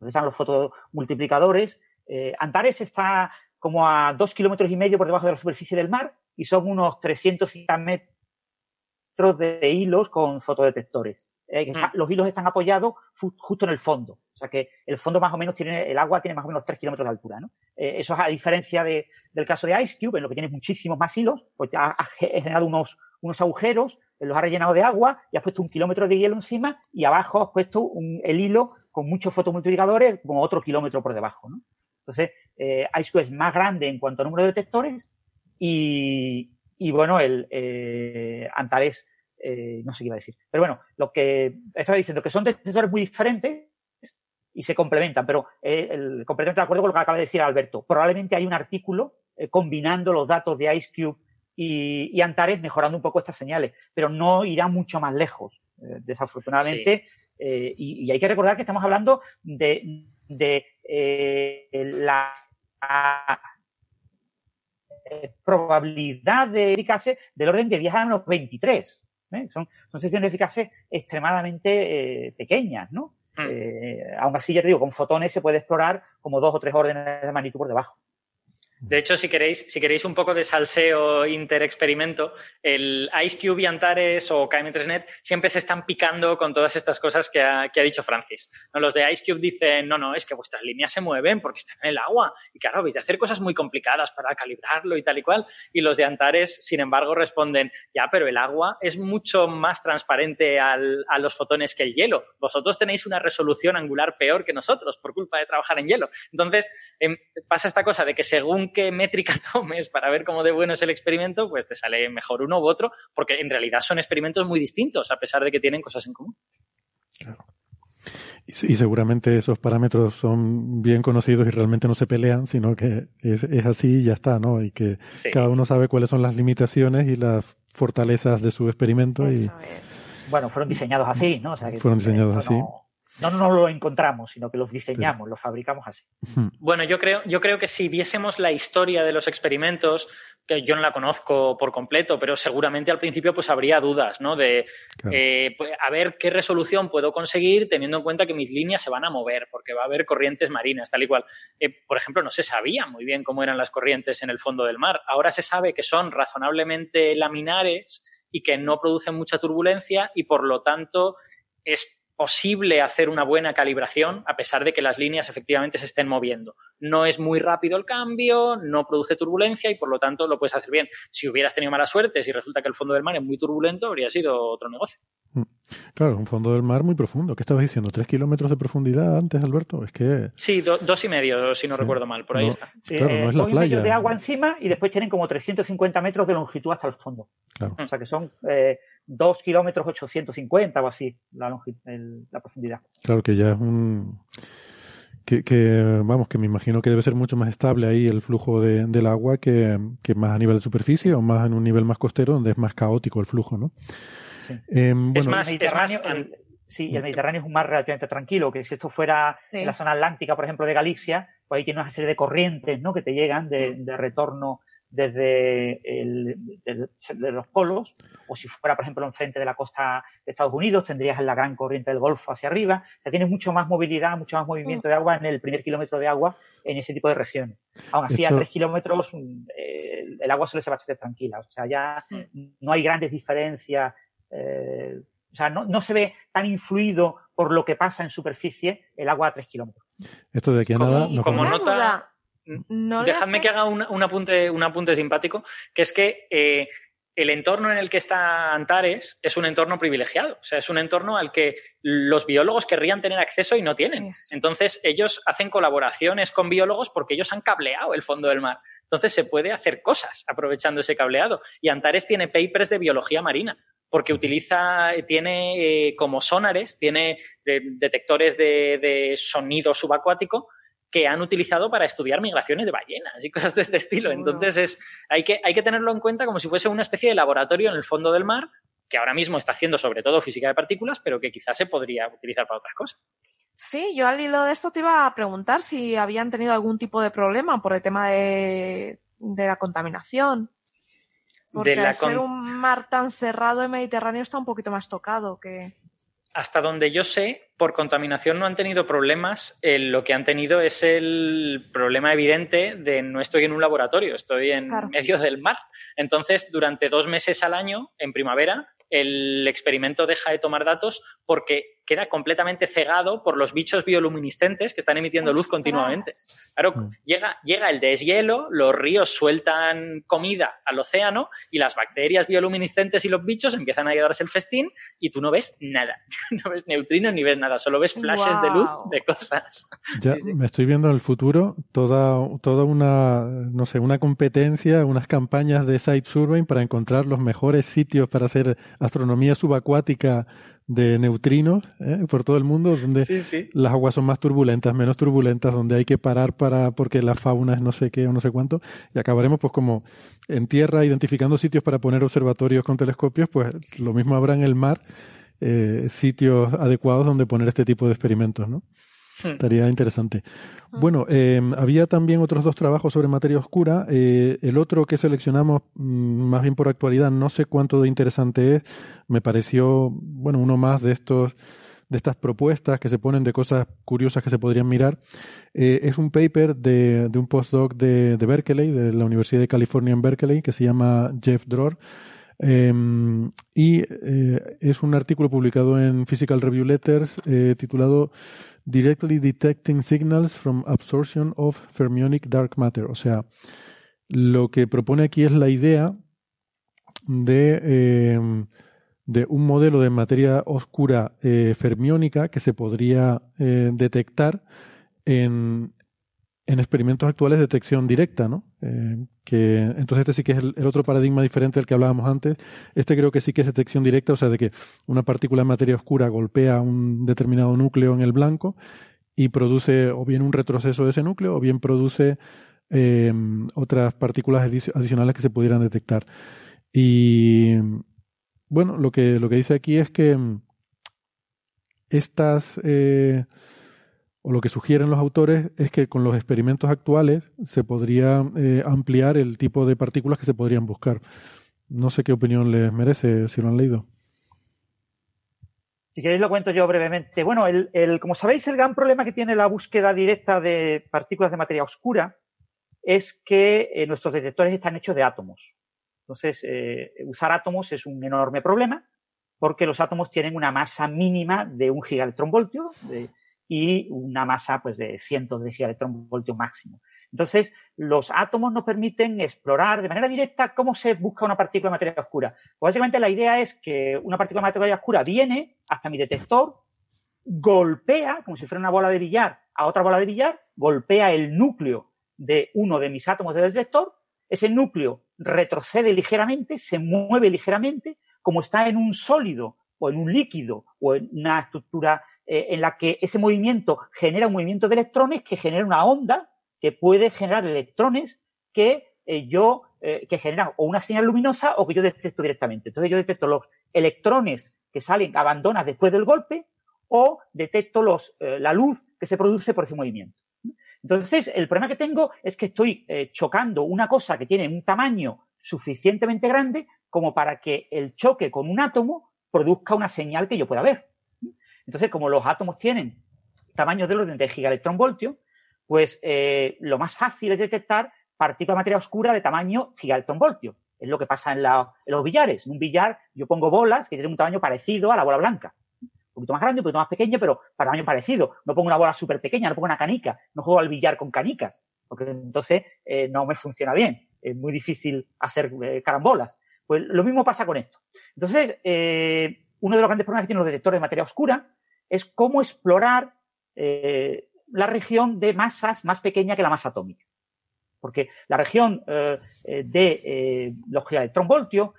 están los fotomultiplicadores. Eh, Antares está como a dos kilómetros y medio por debajo de la superficie del mar y son unos 350 metros de hilos con fotodetectores. Eh, mm. Los hilos están apoyados justo en el fondo. O sea que el fondo más o menos tiene, el agua tiene más o menos 3 kilómetros de altura. ¿no? Eh, eso es a diferencia de, del caso de Ice Cube, en lo que tienes muchísimos más hilos, pues ha, ha generado unos, unos agujeros, los ha rellenado de agua y has puesto un kilómetro de hielo encima y abajo has puesto un, el hilo con muchos fotomultiplicadores como otro kilómetro por debajo. ¿no? Entonces, eh, IceCube es más grande en cuanto a número de detectores y, y bueno, el eh, Antares, eh, no sé qué iba a decir. Pero bueno, lo que estaba diciendo, que son detectores muy diferentes y se complementan, pero eh, el, completamente de acuerdo con lo que acaba de decir Alberto. Probablemente hay un artículo eh, combinando los datos de IceCube y, Antares mejorando un poco estas señales, pero no irá mucho más lejos, desafortunadamente. Y, hay que recordar que estamos hablando de, de eh, la probabilidad de eficacia del orden de 10 a menos 23. Son, son secciones de eficacia extremadamente pequeñas, ¿no? Mm. aún así, ya te digo, con fotones se puede explorar como dos o tres órdenes de magnitud por debajo. De hecho, si queréis, si queréis un poco de salseo interexperimento, el Ice Cube y Antares o KM3Net siempre se están picando con todas estas cosas que ha, dicho Francis. ¿No? Los de Ice Cube dicen, no, no, es que vuestras líneas se mueven porque están en el agua. Y claro, habéis de hacer cosas muy complicadas para calibrarlo y tal y cual. Y los de Antares, sin embargo, responden, ya, pero el agua es mucho más transparente a los fotones que el hielo. Vosotros tenéis una resolución angular peor que nosotros por culpa de trabajar en hielo. Entonces, em, pasa esta cosa de que según qué métrica tomes para ver cómo de bueno es el experimento, pues te sale mejor uno u otro, porque en realidad son experimentos muy distintos, a pesar de que tienen cosas en común. Y, seguramente esos parámetros son bien conocidos y realmente no se pelean, sino que es, así y ya está, ¿no? Y que cada uno sabe cuáles son las limitaciones y las fortalezas de su experimento. y... Bueno, fueron diseñados así, ¿no? fueron diseñados así no nos lo encontramos, sino que los diseñamos, los fabricamos así. Bueno, yo creo, yo creo que si viésemos la historia de los experimentos, que yo no la conozco por completo, pero seguramente al principio pues habría dudas, ¿no? De eh, pues, a ver qué resolución puedo conseguir teniendo en cuenta que mis líneas se van a mover, porque va a haber corrientes marinas, tal y cual. Eh, por ejemplo, no se sabía muy bien cómo eran las corrientes en el fondo del mar. Ahora se sabe que son razonablemente laminares y que no producen mucha turbulencia y por lo tanto es posible hacer una buena calibración a pesar de que las líneas efectivamente se estén moviendo. No es muy rápido el cambio, no produce turbulencia y por lo tanto lo puedes hacer bien. Si hubieras tenido mala suerte, si resulta que el fondo del mar es muy turbulento, habría sido otro negocio. Claro, un fondo del mar muy profundo. ¿Qué estabas diciendo? ¿Tres kilómetros de profundidad antes, Alberto? Es que... Sí, dos y medio, si no recuerdo mal. Por ahí está. claro, no es la playa. de agua encima y después tienen como 350 metros de longitud hasta el fondo. Claro. O sea que son eh, 2 kilómetros 850 o así la, la profundidad. Claro que ya es un... Que, vamos, que me imagino que debe ser mucho más estable ahí el flujo de, del agua que, que, más a nivel de superficie o más en un nivel más costero donde es más caótico el flujo, ¿no? Sí. Em, es más, el Mediterráneo, sí, el Mediterráneo es un mar relativamente tranquilo, que si esto fuera en la zona atlántica, por ejemplo, de Galicia, pues ahí tiene una serie de corrientes, ¿no? Que te llegan de, de retorno desde de los polos, o si fuera, por ejemplo, enfrente de la costa de Estados Unidos, tendrías la gran corriente del Golfo hacia arriba. O sea, tienes mucho más movilidad, mucho más movimiento de agua en el primer kilómetro de agua en ese tipo de regiones. Aún así, a tres kilómetros eh, el agua suele ser bastante tranquila. O sea, ya no hay grandes diferencias. Eh, o sea, no, no, se ve tan influido por lo que pasa en superficie el agua a tres kilómetros. Esto de aquí a nada. como nota, Dejadme que haga un, apunte, un apunte simpático, que es que eh, el entorno en el que está Antares es un entorno privilegiado. O sea, es un entorno al que los biólogos querrían tener acceso y no tienen. Entonces, ellos hacen colaboraciones con biólogos porque ellos han cableado el fondo del mar. Entonces, se puede hacer cosas aprovechando ese cableado. Y Antares tiene papers de biología marina porque utiliza, tiene eh, como sonares, tiene eh, detectores de, de sonido subacuático que han utilizado para estudiar migraciones de ballenas y cosas de este estilo. Entonces es, hay, que, hay que tenerlo en cuenta como si fuese una especie de laboratorio en el fondo del mar que ahora mismo está haciendo sobre todo física de partículas, pero que quizás se podría utilizar para otras cosas. Sí, yo al hilo de esto te iba a preguntar si habían tenido algún tipo de problema por el tema de, la contaminación. Porque al ser un mar tan cerrado, el Mediterráneo está un poquito más tocado que hasta donde yo sé, por contaminación no han tenido problemas. lo que han tenido es el problema evidente de no estoy en un laboratorio, estoy en medio del mar. Entonces, durante dos meses al año, en primavera, el experimento deja de tomar datos porque queda completamente cegado por los bichos bioluminiscentes que están emitiendo luz continuamente. Claro, mm. llega, llega el deshielo, los ríos sueltan comida al océano y las bacterias bioluminiscentes y los bichos empiezan a llevarse el festín y tú no ves nada. No ves neutrinos ni ves nada, solo ves flashes de luz de cosas. Ya me estoy viendo en el futuro toda, toda una, no sé, una competencia, unas campañas de site surveying para encontrar los mejores sitios para hacer astronomía subacuática de neutrinos ¿eh? por todo el mundo, donde las aguas son más turbulentas, menos turbulentas, donde hay que parar para porque la fauna es no sé qué o no sé cuánto, y acabaremos pues como en tierra identificando sitios para poner observatorios con telescopios, pues lo mismo habrá en el mar eh, sitios adecuados donde poner este tipo de experimentos, ¿no? Hmm. Estaría interesante. Hmm. Bueno, em, había también otros dos trabajos sobre materia oscura. Eh, el otro que seleccionamos, mm, más bien por actualidad, no sé cuánto de interesante es. Me pareció, bueno, uno más de estos de estas propuestas que se ponen de cosas curiosas que se podrían mirar. Eh, es un paper de, de un postdoc de, de, Berkeley, de la Universidad de California en Berkeley, que se llama Jeff Dror. Em, y eh, es un artículo publicado en Physical Review Letters eh, titulado Directly Detecting Signals from Absorption of Fermionic Dark Matter. O sea, lo que propone aquí es la idea de em, de un modelo de materia oscura eh, fermiónica que se podría detectar en, en, experimentos actuales de detección directa, ¿no? Eh, que entonces este sí que es el, otro paradigma diferente del que hablábamos antes. Este creo que sí que es detección directa, o sea, de que una partícula de materia oscura golpea un determinado núcleo en el blanco y produce o bien un retroceso de ese núcleo o bien produce otras partículas adicionales que se pudieran detectar. Y bueno, lo que, lo que dice aquí es que mm, estas, eh, o lo que sugieren los autores, es que con los experimentos actuales se podría eh, ampliar el tipo de partículas que se podrían buscar. No sé qué opinión les merece, si lo han leído. Si queréis lo cuento yo brevemente. Bueno, el, como sabéis, el gran problema que tiene la búsqueda directa de partículas de materia oscura es que eh, nuestros detectores están hechos de átomos. Entonces, eh, usar átomos es un enorme problema porque los átomos tienen una masa mínima de un gigaelectronvoltio y una masa pues, de cientos de gigaelectronvoltios máximo. Entonces, los átomos nos permiten explorar de manera directa cómo se busca una partícula de materia oscura. Pues básicamente la idea es que una partícula de materia oscura viene hasta mi detector, golpea, como si fuera una bola de billar, a otra bola de billar, golpea el núcleo de uno de mis átomos del detector, ese núcleo retrocede ligeramente, se mueve ligeramente, como está en un sólido o en un líquido o en una estructura eh, en la que ese movimiento genera un movimiento de electrones que genera una onda que puede generar electrones que eh, yo, eh, que generan o una señal luminosa o que yo detecto directamente. Entonces yo detecto los electrones que salen, abandonas después del golpe o detecto los, la luz que se produce por ese movimiento. Entonces, el problema que tengo es que estoy chocando una cosa que tiene un tamaño suficientemente grande como para que el choque con un átomo produzca una señal que yo pueda ver. Entonces, como los átomos tienen tamaños del orden de gigaelectronvoltio, pues eh, lo más fácil es detectar partículas de materia oscura de tamaño gigaelectronvoltio. Es lo que pasa en, los billares. En un billar yo pongo bolas que tienen un tamaño parecido a la bola blanca un poquito más grande, un poquito más pequeño, pero para tamaño parecido. No pongo una bola súper pequeña, no pongo una canica, no juego al billar con canicas, porque entonces eh, no me funciona bien. Es muy difícil hacer eh, carambolas. Pues lo mismo pasa con esto. Entonces, eh, uno de los grandes problemas que tienen los detectores de materia oscura es cómo explorar la región de masas más pequeña que la masa atómica. Porque la región de los gigaelectronvoltios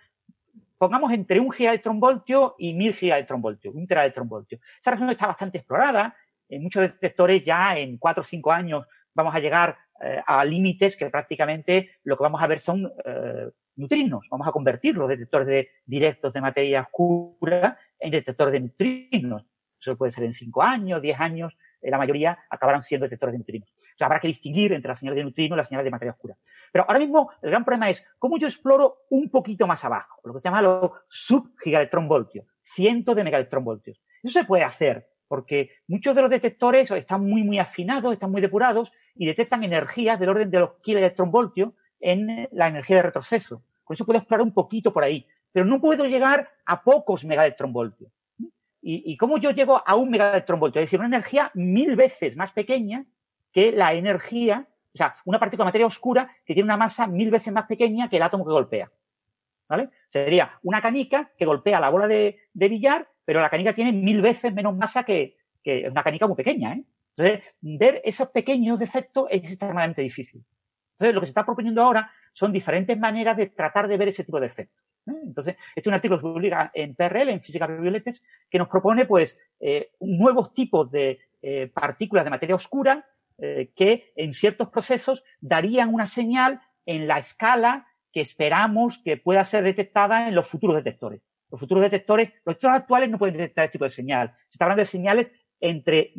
pongamos entre un gigaelectronvoltio y mil gigaelectronvoltios, un teraelectronvoltio. Esa región está bastante explorada. En muchos detectores ya en cuatro o cinco años vamos a llegar eh, a límites que prácticamente lo que vamos a ver son eh, neutrinos. Vamos a convertir los detectores de, directos de materia oscura en detectores de neutrinos. Eso puede ser en cinco años, diez años, eh, la mayoría acabarán siendo detectores de neutrinos. Habrá que distinguir entre las señales de neutrinos y las señales de materia oscura. Pero ahora mismo el gran problema es cómo yo exploro un poquito más abajo, lo que se llama los subgigaelectronvoltios, cientos de megaelectronvoltios. Eso se puede hacer porque muchos de los detectores están muy, muy afinados, están muy depurados y detectan energías del orden de los kiloelectronvoltios en la energía de retroceso. Con eso puedo explorar un poquito por ahí. Pero no puedo llegar a pocos megaelectronvoltios. ¿Y, cómo yo llego a un megaelectronvoltio? Es decir, una energía mil veces más pequeña que la energía, o sea, una partícula de materia oscura que tiene una masa mil veces más pequeña que el átomo que golpea. ¿Vale? Sería una canica que golpea la bola de, billar, pero la canica tiene mil veces menos masa que, que una canica muy pequeña. ¿eh? Entonces, ver esos pequeños defectos es extremadamente difícil. Entonces, lo que se está proponiendo ahora son diferentes maneras de tratar de ver ese tipo de efectos. ¿eh? Entonces, este es un artículo que se publica en PRL, en Física Violetes, que nos propone, pues, eh, nuevos tipos de eh, partículas de materia oscura que en ciertos procesos darían una señal en la escala que esperamos que pueda ser detectada en los futuros detectores. Los futuros detectores, los detectores actuales no pueden detectar este tipo de señal. Se está hablando de señales entre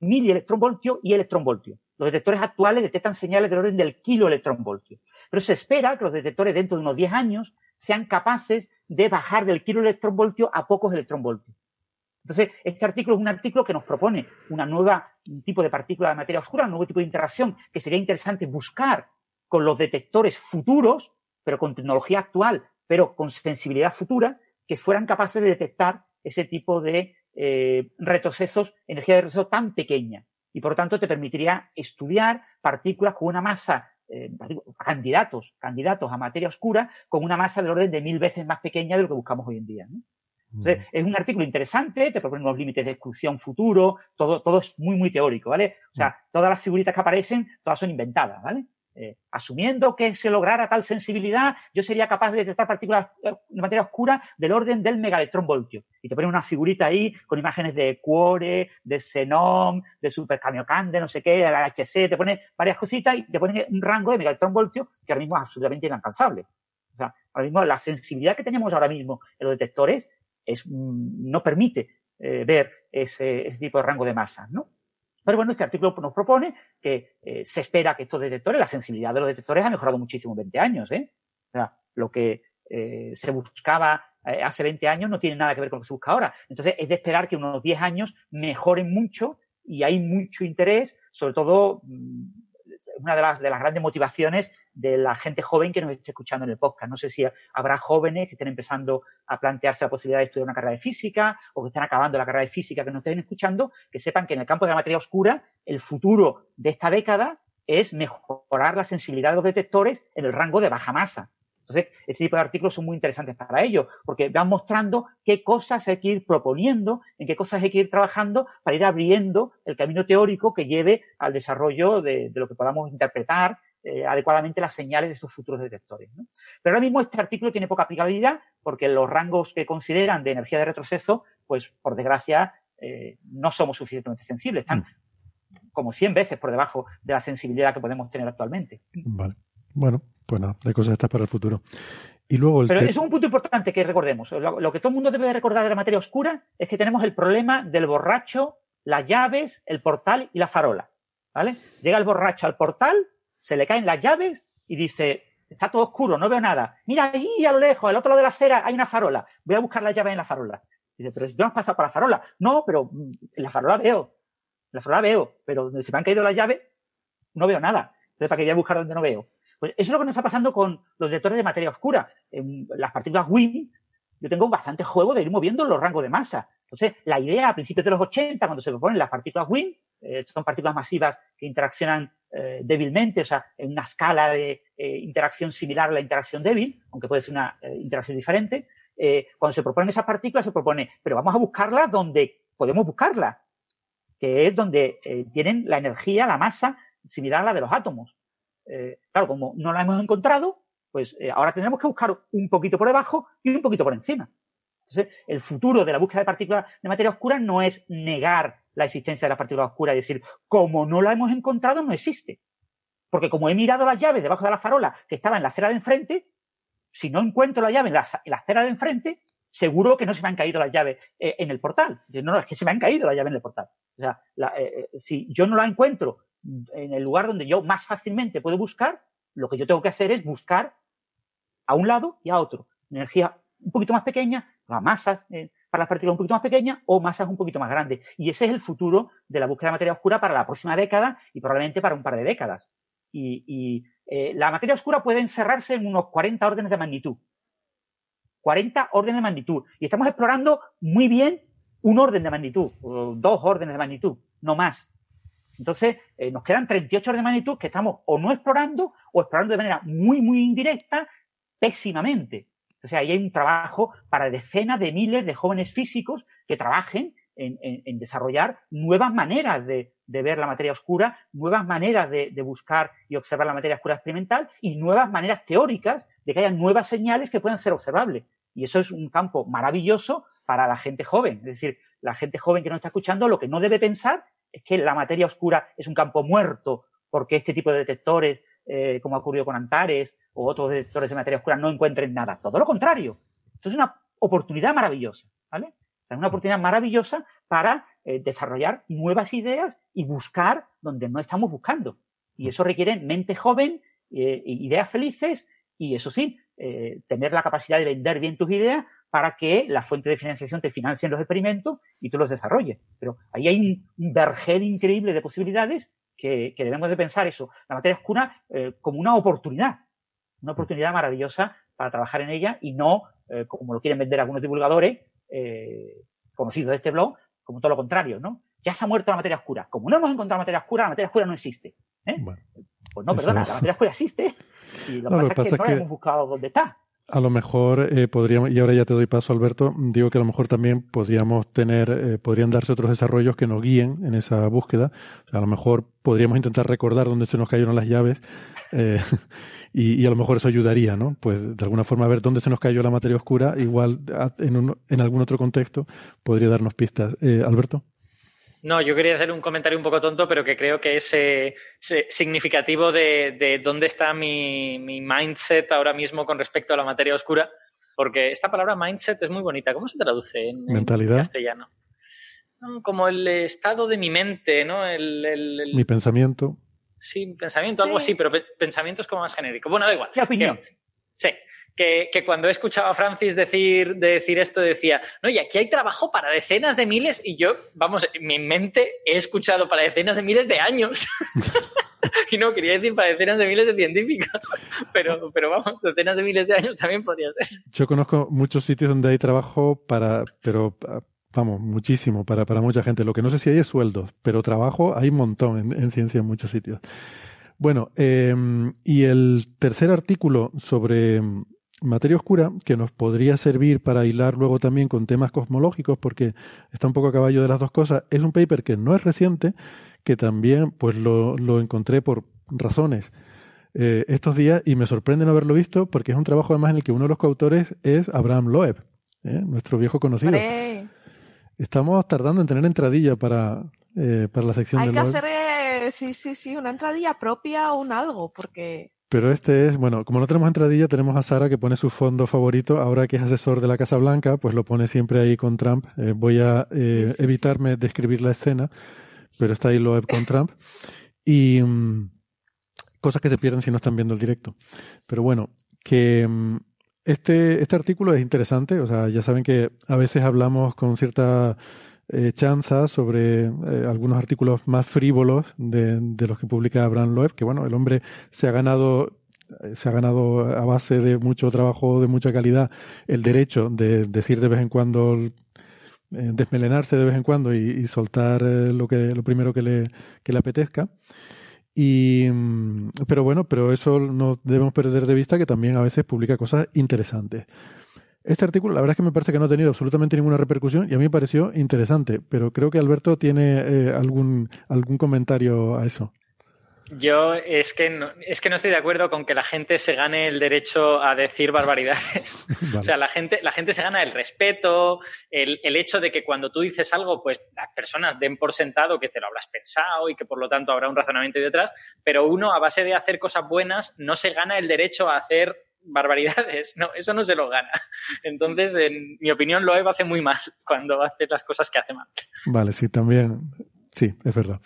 milielectronvoltio y electronvoltio. Los detectores actuales detectan señales del orden del kiloelectronvoltio. Pero se espera que los detectores dentro de unos 10 años sean capaces de bajar del kiloelectronvoltio a pocos electronvoltios. Entonces, este artículo es un artículo que nos propone una nueva un tipo de partícula de materia oscura, un nuevo tipo de interacción que sería interesante buscar con los detectores futuros, pero con tecnología actual, pero con sensibilidad futura, que fueran capaces de detectar ese tipo de eh, retrocesos, energía de retroceso tan pequeña. Y por lo tanto te permitiría estudiar partículas con una masa, eh, candidatos, candidatos a materia oscura, con una masa del orden de mil veces más pequeña de lo que buscamos hoy en día. Entonces, es un artículo interesante, te propone unos límites de exclusión futuro, todo, todo es muy, muy teórico, ¿vale? O sea, todas las figuritas que aparecen, todas son inventadas, ¿vale? Eh, asumiendo que se lograra tal sensibilidad, yo sería capaz de detectar partículas de materia oscura del orden del megaelectronvoltio. Y te pone una figurita ahí con imágenes de Cuore, de Xenon, de Supercamiocande, no sé qué, de la HC, te pone varias cositas y te pone un rango de megaelectronvoltio que ahora mismo es absolutamente inalcanzable. O sea, ahora mismo la sensibilidad que tenemos ahora mismo en los detectores es, mm, no permite eh, ver ese, ese tipo de rango de masa, ¿no? Pero bueno, este artículo nos propone que eh, se espera que estos detectores, la sensibilidad de los detectores ha mejorado muchísimo en 20 años. ¿eh? O sea, lo que eh, se buscaba eh, hace 20 años no tiene nada que ver con lo que se busca ahora. Entonces, es de esperar que unos 10 años mejoren mucho y hay mucho interés, sobre todo mm, una de las, de las grandes motivaciones de la gente joven que nos esté escuchando en el podcast. No sé si habrá jóvenes que estén empezando a plantearse la posibilidad de estudiar una carrera de física o que estén acabando la carrera de física que nos estén escuchando, que sepan que en el campo de la materia oscura el futuro de esta década es mejorar la sensibilidad de los detectores en el rango de baja masa. Entonces, este tipo de artículos son muy interesantes para ello, porque van mostrando qué cosas hay que ir proponiendo, en qué cosas hay que ir trabajando para ir abriendo el camino teórico que lleve al desarrollo de, lo que podamos interpretar eh, adecuadamente las señales de esos futuros detectores. Pero ahora mismo este artículo tiene poca aplicabilidad porque los rangos que consideran de energía de retroceso, pues por desgracia, eh, no somos suficientemente sensibles. Están mm. como 100 veces por debajo de la sensibilidad que podemos tener actualmente. Vale. Bueno, pues nada, hay cosas estas para el futuro. Y luego Pero es un punto importante que recordemos. Lo, que todo el mundo debe de recordar de la materia oscura es que tenemos el problema del borracho, las llaves, el portal y la farola. ¿Vale? Llega el borracho al portal, se le caen las llaves y dice, está todo oscuro, no veo nada. Mira ahí a lo lejos, al otro lado de la acera hay una farola. Voy a buscar las llaves en la farola. Dice, pero no has pasado por la farola. No, pero mm, en la farola veo. En la farola veo, pero donde se me han caído las llaves, no veo nada. Entonces, ¿para qué voy a buscar donde no veo? Pues eso es lo que nos está pasando con los detectores de materia oscura. Las partículas WIN, yo tengo bastante juego de ir moviendo los rangos de masa. Entonces, la idea a principios de los 80, cuando se proponen las partículas WIN, eh, son partículas masivas que interaccionan eh, débilmente, o sea, en una escala de eh, interacción similar a la interacción débil, aunque puede ser una interacción diferente. cuando se proponen esas partículas, se propone, pero vamos a buscarlas donde podemos buscarlas, que es donde tienen la energía, la masa similar a la de los átomos. Eh, claro, como no la hemos encontrado, pues eh, ahora tendremos que buscar un poquito por debajo y un poquito por encima. Entonces, el futuro de la búsqueda de partículas de materia oscura no es negar la existencia de las partículas oscuras y decir, como no la hemos encontrado, no existe. Porque como he mirado las llaves debajo de la farola que estaba en la acera de enfrente, si no encuentro la llave en la, acera de enfrente, seguro que no se me han caído las llaves eh, en el portal. No, no, es que se me han caído las llaves en el portal. O sea, si yo no la encuentro en el lugar donde yo más fácilmente puedo buscar, lo que yo tengo que hacer es buscar a un lado y a otro. Energía un poquito más pequeña, masas eh, para las partículas un poquito más pequeñas o masas un poquito más grandes. Y ese es el futuro de la búsqueda de materia oscura para la próxima década y probablemente para un par de décadas. Y, eh, la materia oscura puede encerrarse en unos 40 órdenes de magnitud. 40 órdenes de magnitud. Y estamos explorando muy bien un orden de magnitud, o dos órdenes de magnitud, no más. Entonces, eh, nos quedan 38 órdenes de magnitud que estamos o no explorando o explorando de manera muy, muy indirecta, pésimamente. O sea, ahí hay un trabajo para decenas de miles de jóvenes físicos que trabajen en, desarrollar nuevas maneras de, ver la materia oscura, nuevas maneras de, buscar y observar la materia oscura experimental y nuevas maneras teóricas de que haya nuevas señales que puedan ser observables. Y eso es un campo maravilloso para la gente joven. Es decir, la gente joven que nos está escuchando lo que no debe pensar es que la materia oscura es un campo muerto porque este tipo de detectores, eh, como ha ocurrido con Antares o otros detectores de materia oscura, no encuentren nada. Todo lo contrario. Esto es una oportunidad maravillosa, ¿vale? Es una oportunidad maravillosa para eh, desarrollar nuevas ideas y buscar donde no estamos buscando. Y eso requiere mente joven, eh, ideas felices y eso sí, tener la capacidad de vender bien tus ideas para que la fuente de financiación te financien los experimentos y tú los desarrolles. Pero ahí hay un, vergel increíble de posibilidades que, debemos de pensar eso, la materia oscura, como una oportunidad, una oportunidad maravillosa para trabajar en ella y no, como lo quieren vender algunos divulgadores conocidos de este blog, como todo lo contrario, ¿no? Ya se ha muerto la materia oscura. Como no hemos encontrado materia oscura, la materia oscura no existe. ¿eh? pues no, perdona, la materia oscura existe. Y lo, que pasa, es que no hemos buscado dónde está. A lo mejor eh, podríamos, y ahora ya te doy paso, Alberto, digo que a lo mejor también podríamos tener, eh, podrían darse otros desarrollos que nos guíen en esa búsqueda. a lo mejor podríamos intentar recordar dónde se nos cayeron las llaves eh, y, a lo mejor eso ayudaría, ¿no? Pues de alguna forma ver dónde se nos cayó la materia oscura, igual en, en algún otro contexto podría darnos pistas. Eh, Alberto. No, yo quería hacer un comentario un poco tonto, pero que creo que es eh, significativo de, dónde está mi, mindset ahora mismo con respecto a la materia oscura, porque esta palabra mindset es muy bonita. ¿Cómo se traduce en, castellano? Como el estado de mi mente, ¿no? Mi pensamiento. Sí, pensamiento, algo así, pero pensamiento es como más genérico. Bueno, da igual. ¿Qué opinión? sí. Que, cuando he escuchado a Francis decir, decir esto, decía, no, y aquí hay trabajo para decenas de miles, y yo, vamos, en mi mente he escuchado para decenas de miles de años. y no, quería decir para decenas de miles de científicos, pero, pero vamos, decenas de miles de años también podría ser. Yo conozco muchos sitios donde hay trabajo para, pero vamos, muchísimo para, para mucha gente. Lo que no sé si hay es sueldos, pero trabajo hay un montón en, ciencia en muchos sitios. Bueno, em, y el tercer artículo sobre materia oscura, que nos podría servir para hilar luego también con temas cosmológicos, porque está un poco a caballo de las dos cosas, es un paper que no es reciente, que también pues lo, lo encontré por razones eh, estos días y me sorprende no haberlo visto porque es un trabajo además en el que uno de los coautores es Abraham Loeb, ¿eh? nuestro viejo conocido. Estamos tardando en tener entradilla para, eh, para la sección Hay que hacer, eh, sí, sí, sí, una entradilla propia o un algo, porque... Pero este es, bueno, como no tenemos entradilla, tenemos a Sara que pone su fondo favorito. Ahora que es asesor de la Casa Blanca, pues lo pone siempre ahí con Trump. Eh, voy a evitarme de escribir la escena, pero está ahí lo con Trump. Y mm, cosas que se pierden si no están viendo el directo. Pero bueno, que mm, este, este artículo es interesante, o sea, ya saben que a veces hablamos con cierta eh, chanza sobre eh, algunos artículos más frívolos de, de, los que publica Abraham Loeb, que bueno, el hombre se ha ganado eh, se ha ganado a base de mucho trabajo, de mucha calidad, el derecho de decir de vez en cuando, desmelenarse de vez en cuando y, y soltar lo que lo primero que le, que le apetezca. Y, mm, pero bueno, pero eso no debemos perder de vista que también a veces publica cosas interesantes. Este artículo, la verdad es que me parece que no ha tenido absolutamente ninguna repercusión y a mí me pareció interesante, pero creo que Alberto tiene eh, algún, algún comentario a eso. Yo es que, no, es que no estoy de acuerdo con que la gente se gane el derecho a decir barbaridades. O sea, la gente, la gente se gana el respeto, el, el, hecho de que cuando tú dices algo, pues las personas den por sentado que te lo habrás pensado y que por lo tanto habrá un razonamiento detrás, pero uno a base de hacer cosas buenas no se gana el derecho a hacer barbaridades. No, eso no se lo gana. Entonces, en mi opinión, lo hace muy mal cuando hace las cosas que hace mal. Vale, sí, también. Sí, es verdad.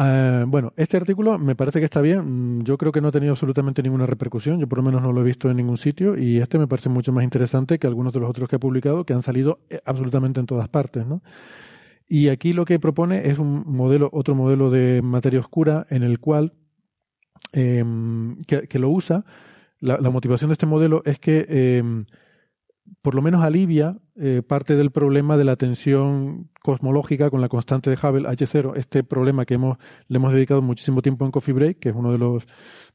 Eh, bueno, este artículo me parece que está bien. Mm, yo creo que no ha tenido absolutamente ninguna repercusión. Yo por lo menos no lo he visto en ningún sitio y este me parece mucho más interesante que algunos de los otros que ha publicado que han salido eh, absolutamente en todas partes, ¿no? Y aquí lo que propone es un modelo, otro modelo de materia oscura en el cual em, que, lo usa. La, motivación de este modelo es que em, por lo menos alivia eh, parte del problema de la tensión cosmológica con la constante de Hubble H0, este problema que hemos, le hemos dedicado muchísimo tiempo en Coffee Break, que es uno de los,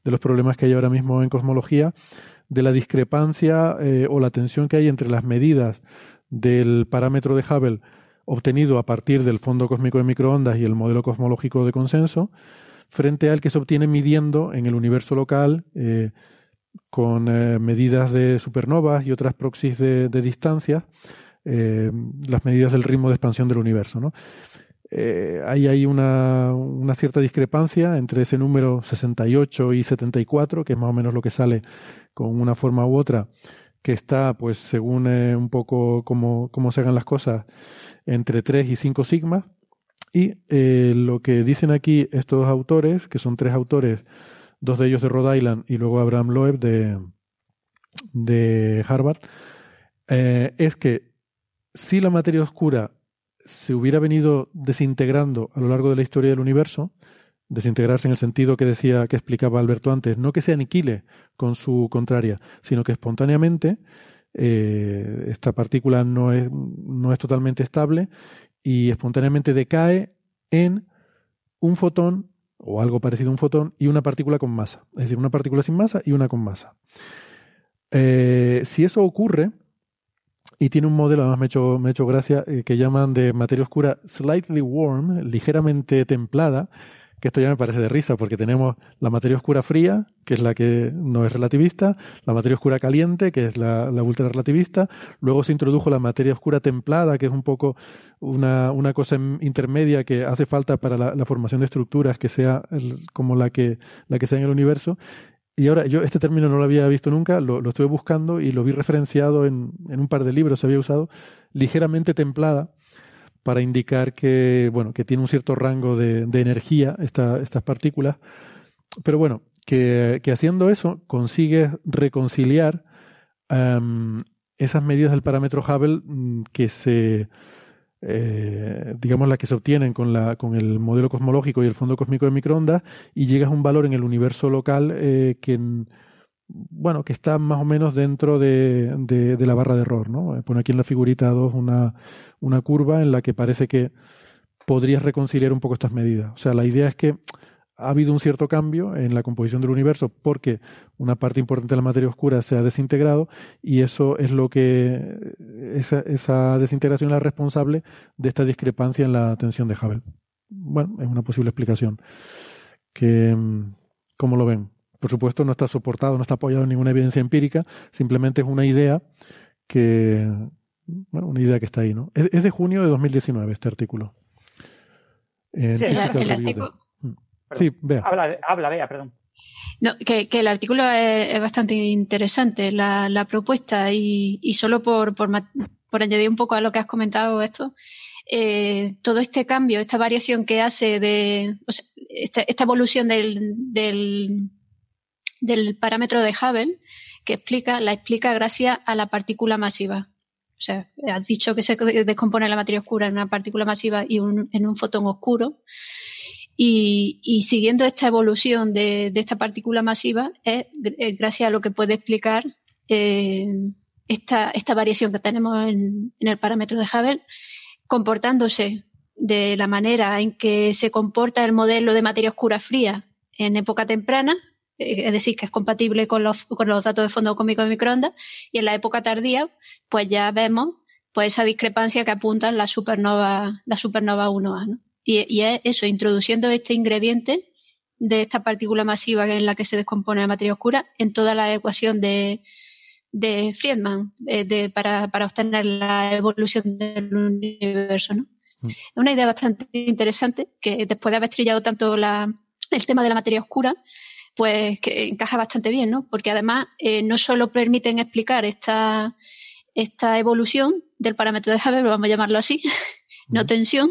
de los problemas que hay ahora mismo en cosmología, de la discrepancia eh, o la tensión que hay entre las medidas del parámetro de Hubble obtenido a partir del fondo cósmico de microondas y el modelo cosmológico de consenso, frente al que se obtiene midiendo en el universo local eh, con eh, medidas de supernovas y otras proxies de, distancia, eh, las medidas del ritmo de expansión del universo. ¿no? Eh, ahí hay una, una, cierta discrepancia entre ese número 68 y 74, que es más o menos lo que sale con una forma u otra, que está, pues según un poco cómo, cómo se hagan las cosas, entre 3 y 5 sigmas. Y lo que dicen aquí estos autores, que son tres autores, dos de ellos de Rhode Island y luego Abraham Loeb de, de Harvard, eh, es que si la materia oscura se hubiera venido desintegrando a lo largo de la historia del universo, desintegrarse en el sentido que decía, que explicaba Alberto antes, no que se aniquile con su contraria, sino que espontáneamente eh, esta partícula no es, no es totalmente estable y espontáneamente decae en un fotón o algo parecido a un fotón y una partícula con masa. Es decir, una partícula sin masa y una con masa. Eh, si eso ocurre, y tiene un modelo, además me ha hecho, me hecho gracia, eh, que llaman de materia oscura slightly warm, ligeramente templada, que esto ya me parece de risa, porque tenemos la materia oscura fría, que es la que no es relativista, la materia oscura caliente, que es la, ultra relativista, luego se introdujo la materia oscura templada, que es un poco una, una cosa intermedia que hace falta para la, la formación de estructuras que sea como la que, la que sea en el universo, y ahora, yo este término no lo había visto nunca, lo, lo estuve buscando y lo vi referenciado en, en, un par de libros, se había usado, ligeramente templada, para indicar que, bueno, que tiene un cierto rango de, de energía esta, estas partículas. Pero bueno, que, que haciendo eso consigues reconciliar um, esas medidas del parámetro Hubble mm, que se, eh, digamos, las que se obtienen con, la, con el modelo cosmológico y el fondo cósmico de microondas y llegas a un valor en el universo local eh, que, bueno, que está más o menos dentro de, la barra de error, ¿no? Pone aquí en la figurita 2 una, una curva en la que parece que podrías reconciliar un poco estas medidas. O sea, la idea es que ha habido un cierto cambio en la composición del universo porque una parte importante de la materia oscura se ha desintegrado y eso es lo que esa, esa desintegración es la responsable de esta discrepancia en la tensión de Hubble. Bueno, es una posible explicación. Que, ¿Cómo lo ven? Por supuesto, no está soportado, no está apoyado en ninguna evidencia empírica, simplemente es una idea que, bueno, una idea que está ahí, ¿no? Es, es de junio de 2019 este artículo. En sí, el, el artículo. Sí, vea. Habla, habla, vea, perdón. No, que, que, el artículo es, es bastante interesante, la, la propuesta, y, y solo por, por, por, añadir un poco a lo que has comentado esto, eh, todo este cambio, esta variación que hace de o sea, esta, esta, evolución del, del, del parámetro de Hubble, que explica, la explica gracias a la partícula masiva. O sea, has dicho que se descompone la materia oscura en una partícula masiva y en un fotón oscuro. Y, siguiendo esta evolución de, de, esta partícula masiva es gracias a lo que puede explicar eh, esta, esta, variación que tenemos en, en, el parámetro de Hubble, comportándose de la manera en que se comporta el modelo de materia oscura fría en época temprana, es decir, que es compatible con los, con los datos de fondo cósmico de microondas, y en la época tardía, pues ya vemos pues esa discrepancia que apuntan la supernova, la supernova 1A. ¿no? Y, y, es eso, introduciendo este ingrediente de esta partícula masiva en la que se descompone la materia oscura en toda la ecuación de, de Friedman de, de, para, para, obtener la evolución del universo. ¿no? Mm. Es una idea bastante interesante que después de haber estrellado tanto la, el tema de la materia oscura, pues que encaja bastante bien, ¿no? Porque además eh, no solo permiten explicar esta, esta evolución del parámetro de Hubble, vamos a llamarlo así, no tensión,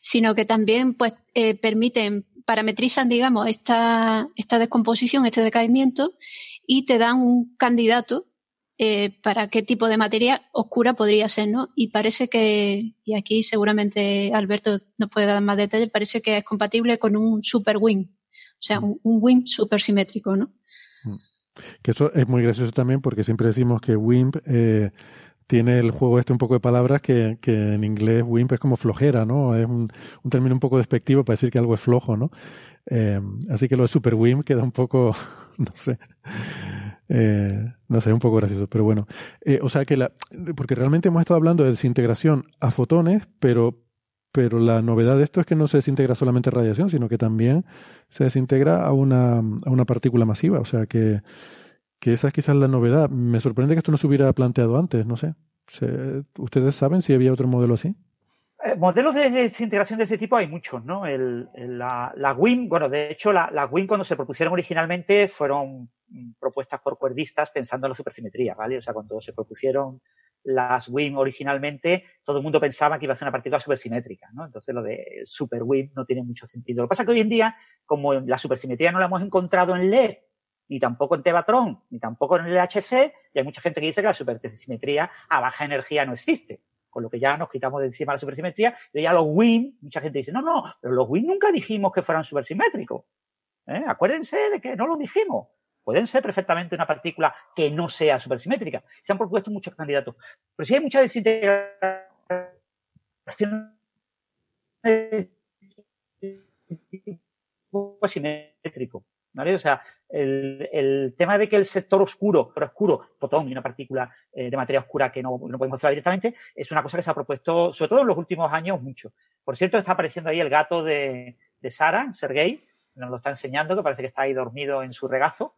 sino que también pues eh, permiten, parametrizan, digamos, esta, esta descomposición, este decaimiento, y te dan un candidato eh, para qué tipo de materia oscura podría ser, ¿no? Y parece que, y aquí seguramente Alberto nos puede dar más detalles, parece que es compatible con un super wing. O sea, un, WIMP súper simétrico, ¿no? Que eso es muy gracioso también porque siempre decimos que WIMP eh, tiene el juego este un poco de palabras que, que en inglés WIMP es como flojera, ¿no? Es un, término un poco despectivo para decir que algo es flojo, ¿no? Eh, así que lo de Super WIMP queda un poco, no sé, eh, no sé, un poco gracioso, pero bueno. O sea que la, porque realmente hemos estado hablando de desintegración a fotones, pero pero la novedad de esto es que no se desintegra solamente radiación, sino que también se desintegra a una, a una partícula masiva. O sea que, que esa es quizás la novedad. Me sorprende que esto no se hubiera planteado antes, no sé. ¿Ustedes saben si había otro modelo así? Eh, modelos de desintegración de este tipo hay muchos, ¿no? El, la, WIM, bueno, de hecho, la WIM cuando se propusieron originalmente fueron propuestas por cuerdistas pensando en la supersimetría, ¿vale? O sea, cuando se propusieron las WIM originalmente, todo el mundo pensaba que iba a ser una partícula supersimétrica, ¿no? Entonces lo de super WIM no tiene mucho sentido. Lo que pasa es que hoy en día, como la supersimetría no la hemos encontrado en LED, ni tampoco en Tevatron, ni tampoco en el LHC, y hay mucha gente que dice que la supersimetría a baja energía no existe con lo que ya nos quitamos de encima la supersimetría, y ya los WIN, mucha gente dice, no, no, pero los WIN nunca dijimos que fueran supersimétricos. ¿Eh? Acuérdense de que no lo dijimos. Pueden ser perfectamente una partícula que no sea supersimétrica. Se han propuesto muchos candidatos. Pero si hay mucha desintegración simétrico. ¿vale? O sea, el, tema de que el sector oscuro, pero oscuro, fotón y una partícula eh, de materia oscura que no, no podemos observar directamente, es una cosa que se ha propuesto, sobre todo en los últimos años, mucho. Por cierto, está apareciendo ahí el gato de, de Sara, Sergei, nos lo está enseñando, que parece que está ahí dormido en su regazo.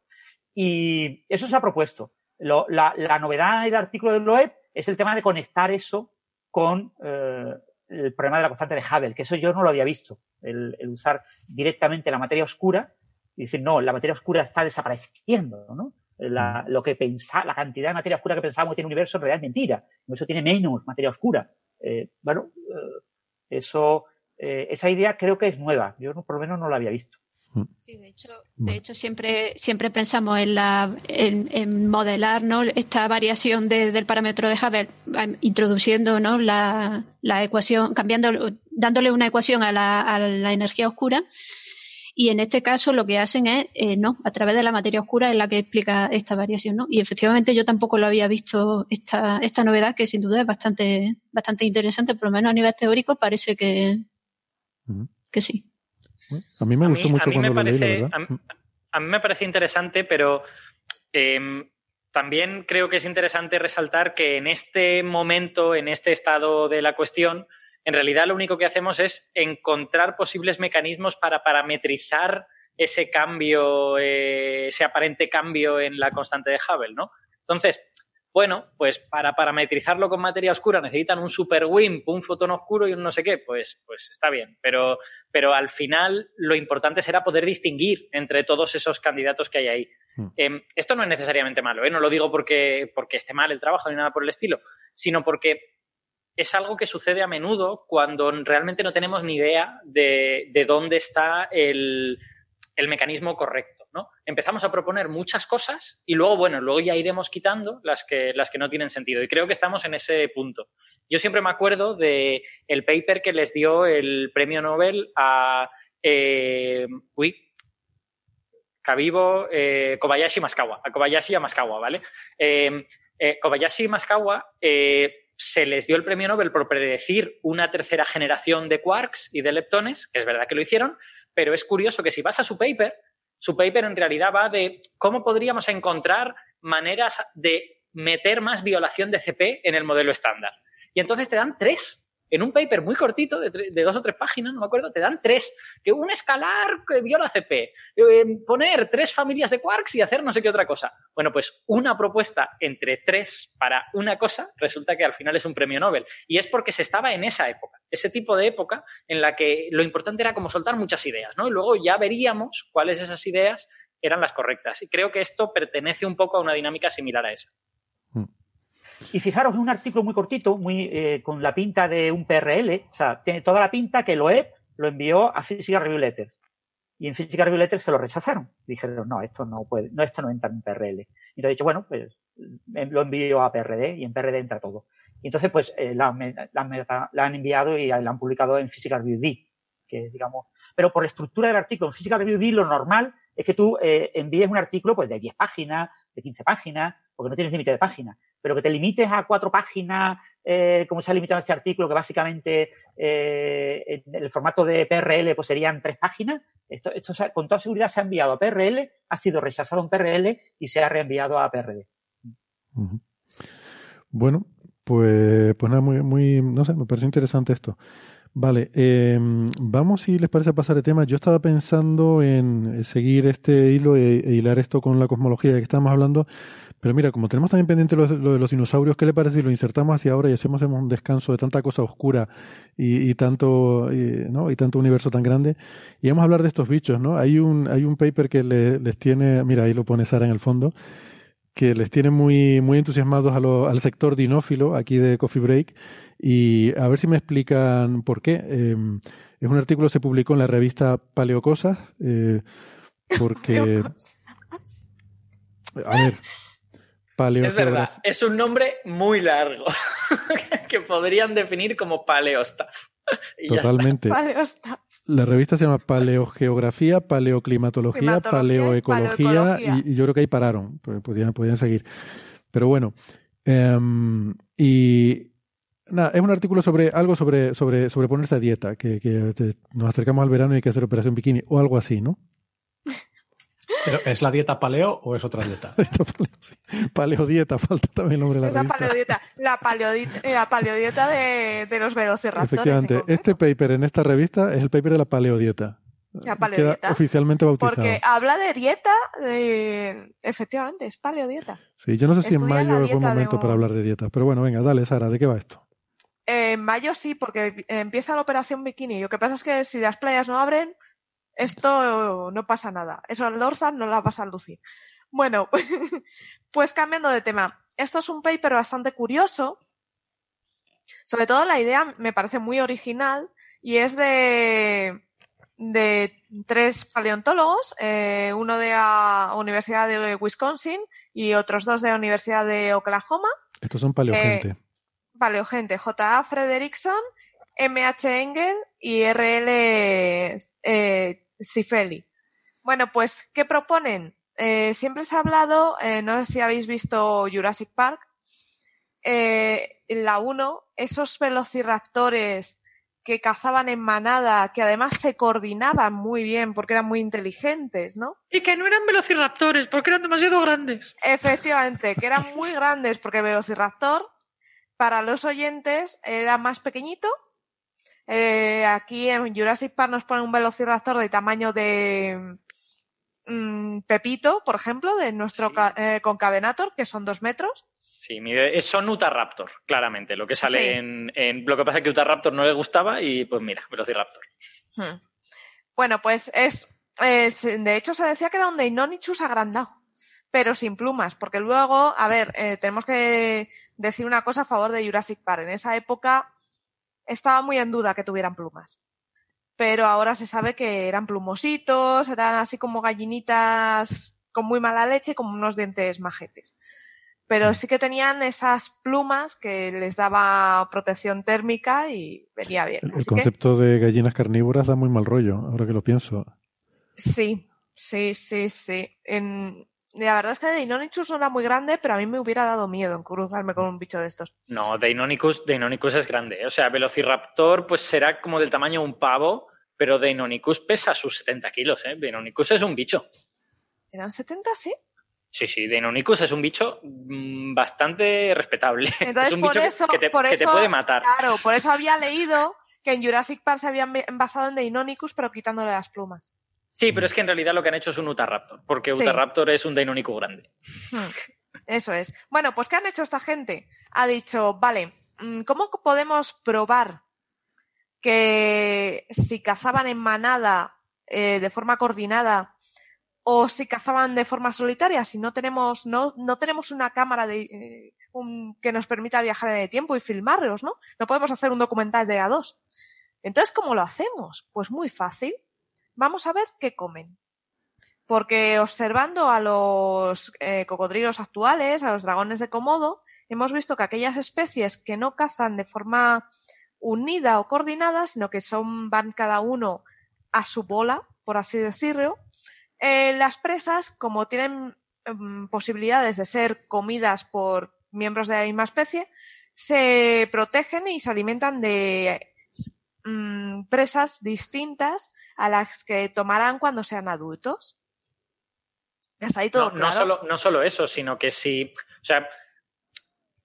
Y eso se ha propuesto. Lo, la, la, novedad del artículo del LOEP es el tema de conectar eso con eh, el problema de la constante de Hubble, que eso yo no lo había visto, el, el usar directamente la materia oscura y decir, no, la materia oscura está desapareciendo, ¿no? La, mm. lo que pensa, la cantidad de materia oscura que pensábamos que tiene el universo en realidad es mentira. El universo tiene menos materia oscura. Eh, bueno, eh, eso, esa idea creo que es nueva. Yo por lo menos no la había visto. Mm. Sí, de hecho, de hecho siempre, siempre pensamos en, la, en, en modelar ¿no? esta variación de, del parámetro de Hubble, introduciendo ¿no? la, la ecuación, cambiando, dándole una ecuación a la, a la energía oscura y en este caso lo que hacen es, eh, no, a través de la materia oscura es la que explica esta variación, ¿no? Y efectivamente yo tampoco lo había visto esta, esta novedad que sin duda es bastante, bastante interesante, por lo menos a nivel teórico parece que, que sí. A mí me gustó mucho cuando lo leí, la A, mí me parece interesante, pero eh, también creo que es interesante resaltar que en este momento, en este estado de la cuestión, en realidad lo único que hacemos es encontrar posibles mecanismos para parametrizar ese cambio, eh, ese aparente cambio en la constante de Hubble, ¿no? Entonces, bueno, pues para parametrizarlo con materia oscura necesitan un super WIMP, un fotón oscuro y un no sé qué, pues, pues está bien. Pero, pero al final lo importante será poder distinguir entre todos esos candidatos que hay ahí. Hmm. Em, esto no es necesariamente malo, ¿eh? no lo digo porque, porque esté mal el trabajo ni nada por el estilo, sino porque es algo que sucede a menudo cuando realmente no tenemos ni idea de, dónde está el, mecanismo correcto. Empezamos a proponer muchas cosas y luego, bueno, luego ya iremos quitando las que, las que no tienen sentido. Y creo que estamos en ese punto. Yo siempre me acuerdo de el paper que les dio el premio Nobel a eh, uy, Kabibo, eh, Kobayashi Maskawa, a Kobayashi y Maskawa, ¿vale? Eh, eh, Kobayashi y Maskawa se les dio el premio Nobel por predecir una tercera generación de quarks y de leptones, que es verdad que lo hicieron, pero es curioso que si vas a su paper, su paper en realidad va de cómo podríamos encontrar maneras de meter más violación de CP en el modelo estándar. Y entonces te dan tres en un paper muy cortito, de, dos o tres páginas, no me acuerdo, te dan tres. Que un escalar que viola CP, eh, poner tres familias de quarks y hacer no sé qué otra cosa. Bueno, pues una propuesta entre tres para una cosa resulta que al final es un premio Nobel. Y es porque se estaba en esa época, ese tipo de época en la que lo importante era como soltar muchas ideas, ¿no? Y luego ya veríamos cuáles de esas ideas eran las correctas. Y creo que esto pertenece un poco a una dinámica similar a esa. Y fijaros, es un artículo muy cortito, muy eh, con la pinta de un PRL, o sea, tiene toda la pinta que Loeb lo envió a Physical Review Letters. Y en Physical Review Letters se lo rechazaron. Dijeron, no, esto no puede, no, esto no entra en PRL. Y entonces dicho, bueno, pues em, lo envío a PRD y en PRD entra todo. Y entonces, pues, eh, la, la, la, han enviado y la han publicado en Physical Review D, que digamos, pero por la estructura del artículo en Physical Review D lo normal es que tú eh, envíes un artículo pues de 10 páginas, de 15 páginas, porque no tienes límite de páginas pero que te limites a cuatro páginas, eh, como se ha limitado este artículo, que básicamente eh, en el formato de PRL pues serían tres páginas, esto, esto con toda seguridad se ha enviado a PRL, ha sido rechazado en PRL y se ha reenviado a PRD. Bueno, pues, pues nada, muy, muy, no sé, me parece interesante esto. Vale, eh, vamos si les parece pasar de tema. Yo estaba pensando en seguir este hilo e, e hilar esto con la cosmología de que estamos hablando, Pero mira, como tenemos también pendiente lo, de los dinosaurios, ¿qué le parece si lo insertamos hacia ahora y hacemos un descanso de tanta cosa oscura y, tanto ¿no? y tanto universo tan grande? Y vamos a hablar de estos bichos, ¿no? Hay un, hay un paper que les tiene, mira, ahí lo pone Sara en el fondo, que les tiene muy, muy entusiasmados al sector dinófilo aquí de Coffee Break y a ver si me explican por qué. Em, es un artículo que se publicó en la revista Paleocosas eh, porque... A ver, es verdad, es un nombre muy largo que podrían definir como paleostaff. Totalmente. La revista se llama Paleogeografía, Paleoclimatología, Paleoecología, Y, yo creo que ahí pararon, podían, podían seguir. Pero bueno, em, y nada, es un artículo sobre algo sobre, sobre, sobre ponerse a dieta, que, que nos acercamos al verano y hay que hacer operación bikini o algo así, ¿no? ¿Es la dieta paleo o es otra dieta? paleo, dieta, falta también el nombre de la Es la paleodieta, la paleodieta, eh, la paleodieta de, de, los velociraptores. Efectivamente, este paper en esta revista es el paper de la paleodieta. La paleodieta. oficialmente bautizado. Porque habla de dieta, de... efectivamente, es paleodieta. Sí, yo no sé si en mayo es buen momento para hablar de dieta, pero bueno, venga, dale, Sara, ¿de qué va esto? en mayo sí, porque empieza la operación bikini. Lo que pasa es que si las playas no abren, esto no pasa nada. Eso al Dorzan no la pasa a Lucy. Bueno, pues cambiando de tema. Esto es un paper bastante curioso. Sobre todo la idea me parece muy original y es de, de tres paleontólogos, eh, uno de la Universidad de Wisconsin y otros dos de la Universidad de Oklahoma. Estos son paleogente. Eh, paleogente, J.A. Frederickson, M.H. Engel y R.L. Eh, Cifeli. Bueno, pues, ¿qué proponen? Eh, siempre se ha hablado, eh, no sé si habéis visto Jurassic Park, eh, la 1, esos velociraptores que cazaban en manada, que además se coordinaban muy bien porque eran muy inteligentes, ¿no? Y que no eran velociraptores porque eran demasiado grandes. Efectivamente, que eran muy grandes porque el velociraptor, para los oyentes, era más pequeñito eh, aquí en Jurassic Park nos pone un velociraptor de tamaño de mm, Pepito, por ejemplo, de nuestro eh, concavenator, que son dos metros. Sí, son Utahraptor, claramente. Lo que sale en, Lo que pasa es que Utahraptor no le gustaba y pues mira, Velociraptor. Hmm. Bueno, pues es, De hecho, se decía que era un Deinonychus agrandado, pero sin plumas, porque luego, a ver, eh, tenemos que decir una cosa a favor de Jurassic Park. En esa época estaba muy en duda que tuvieran plumas. Pero ahora se sabe que eran plumositos, eran así como gallinitas con muy mala leche, como unos dientes majetes. Pero sí que tenían esas plumas que les daba protección térmica y venía bien. El, concepto de gallinas carnívoras da muy mal rollo, ahora que lo pienso. Sí, sí, sí, sí. En, la verdad es que Deinonychus no era muy grande, pero a mí me hubiera dado miedo en cruzarme con un bicho de estos. No, Deinonychus, Deinonychus es grande. O sea, Velociraptor pues será como del tamaño de un pavo, pero Deinonychus pesa sus 70 kilos. ¿eh? Deinonychus es un bicho. ¿Eran 70, sí? Sí, sí, Deinonychus es un bicho mm, bastante respetable. Entonces, es un por bicho eso, que te, por que te puede matar. Claro, por eso había leído que en Jurassic Park se habían basado en Deinonychus, pero quitándole las plumas. Sí, pero es que en realidad lo que han hecho es un Utahraptor, porque Utahraptor es un Deinonychus grande. Hmm, eso es. Bueno, pues ¿qué han hecho esta gente? Ha dicho, vale, mm, ¿cómo podemos probar que si cazaban en manada eh, de forma coordinada o si cazaban de forma solitaria, si no tenemos, no, no tenemos una cámara de, eh, que nos permita viajar en el tiempo y filmarlos, ¿no? No podemos hacer un documental de A2. Entonces, ¿cómo lo hacemos? Pues muy fácil vamos a ver qué comen. Porque observando a los eh, cocodrilos actuales, a los dragones de Komodo, hemos visto que aquellas especies que no cazan de forma unida o coordinada, sino que son, van cada uno a su bola, por así decirlo, eh, las presas, como tienen mm, posibilidades de ser comidas por miembros de la misma especie, se protegen y se alimentan de mm, presas distintas a las que tomarán cuando sean adultos. Hasta ahí todo no, solo, no solo eso, sino que si. O sea,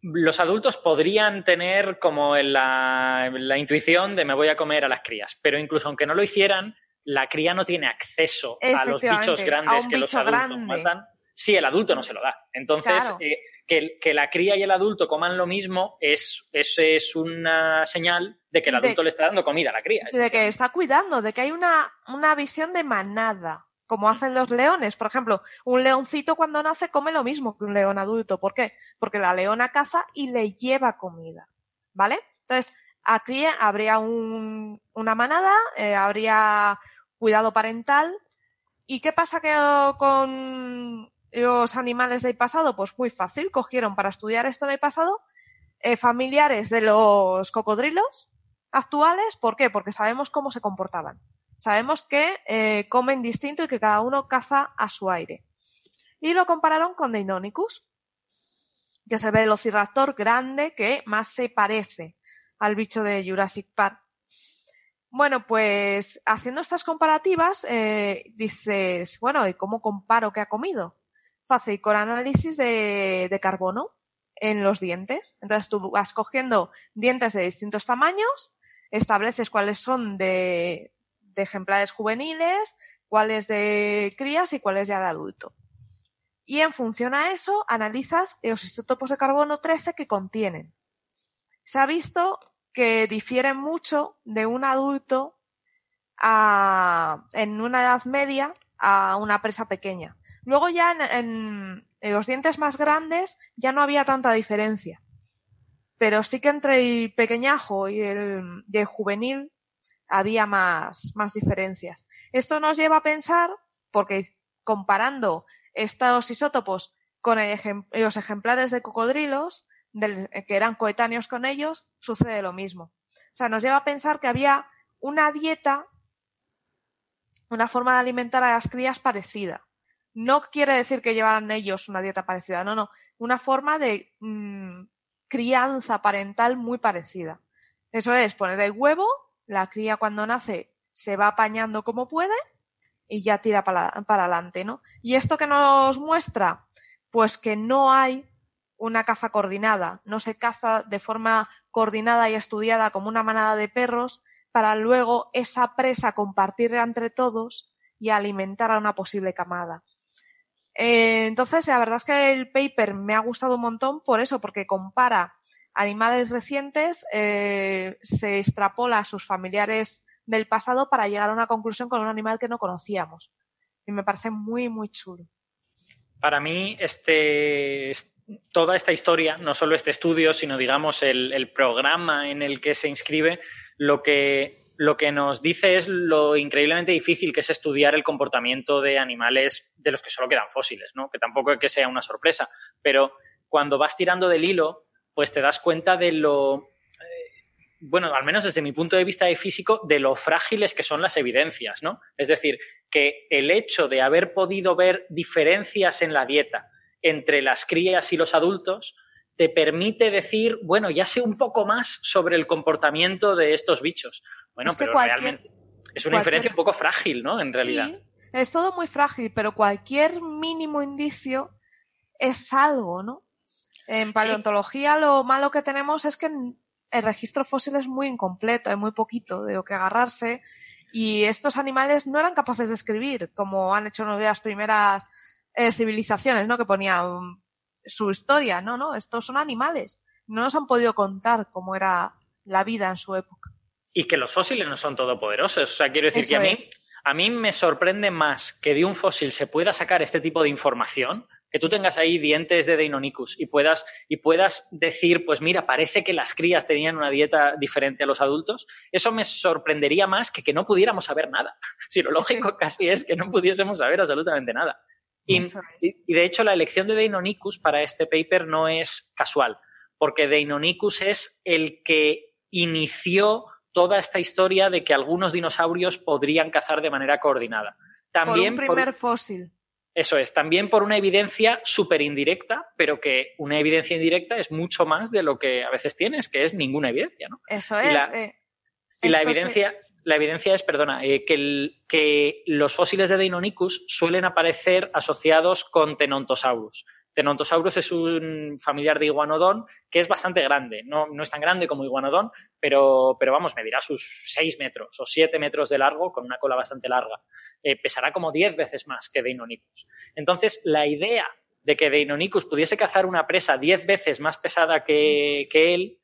los adultos podrían tener como la, la, intuición de me voy a comer a las crías, pero incluso aunque no lo hicieran, la cría no tiene acceso a los bichos grandes que los adultos matan. Sí, el adulto no se lo da. Entonces, eh, que, la cría y el adulto coman lo mismo es, es una señal de que el adulto le está dando comida a la cría. De que está cuidando, de que hay una, una visión de manada como hacen los leones. Por ejemplo, un leoncito cuando nace come lo mismo que un león adulto. ¿Por qué? Porque la leona caza y le lleva comida. ¿Vale? Entonces, aquí habría un, una manada, eh, habría cuidado parental. ¿Y qué pasa que con los animales del pasado? Pues muy fácil. Cogieron para estudiar esto en el pasado eh, familiares de los cocodrilos actuales. ¿Por qué? Porque sabemos cómo se comportaban. Sabemos que eh, comen distinto y que cada uno caza a su aire. Y lo compararon con Deinonychus, que es el velociraptor grande que más se parece al bicho de Jurassic Park. Bueno, pues haciendo estas comparativas, eh, dices, bueno, ¿y cómo comparo qué ha comido? Fácil, con análisis de, carbono en los dientes. Entonces tú vas cogiendo dientes de distintos tamaños, estableces cuáles son de, de ejemplares juveniles, cuáles de crías y cuáles ya de adulto. Y en función a eso, analizas los isótopos de carbono 13 que contienen. Se ha visto que difieren mucho de un adulto a, en una edad media a una presa pequeña. Luego ya en, los dientes más grandes ya no había tanta diferencia. Pero sí que entre el pequeñajo y el, juvenil había más, más diferencias. Esto nos lleva a pensar, porque comparando estos isótopos con los ejemplares de cocodrilos, que eran coetáneos con ellos, sucede lo mismo. O sea, nos lleva a pensar que había una dieta, una forma de alimentar a las crías parecida. No quiere decir que llevaran ellos una dieta parecida, no, no, una forma de mm, crianza parental muy parecida. Eso es poner el huevo la cría cuando nace se va apañando como puede y ya tira para, para adelante, ¿no? Y esto que nos muestra, pues que no hay una caza coordinada, no se caza de forma coordinada y estudiada como una manada de perros para luego esa presa compartirla entre todos y alimentar a una posible camada. Eh, entonces, la verdad es que el paper me ha gustado un montón por eso, porque compara animales recientes, eh, se extrapola a sus familiares del pasado para llegar a una conclusión con un animal que no conocíamos. Y me parece muy, muy chulo. Para mí, este, toda esta historia, no solo este estudio, sino digamos el, programa en el que se inscribe, lo que, lo que nos dice es lo increíblemente difícil que es estudiar el comportamiento de animales de los que solo quedan fósiles, ¿no? Que tampoco es que sea una sorpresa, pero cuando vas tirando del hilo, pues te das cuenta de lo, eh, bueno, al menos desde mi punto de vista de físico, de lo frágiles que son las evidencias, ¿no? Es decir, que el hecho de haber podido ver diferencias en la dieta entre las crías y los adultos te permite decir, bueno, ya sé un poco más sobre el comportamiento de estos bichos. Bueno, pero realmente es una inferencia un poco frágil, ¿no? En realidad. es todo muy frágil, pero cualquier mínimo indicio es algo, ¿no? En paleontología lo malo que tenemos es que el registro fósil es muy incompleto, hay muy poquito de lo que agarrarse y estos animales no eran capaces de escribir como han hecho las primeras eh, civilizaciones, ¿no? Que ponían su historia, no, no, estos son animales, no nos han podido contar cómo era la vida en su época. Y que los fósiles no son todopoderosos, o sea, quiero decir que a mí, a mí me sorprende más que de un fósil se pueda sacar este tipo de información que tú tengas ahí dientes de Deinonychus y puedas, y puedas decir, pues mira, parece que las crías tenían una dieta diferente a los adultos, eso me sorprendería más que que no pudiéramos saber nada. Si lo lógico casi es que no pudiésemos saber absolutamente nada. Y, de hecho, la elección de Deinonychus para este paper no es casual, porque Deinonychus es el que inició toda esta historia de que algunos dinosaurios podrían cazar de manera coordinada. También por un primer fósil. Eso es, también por una evidencia súper indirecta, pero que una evidencia indirecta es mucho más de lo que a veces tienes, que es ninguna evidencia, ¿no? Eso es. y la eh, evidencia, la evidencia es, perdona, eh, que, los fósiles de Deinonychus suelen aparecer asociados con Tenontosaurus. Tenontosaurus es un familiar de iguanodón que es bastante grande. No, no es tan grande como iguanodón, pero, pero vamos, medirá sus 6 metros o 7 metros de largo con una cola bastante larga. Eh, pesará como 10 veces más que Deinonychus. Entonces, la idea de que Deinonychus pudiese cazar una presa 10 veces más pesada que, que él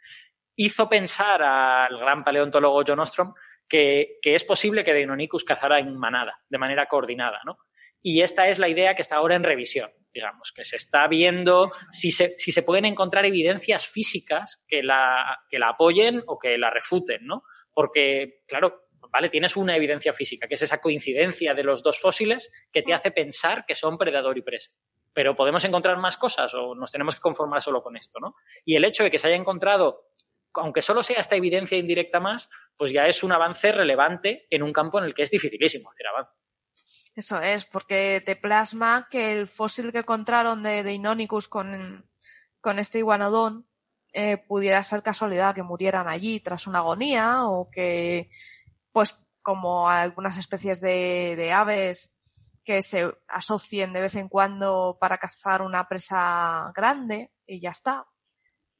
hizo pensar al gran paleontólogo John Ostrom que, es posible que Deinonychus cazara en manada, de manera coordinada, ¿no? Y esta es la idea que está ahora en revisión, digamos, que se está viendo si se, si se pueden encontrar evidencias físicas que la, que la apoyen o que la refuten, ¿no? Porque, claro, ¿vale? Tienes una evidencia física, que es esa coincidencia de los dos fósiles que te hace pensar que son predador y presa. Pero podemos encontrar más cosas o nos tenemos que conformar solo con esto, ¿no? Y el hecho de que se haya encontrado aunque solo sea esta evidencia indirecta más, pues ya es un avance relevante en un campo en el que es dificilísimo hacer avance. Eso es, porque te plasma que el fósil que encontraron de, de con, con este iguanodón eh, pudiera ser casualidad que murieran allí tras una agonía o que, pues, como algunas especies de, de aves que se asocien de vez en cuando para cazar una presa grande y ya está.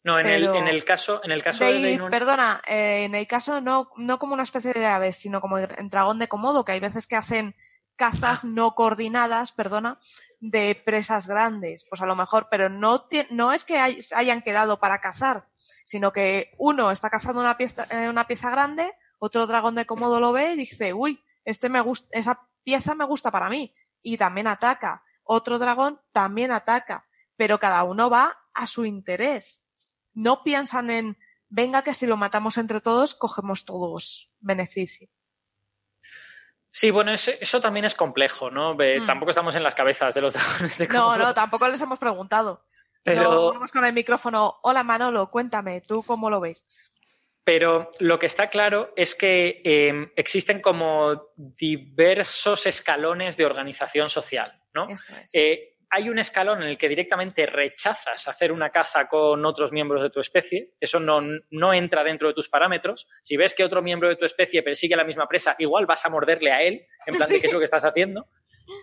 No, en, el, en el caso, en el caso de, Perdona, eh, en el caso no, no como una especie de aves, sino como el dragón de Komodo, que hay veces que hacen cazas ah. no coordinadas, perdona, de presas grandes. Pues a lo mejor, pero no, no es que hayan quedado para cazar, sino que uno está cazando una pieza, eh, una pieza grande, otro dragón de Komodo lo ve y dice, uy, este me gusta, esa pieza me gusta para mí. Y también ataca. Otro dragón también ataca. Pero cada uno va a su interés no piensan en, venga que si lo matamos entre todos, cogemos todos beneficio. Sí, bueno, eso, también es complejo, ¿no? Mm. Tampoco estamos en las cabezas de los dragones de No, no, tampoco les hemos preguntado. Pero vamos con el micrófono. Hola Manolo, cuéntame, ¿tú cómo lo ves? Pero lo que está claro es que em, existen como diversos escalones de organización social, ¿no? Eso es. Eh, hay un escalón en el que directamente rechazas hacer una caza con otros miembros de tu especie, eso no, no, entra dentro de tus parámetros. Si ves que otro miembro de tu especie persigue la misma presa, igual vas a morderle a él, en plan de qué es lo que estás haciendo.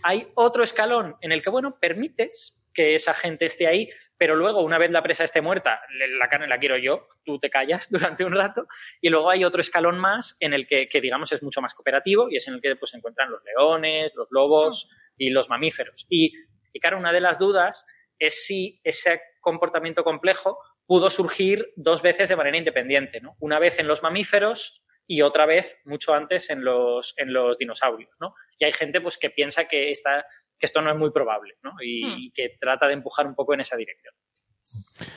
Hay otro escalón en el que, bueno, permites que esa gente esté ahí, pero luego, una vez la presa esté muerta, la carne la quiero yo, tú te callas durante un rato, y luego hay otro escalón más en el que, que digamos, es mucho más cooperativo y es en el que pues, se encuentran los leones, los lobos y los mamíferos. Y y claro, una de las dudas es si ese comportamiento complejo pudo surgir dos veces de manera independiente, ¿no? Una vez en los mamíferos y otra vez mucho antes en los, en los dinosaurios, ¿no? Y hay gente pues, que piensa que, esta, que esto no es muy probable, ¿no? Y, hmm. que trata de empujar un poco en esa dirección.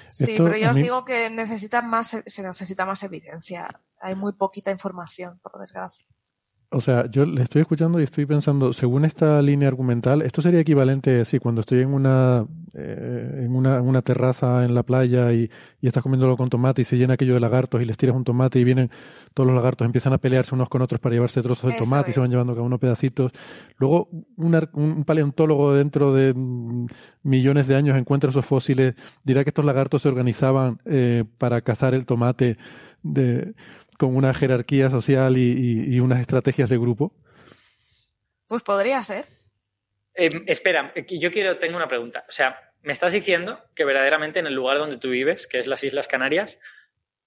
Sí, pero yo os digo que necesita más, se necesita más evidencia. Hay muy poquita información, por desgracia. O sea, yo le estoy escuchando y estoy pensando, según esta línea argumental, esto sería equivalente, sí, cuando estoy en una, eh, en una, una, terraza en la playa y, y, estás comiéndolo con tomate y se llena aquello de lagartos y les tiras un tomate y vienen todos los lagartos, empiezan a pelearse unos con otros para llevarse trozos de tomate y se van llevando cada uno pedacitos. Luego, un, paleontólogo dentro de millones de años encuentra esos fósiles, dirá que estos lagartos se organizaban eh, para cazar el tomate de con una jerarquía social y, unas estrategias de grupo? Pues podría ser. Eh, espera, yo quiero, tengo una pregunta. O sea, me estás diciendo que verdaderamente en el lugar donde tú vives, que es las Islas Canarias,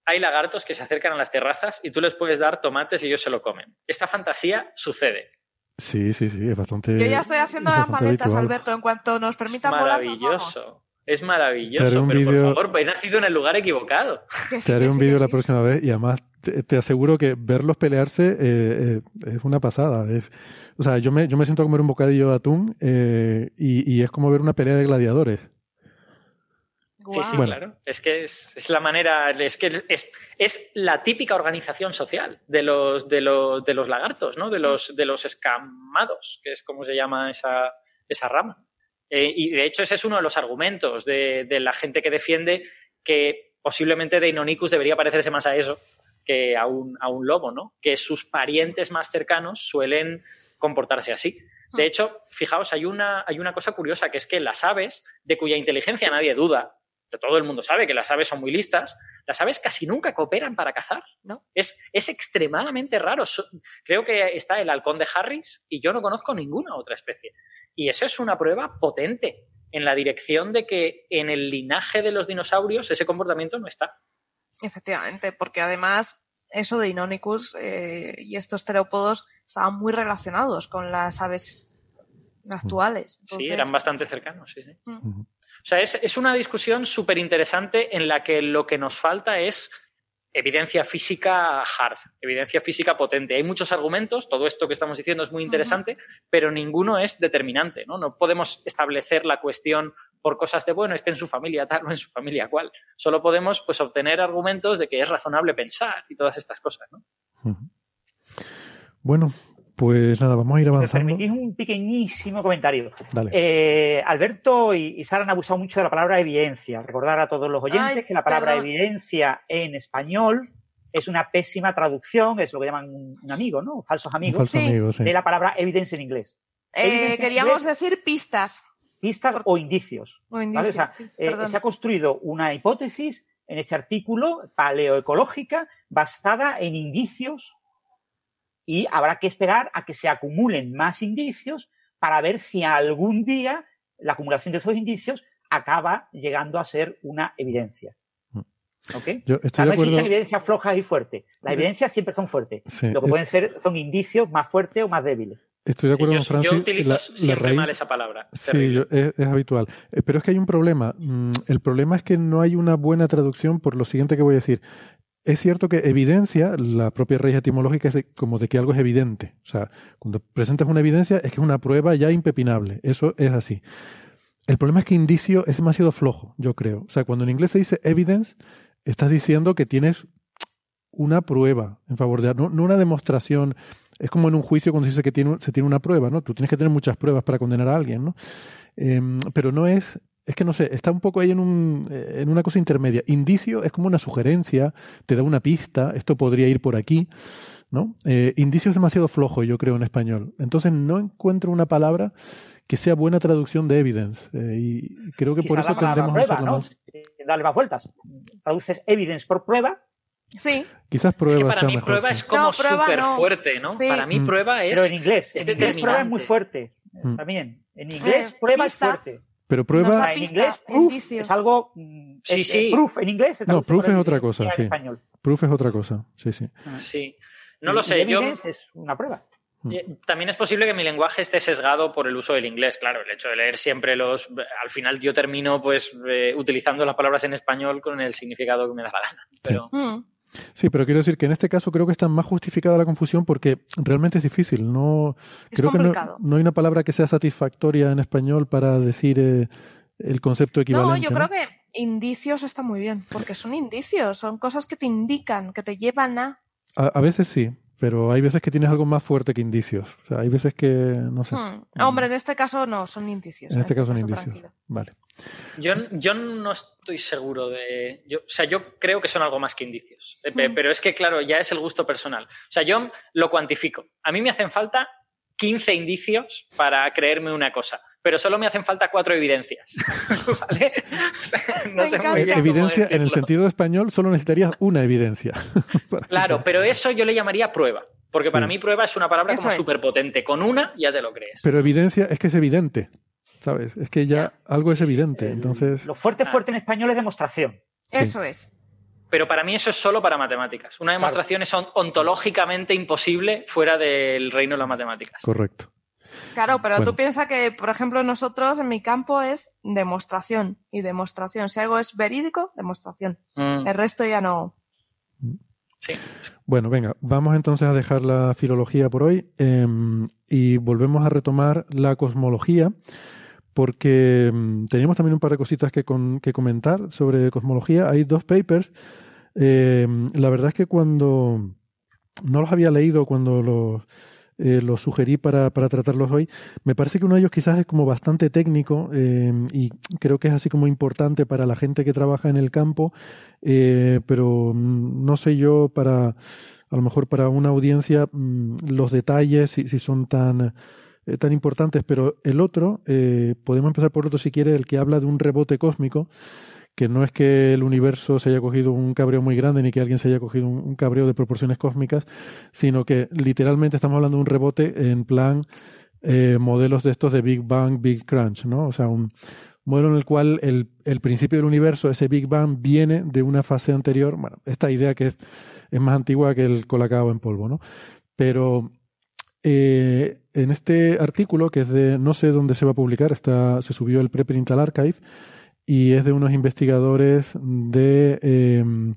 hay lagartos que se acercan a las terrazas y tú les puedes dar tomates y ellos se lo comen. Esta fantasía sucede. Sí, sí, sí, es bastante. Yo ya estoy haciendo las maletas, Alberto, en cuanto nos permitan volar. Maravilloso. Es maravilloso, pero por favor, he nacido en el lugar equivocado. Te haré un vídeo la próxima vez y además te, aseguro que verlos pelearse eh, eh, es una pasada. Es, o sea, yo me, yo me siento a comer un bocadillo de atún eh, y, es como ver una pelea de gladiadores. Sí, sí, claro. Es que es, la manera, es que es, es, la típica organización social de los, de los, de los lagartos, ¿no? De los, de los escamados, que es como se llama esa, esa rama. Eh, y de hecho ese es uno de los argumentos de, la gente que defiende que posiblemente Deinonychus debería parecerse más a eso que a un, a un lobo, ¿no? Que sus parientes más cercanos suelen comportarse así. De hecho, fijaos, hay una, hay una cosa curiosa, que es que las aves, de cuya inteligencia nadie duda, que todo el mundo sabe que las aves son muy listas, las aves casi nunca cooperan para cazar, ¿no? Es, es extremadamente raro. creo que está el halcón de Harris y yo no conozco ninguna otra especie. Y eso es una prueba potente en la dirección de que en el linaje de los dinosaurios ese comportamiento no está. Efectivamente, porque además eso de Inonicus eh, y estos terópodos estaban muy relacionados con las aves actuales. Sí, eran bastante cercanos, sí, sí. O sea, es, es una discusión súper interesante en la que lo que nos falta es evidencia física hard, evidencia física potente. Hay muchos argumentos, todo esto que estamos diciendo es muy interesante, pero ninguno es determinante, ¿no? No podemos establecer la cuestión por cosas de, bueno, es que en su familia tal o en su familia cual. Solo podemos, pues, obtener argumentos de que es razonable pensar y todas estas cosas, ¿no? Bueno, pues nada, vamos a ir avanzando. Me permitís un pequeñísimo comentario. Eh, Alberto y, Sara han abusado mucho de la palabra evidencia. Recordar a todos los oyentes que la palabra evidencia en español es una pésima traducción, es lo que llaman un amigo, ¿no? Falsos amigos. De la palabra evidence en inglés. Eh, queríamos decir pistas. Pistas o indicios. Eh, se ha construido una hipótesis en este artículo paleoecológica basada en indicios y habrá que esperar a que se acumulen más indicios para ver si algún día la acumulación de esos indicios acaba llegando a ser una evidencia. Mm. ¿Ok? Yo estoy no existen evidencias flojas y fuertes. Las evidencias siempre son fuertes. Lo que pueden ser son indicios más fuertes o más débiles. Estoy de acuerdo con Francis. Yo utilizo siempre mal esa palabra. Sí, es, habitual. Eh, pero es que hay un problema. Mm, el problema es que no hay una buena traducción por lo siguiente que voy a decir es cierto que evidencia, la propia raíz etimológica es como de que algo es evidente. O sea, cuando presentas una evidencia es que es una prueba ya impepinable. Eso es así. El problema es que indicio es demasiado flojo, yo creo. O sea, cuando en inglés se dice evidence, estás diciendo que tienes una prueba en favor de... No, no una demostración. Es como en un juicio cuando se dice que se tiene una prueba, ¿no? Tú tienes que tener muchas pruebas para condenar a alguien, ¿no? Em, pero no es es que no sé, está un poco ahí en, un, eh, en una cosa intermedia. Indicio es como una sugerencia, te da una pista, esto podría ir por aquí, ¿no? Eh, indicio es demasiado flojo, yo creo, en español. Entonces no encuentro una palabra que sea buena traducción de evidence. Eh, y creo que por eso tendremos prueba, ¿no? Dale más vueltas. Traduces evidence por prueba Sí. Quizás prueba. Es que para mí prueba es como súper fuerte, ¿no? Para mí mm. prueba es. Pero en inglés. en inglés prueba es muy fuerte. Mm. También. En inglés prueba es fuerte. Pero prueba. en inglés, proof es algo. Mm, sí, sí. Proof en inglés. No, proof es otra cosa, sí. Proof es otra cosa, sí, sí. Ah. Sí. No lo sé. Yo. Es una prueba. Mm. También es posible que mi lenguaje esté sesgado por el uso del inglés, claro, el hecho de leer siempre los... Al final yo termino pues eh, utilizando las palabras en español con el significado que me da la gana. Pero... Mm. Sí, pero quiero decir que en este caso creo que está más justificada la confusión porque realmente es difícil. No, creo que no, hay una palabra que sea satisfactoria en español para decir eh, el concepto equivalente. No, yo creo que indicios está muy bien, porque son indicios, son cosas que te indican, que te llevan a. A, veces sí, pero hay veces que tienes algo más fuerte que indicios. O sea, hay veces que, no sé. Hmm. Hombre, en este caso no, son indicios. En este, caso son indicios. Vale. Yo, yo, no estoy seguro de. Yo, o sea, yo creo que son algo más que indicios. Eh, pero es que, claro, ya es el gusto personal. O sea, yo lo cuantifico. A mí me hacen falta 15 indicios para creerme una cosa pero solo me hacen falta cuatro evidencias. ¿Vale? no sé evidencia en el sentido español solo necesitarías una evidencia. claro, pero eso yo le llamaría prueba. Porque para mí prueba es una palabra como súper potente. Con una ya te lo crees. Pero evidencia es que es evidente. ¿Sabes? Es que ya algo es evidente. Entonces. Lo fuerte, fuerte en español es demostración. Eso es. Pero para mí eso es solo para matemáticas. Una demostración es ontológicamente imposible fuera del reino de las matemáticas. Correcto. Claro, pero tú piensas que, por ejemplo, nosotros en mi campo es demostración y demostración. Si algo es verídico, demostración. Mm. El resto ya no. Sí. Bueno, venga, vamos entonces a dejar la filología por hoy em, y volvemos a retomar la cosmología porque em, teníamos también un par de cositas que, que comentar sobre cosmología. Hay dos papers. Em, la verdad es que cuando no los había leído, cuando los eh, los sugerí para, tratarlos hoy. Me parece que uno de ellos quizás es como bastante técnico eh, y creo que es así como importante para la gente que trabaja en el campo, eh, pero mm, no sé yo para, a lo mejor para una audiencia, mm, los detalles, si, si son tan tan importantes, pero el otro, podemos empezar por otro si quiere, el que habla de un rebote cósmico, que no es que el universo se haya cogido un cabreo muy grande ni que alguien se haya cogido un, cabreo de proporciones cósmicas, sino que literalmente estamos hablando de un rebote en plan eh, modelos de estos de Big Bang, Big Crunch, ¿no? O sea, un, modelo en el cual el, el, principio del universo, ese Big Bang, viene de una fase anterior. Bueno, esta idea que es, es más antigua que el colacao en polvo, ¿no? Pero eh, en este artículo, que es de, no sé dónde se va a publicar, está, se subió el Preprint al Archive, y es de unos investigadores de, em,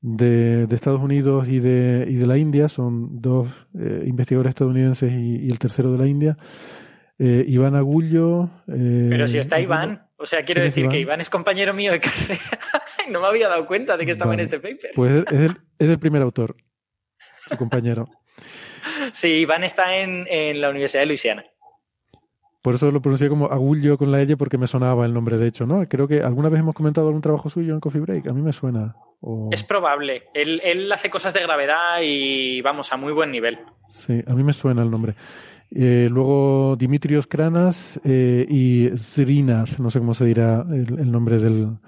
de, Estados Unidos y de, y de la India, son dos eh, investigadores estadounidenses y, el tercero de la India. Eh, Iván Agullo. Pero si está Iván, o sea, quiero decir que Iván es compañero mío de carrera. no me había dado cuenta de que estaba en este paper. Pues es el, es el primer autor, su compañero. Sí, Iván está en, en la Universidad de Luisiana. Por eso lo pronuncié como Agullo con la L porque me sonaba el nombre, de hecho, ¿no? Creo que alguna vez hemos comentado algún trabajo suyo en Coffee Break. A mí me suena. Es probable. Él, él, hace cosas de gravedad y vamos a muy buen nivel. Sí, a mí me suena el nombre. Eh, luego Dimitrios Kranas eh, y Zrinaz, no sé cómo se dirá el, nombre del,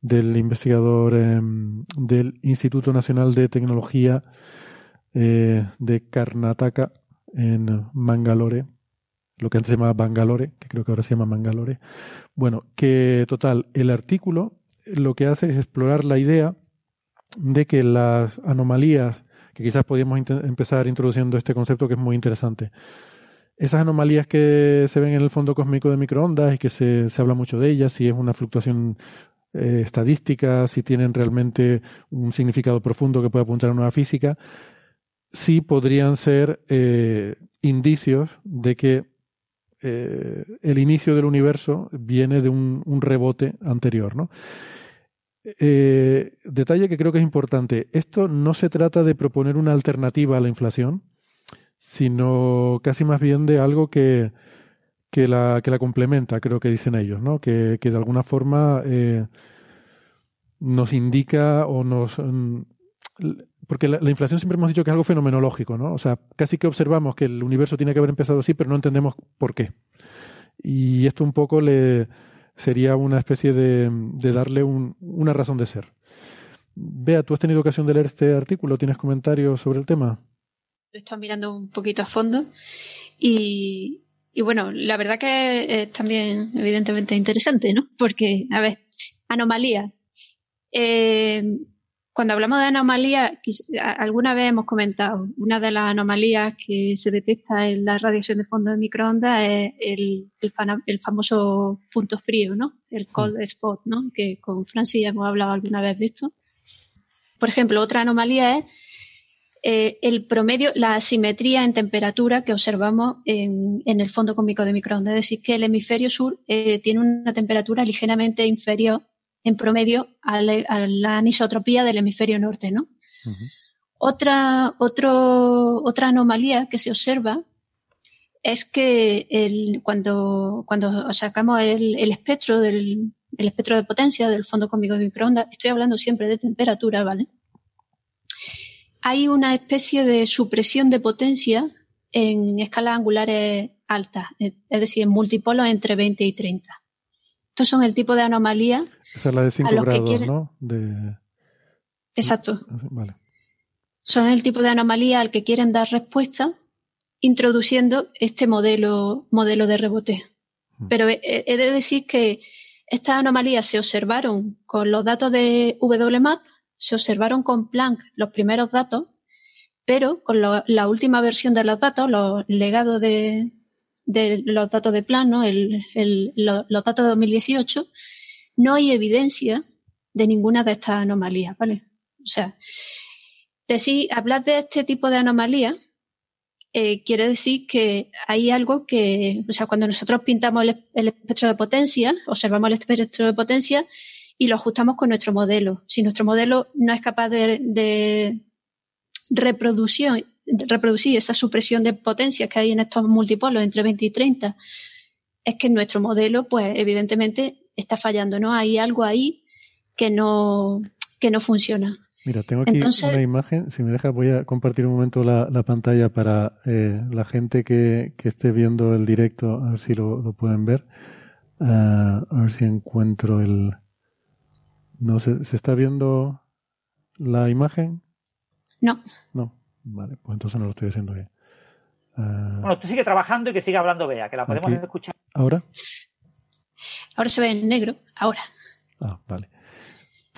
del investigador em, del Instituto Nacional de Tecnología eh, de Karnataka en Mangalore lo que antes se llamaba Bangalore, que creo que ahora se llama Mangalore. Bueno, que total, el artículo lo que hace es explorar la idea de que las anomalías, que quizás podíamos empezar introduciendo este concepto que es muy interesante, esas anomalías que se ven en el fondo cósmico de microondas y que se, se habla mucho de ellas, si es una fluctuación eh, estadística, si tienen realmente un significado profundo que puede apuntar a una nueva física, sí podrían ser eh, indicios de que eh, el inicio del universo viene de un, rebote anterior, ¿no? Eh, detalle que creo que es importante. Esto no se trata de proponer una alternativa a la inflación, sino casi más bien de algo que, que, la, que la complementa, creo que dicen ellos, ¿no? Que, que de alguna forma nos indica o nos mm, porque la, inflación siempre hemos dicho que es algo fenomenológico, ¿no? O sea, casi que observamos que el universo tiene que haber empezado así, pero no entendemos por qué. Y esto un poco le sería una especie de, darle una razón de ser. Bea, ¿tú has tenido ocasión de leer este artículo? ¿Tienes comentarios sobre el tema? Lo he estado mirando un poquito a fondo y, bueno, la verdad que es también evidentemente interesante, ¿no? Porque, a ver, anomalía. Eh, cuando hablamos de anomalías, alguna vez hemos comentado, una de las anomalías que se detecta en la radiación de fondo de microondas es el, famoso punto frío, ¿no? El cold mm. spot, ¿no? Que con Francis ya hemos hablado alguna vez de esto. Por ejemplo, otra anomalía es eh, el promedio, la asimetría en temperatura que observamos en, el fondo cósmico de microondas. Es decir, que el hemisferio sur eh, tiene una temperatura ligeramente inferior en promedio a la, anisotropía del hemisferio norte, ¿no? Otra, otra anomalía que se observa es que el, cuando, cuando sacamos el, espectro del el espectro de potencia del fondo cósmico de microondas, estoy hablando siempre de temperatura, ¿vale? Hay una especie de supresión de potencia en escalas angulares altas, es decir, en multipolos entre 20 y 30. Estos son el tipo de anomalías esa es la de 5 grados, ¿no? Exacto. Vale. Son el tipo de anomalía al que quieren dar respuesta introduciendo este modelo, modelo de rebote. Hmm. Pero he, de decir que estas anomalías se observaron con los datos de WMAP, se observaron con Planck los primeros datos, pero con la última versión de los datos, los legados de, los datos de Planck, ¿no? los datos de 2018, no hay evidencia de ninguna de estas anomalías, ¿vale? O sea, decir, hablar de este tipo de anomalías eh, quiere decir que hay algo que, o sea, cuando nosotros pintamos el, espectro de potencia, observamos el espectro de potencia y lo ajustamos con nuestro modelo. Si nuestro modelo no es capaz de, reproducir, reproducir esa supresión de potencia que hay en estos multipolos entre 20 y 30, es que nuestro modelo, pues evidentemente está fallando, ¿no? Hay algo ahí que no, que no funciona. Mira, tengo aquí una imagen. Si me dejas, voy a compartir un momento la, pantalla para eh, la gente que, esté viendo el directo, a ver si lo, pueden ver. Ah, a ver si encuentro el. No sé, ¿se está viendo la imagen? No. No, vale, pues entonces no lo estoy haciendo bien. Ah. bueno, tú sigue trabajando y que siga hablando Bea, que la podemos escuchar. ¿Ahora? Ahora se ve en negro, ahora. Ah, vale.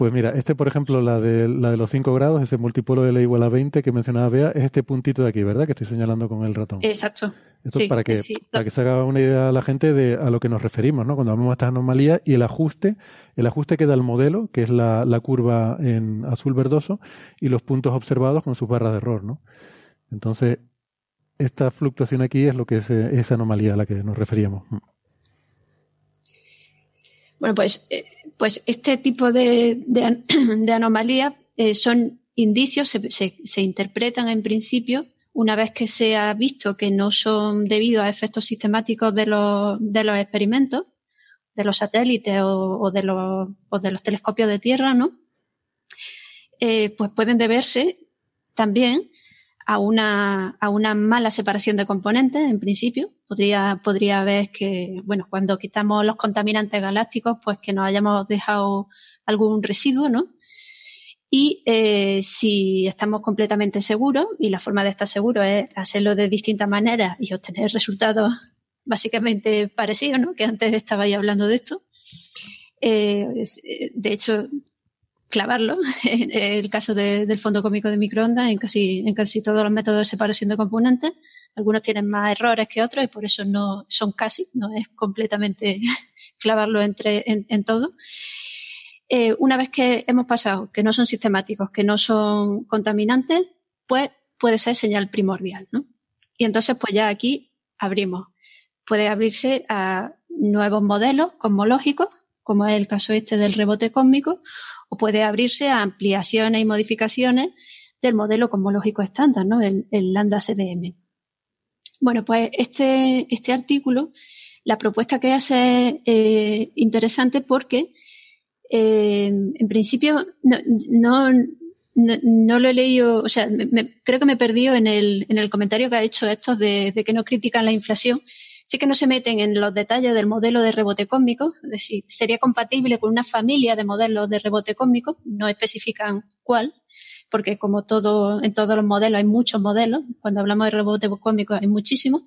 Pues mira, este, por ejemplo, la de, la de los 5 grados, ese multipolo de la igual a 20 que mencionaba Bea, es este puntito de aquí, ¿verdad? Que estoy señalando con el ratón. Exacto. Esto es para que, para que se haga una idea a la gente de a lo que nos referimos, ¿no? Cuando hablamos de estas anomalías y el ajuste, el ajuste que da el modelo, que es la, la curva en azul verdoso, y los puntos observados con sus barras de error, ¿no? Entonces, esta fluctuación aquí es lo que es esa anomalía a la que nos referíamos. Bueno, pues, eh, pues este tipo de, de, anomalías eh, son indicios, se, se, interpretan en principio una vez que se ha visto que no son debido a efectos sistemáticos de los, de los experimentos, de los satélites o, de, los, o de los telescopios de tierra, ¿no? Eh, pues pueden deberse también a una, a una mala separación de componentes, en principio. Podría, podría haber que, bueno, cuando quitamos los contaminantes galácticos, pues que nos hayamos dejado algún residuo, ¿no? Y eh, si estamos completamente seguros, y la forma de estar seguro es hacerlo de distintas maneras y obtener resultados básicamente parecidos, ¿no? Que antes estaba ahí hablando de esto. Eh, eh de hecho, clavarlo, en el caso del fondo cómico de microondas, en casi, en casi todos los métodos de separación de componentes. Algunos tienen más errores que otros y por eso no son casi, no es completamente clavarlo entre, en, todo. Eh, una vez que hemos pasado, que no son sistemáticos, que no son contaminantes, pues puede ser señal primordial, ¿no? Y entonces, pues ya aquí abrimos. Puede abrirse a nuevos modelos cosmológicos, como es el caso este del rebote cósmico, o puede abrirse a ampliaciones y modificaciones del modelo cosmológico estándar, ¿no? el, lambda CDM. Bueno, pues este, este artículo, la propuesta que hace es eh, interesante porque eh, en principio no, no, lo he leído, o sea, creo que me he perdido en el, en el comentario que ha hecho estos de, que no critican la inflación sí que no se meten en los detalles del modelo de rebote cósmico, es decir, sería compatible con una familia de modelos de rebote cósmico, no especifican cuál, porque como todo, en todos los modelos hay muchos modelos, cuando hablamos de rebote cósmico hay muchísimos,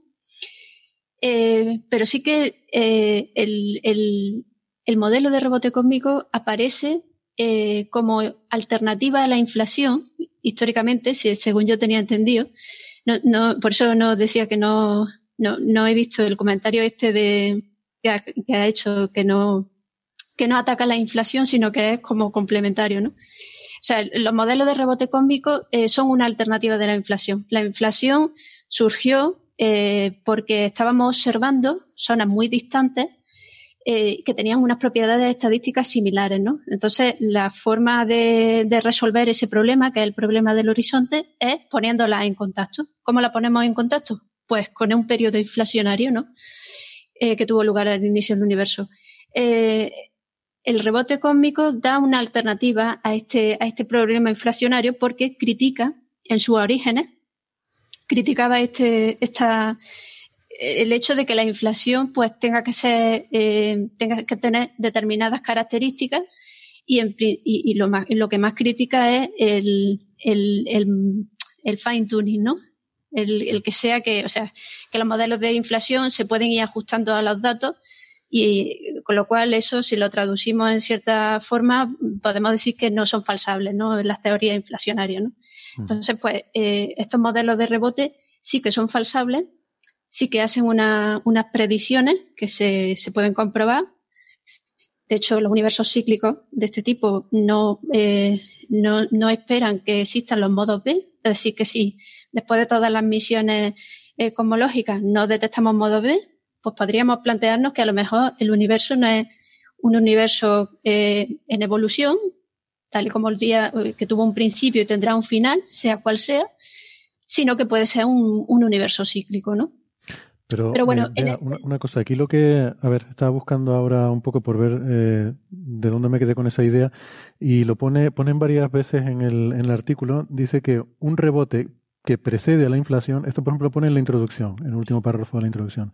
eh, pero sí que eh, el, modelo de rebote cósmico aparece eh, como alternativa a la inflación, históricamente, según yo tenía entendido. por eso no decía que no, no, no he visto el comentario este de que ha, hecho que no, que no ataca la inflación, sino que es como complementario, ¿no? O sea, los modelos de rebote cósmico eh, son una alternativa de la inflación. La inflación surgió eh, porque estábamos observando zonas muy distantes eh, que tenían unas propiedades estadísticas similares, ¿no? Entonces, la forma de, de, resolver ese problema, que es el problema del horizonte, es poniéndola en contacto. ¿Cómo la ponemos en contacto? Pues con un periodo inflacionario, ¿no? Eh, que tuvo lugar al inicio del universo. Eh, el rebote cósmico da una alternativa a este, a este problema inflacionario porque critica en sus orígenes, criticaba este, esta, el hecho de que la inflación pues tenga que ser, eh, tenga que tener determinadas características y, y, lo, más, lo que más critica es el, el, el, el fine tuning, ¿no? El, que sea que, o sea, que los modelos de inflación se pueden ir ajustando a los datos y con lo cual eso, si lo traducimos en cierta forma, podemos decir que no son falsables, ¿no? En las teorías inflacionarias, ¿no? Mm. Entonces, pues, eh, estos modelos de rebote sí que son falsables, sí que hacen unas predicciones que se, se pueden comprobar. De hecho, los universos cíclicos de este tipo no, eh, no, no esperan que existan los modos B, es decir, que si después de todas las misiones eh, cosmológicas no detectamos modo B, pues podríamos plantearnos que a lo mejor el universo no es un universo eh, en evolución, tal y como el día eh, que tuvo un principio y tendrá un final, sea cual sea, sino que puede ser un, universo cíclico, ¿no? Pero, bueno, una, cosa, aquí lo que, a ver, estaba buscando ahora un poco por ver de dónde me quedé con esa idea y lo pone, ponen varias veces en el, en el artículo, dice que un rebote que precede a la inflación, esto por ejemplo pone en la introducción, en el último párrafo de la introducción,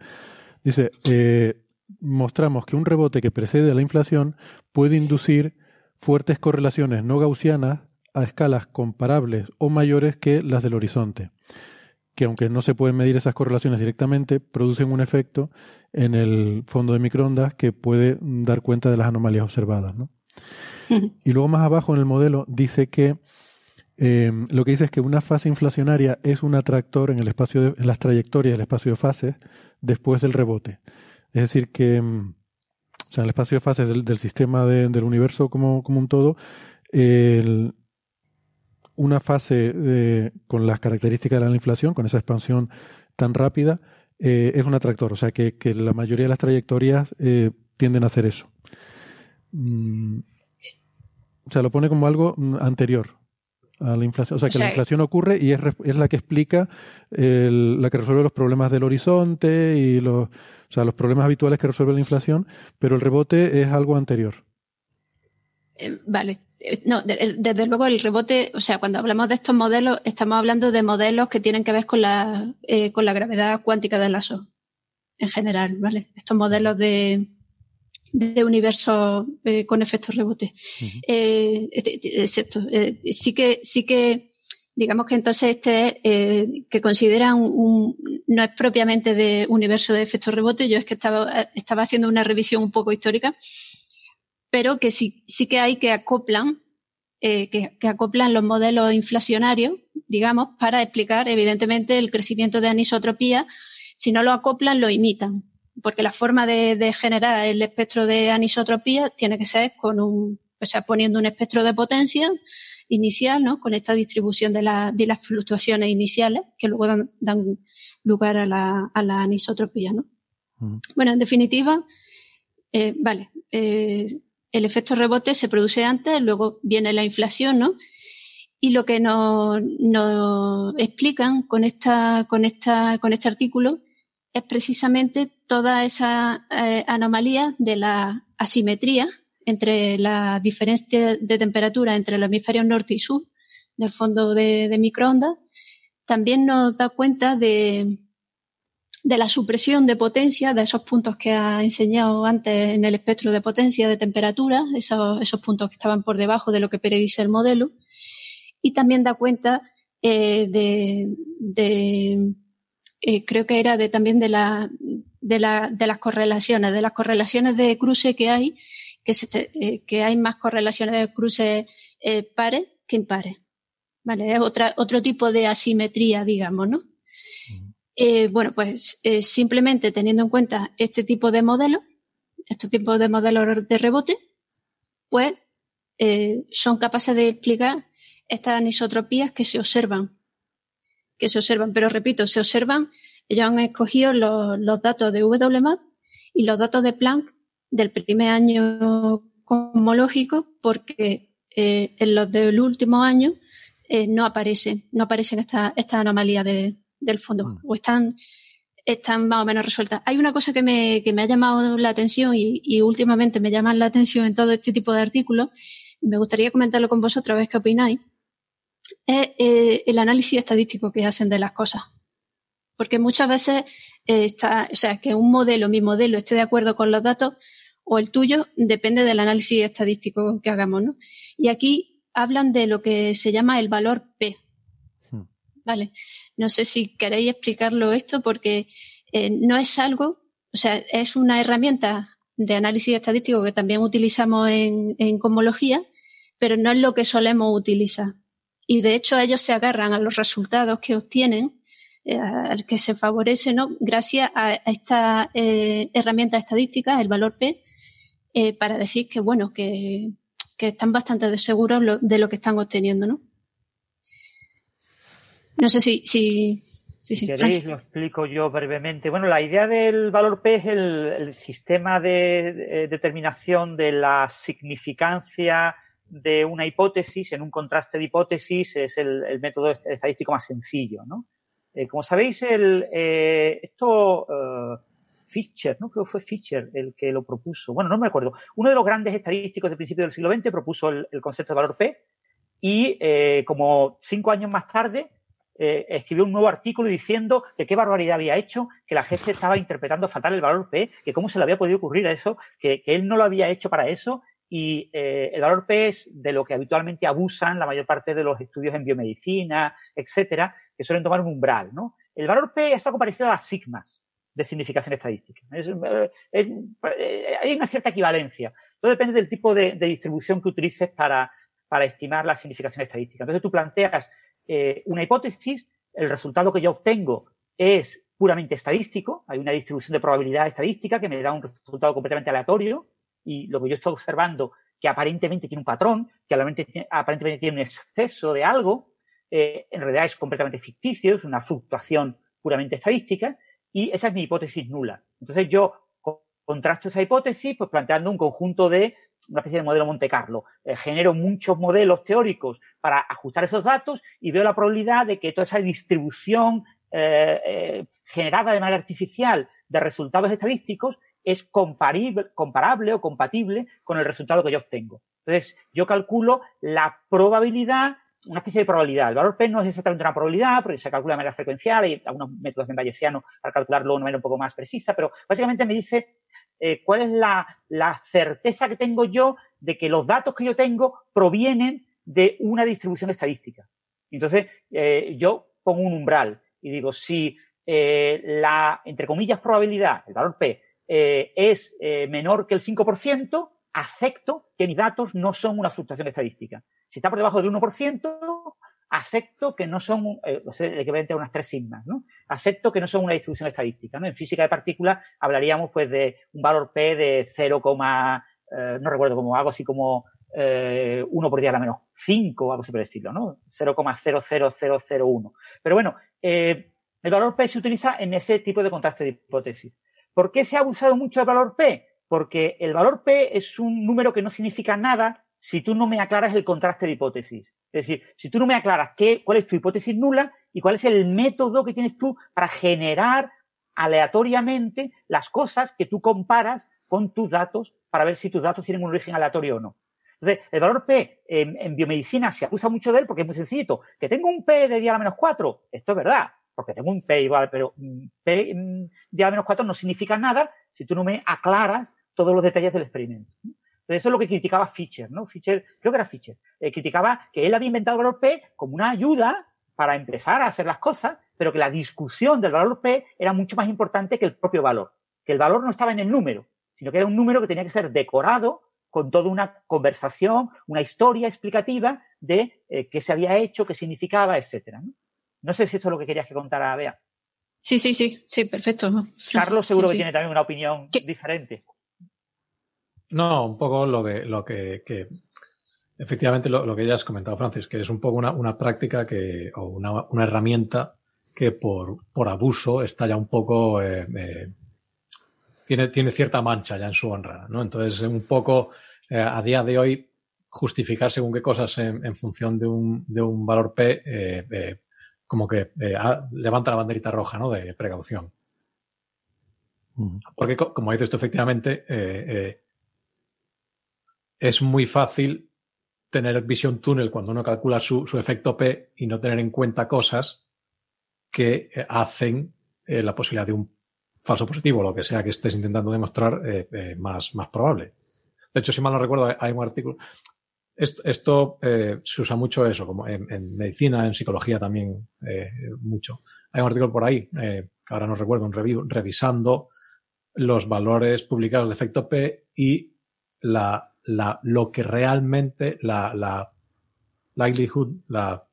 dice, eh, mostramos que un rebote que precede a la inflación puede inducir fuertes correlaciones no gaussianas a escalas comparables o mayores que las del horizonte, que aunque no se pueden medir esas correlaciones directamente, producen un efecto en el fondo de microondas que puede dar cuenta de las anomalías observadas. ¿no? Y luego más abajo en el modelo dice que eh, lo que dice es que una fase inflacionaria es un atractor en el espacio de, en las trayectorias del espacio de fases después del rebote. Es decir, que en el espacio de fases del, sistema del universo como, como un todo, una fase con las características de la inflación, con esa expansión tan rápida, eh, es un atractor. O sea, que, la mayoría de las trayectorias eh, tienden a hacer eso. Mm, o sea, lo pone como algo mm, anterior a la inflación. O sea, que la inflación ocurre y es, es la que explica, la que resuelve los problemas del horizonte y los, o sea, los problemas habituales que resuelve la inflación, pero el rebote es algo anterior. Eh, vale. Eh, no, desde luego el rebote, o sea, cuando hablamos de estos modelos, estamos hablando de modelos que tienen que ver con la, eh, con la gravedad cuántica del lazo, en general, ¿vale? Estos modelos de, de universo eh, con efectos rebote. Eh, exacto. Eh, sí que, sí que, digamos que entonces este que considera un, no es propiamente de universo de efectos rebote. Yo es que estaba, estaba haciendo una revisión un poco histórica, pero que sí, sí que hay que acoplan, que, que acoplan los modelos inflacionarios, digamos, para explicar evidentemente el crecimiento de anisotropía. Si no lo acoplan, lo imitan porque la forma de, generar el espectro de anisotropía tiene que ser con un, o sea, poniendo un espectro de potencia inicial, ¿no? Con esta distribución de, de las fluctuaciones iniciales que luego dan, lugar a la, a la, anisotropía, ¿no? Mm. Bueno, en definitiva, eh, vale, eh, el efecto rebote se produce antes, luego viene la inflación, ¿no? Y lo que nos, nos explican con esta, con esta, con este artículo es precisamente toda esa eh, anomalía de la asimetría entre la diferencia de temperatura entre el hemisferio norte y sur del fondo de, microondas. También nos da cuenta de, la supresión de potencia, de esos puntos que ha enseñado antes en el espectro de potencia de temperatura, esos, puntos que estaban por debajo de lo que predice el modelo. Y también da cuenta eh, de eh, creo que era de, también de, la, de, la, de las correlaciones, de las correlaciones de cruce que hay, que, eh, que hay más correlaciones de cruce eh, pares que impares. Vale, es otra, otro tipo de asimetría, digamos, ¿no? bueno, pues simplemente teniendo en cuenta este tipo de modelos, estos tipos de modelos de rebote, pues son capaces de explicar estas anisotropías que se observan que se observan, pero repito, se observan, ellos han escogido los, datos de WMAP y los datos de Planck del primer año cosmológico porque eh, en los del último año eh, no aparecen, no aparecen estas esta anomalías de, del fondo mm. o están, están más o menos resueltas. Hay una cosa que me, que me ha llamado la atención y, y, últimamente me llaman la atención en todo este tipo de artículos. Me gustaría comentarlo con vosotros a ver qué opináis es eh, el análisis estadístico que hacen de las cosas. Porque muchas veces eh, está, o sea, que un modelo, mi modelo, esté de acuerdo con los datos o el tuyo, depende del análisis estadístico que hagamos, ¿no? Y aquí hablan de lo que se llama el valor P. Hmm. Vale. No sé si queréis explicarlo esto porque eh, no es algo, o sea, es una herramienta de análisis estadístico que también utilizamos en, en cosmología, pero no es lo que solemos utilizar y de hecho ellos se agarran a los resultados que obtienen, eh, al que se favorece, ¿no? Gracias a, esta eh, herramienta estadística, el valor P, eh, para decir que, bueno, que, están bastante seguros de lo que están obteniendo, ¿no? No sé si, si, si, queréis, lo explico yo brevemente. Bueno, la idea del valor P es el, sistema de, determinación de la significancia de una hipótesis en un contraste de hipótesis es el, método estadístico más sencillo, ¿no? Eh, como sabéis, el, eh, esto eh, Fischer, ¿no? Creo que fue Fischer el que lo propuso. Bueno, no me acuerdo. Uno de los grandes estadísticos del principio del siglo XX propuso el, concepto de valor P y como cinco años más tarde escribió un nuevo artículo diciendo que qué barbaridad había hecho, que la gente estaba interpretando fatal el valor P, que cómo se le había podido ocurrir a eso, que él no lo había hecho para eso y eh, el valor P es de lo que habitualmente abusan la mayor parte de los estudios en biomedicina, etcétera, que suelen tomar un umbral, ¿no? el valor P es algo parecido a las sigmas de significación estadística. Eh, eh, hay una cierta equivalencia. Todo depende del tipo de, distribución que utilices para, para, estimar la significación estadística. Entonces tú planteas eh, una hipótesis, el resultado que yo obtengo es puramente estadístico, hay una distribución de probabilidad estadística que me da un resultado completamente aleatorio y lo que yo estoy observando que aparentemente tiene un patrón, que aparentemente tiene un exceso de algo, en realidad es completamente ficticio, es una fluctuación puramente estadística, y esa es mi hipótesis nula. Entonces yo contrasto esa hipótesis pues planteando un conjunto de una especie de modelo Monte Carlo. Eh, genero muchos modelos teóricos para ajustar esos datos y veo la probabilidad de que toda esa distribución eh, eh, generada de manera artificial de resultados estadísticos es comparable, o compatible con el resultado que yo obtengo. Entonces, yo calculo la probabilidad una especie de probabilidad. El valor P no es exactamente una probabilidad, porque se calcula de manera frecuencial, hay algunos métodos en bayesiano para calcularlo de una manera un poco más precisa, pero básicamente me dice eh, cuál es la, certeza que tengo yo de que los datos que yo tengo provienen de una distribución estadística. Entonces, eh, yo pongo un umbral y digo, si eh, la, entre comillas, probabilidad, el valor P, es menor que el 5%, acepto que mis datos no son una fluctuación estadística. Si está por debajo del 1%, acepto que no son, eh, el equivalente a unas tres sigmas, ¿no? Acepto que no son una distribución estadística, ¿no? En física de partículas hablaríamos, pues, de un valor P de 0, eh, no recuerdo como algo así como eh, 1 por 10 a la menos 5 o algo así por el estilo, ¿no? 0,00001. Pero bueno, eh, el valor P se utiliza en ese tipo de contraste de hipótesis. ¿Por qué se ha abusado mucho del valor P? Porque el valor P es un número que no significa nada si tú no me aclaras el contraste de hipótesis. Es decir, si tú no me aclaras qué, cuál es tu hipótesis nula y cuál es el método que tienes tú para generar aleatoriamente las cosas que tú comparas con tus datos para ver si tus datos tienen un origen aleatorio o no. Entonces, el valor P en, biomedicina se acusa mucho de él porque es muy sencillo. Que tengo un P de 10 a la menos 4, esto es verdad, porque tengo un P igual, pero P de 10 a menos 4 no significa nada si tú no me aclaras todos los detalles del experimento. Eso es lo que criticaba Fischer, ¿no? Fischer, creo que era Fischer, eh, criticaba que él había inventado el valor P como una ayuda para empezar a hacer las cosas, pero que la discusión del valor P era mucho más importante que el propio valor. Que el valor no estaba en el número, sino que era un número que tenía que ser decorado con toda una conversación, una historia explicativa de eh, qué se había hecho, qué significaba, etcétera. ¿no? Sé si eso es lo que querías que contara, Bea. Sí, sí, sí, sí, perfecto. Carlos seguro que tiene también una opinión diferente. No, un poco lo de lo que, efectivamente lo, que ya has comentado, Francis, que es un poco una, práctica que, o una, herramienta que por, por abuso está ya un poco, eh, eh, tiene, tiene cierta mancha ya en su honra, ¿no? Entonces, un poco, eh, a día de hoy, justificar según qué cosas en, función de un, de un valor P, como que levanta la banderita roja, ¿no? De precaución. Porque, como dices esto, efectivamente, es muy fácil tener visión túnel cuando uno calcula su, efecto P y no tener en cuenta cosas que eh, hacen eh, la posibilidad de un falso positivo, lo que sea que estés intentando demostrar, eh, más, más probable. De hecho, si mal no recuerdo, hay un artículo. Esto, se usa mucho eso, como en, medicina, en psicología también mucho. Hay un artículo por ahí, que ahora no recuerdo, un review, revisando los valores publicados de efecto P y la la, lo que realmente la, la likelihood, la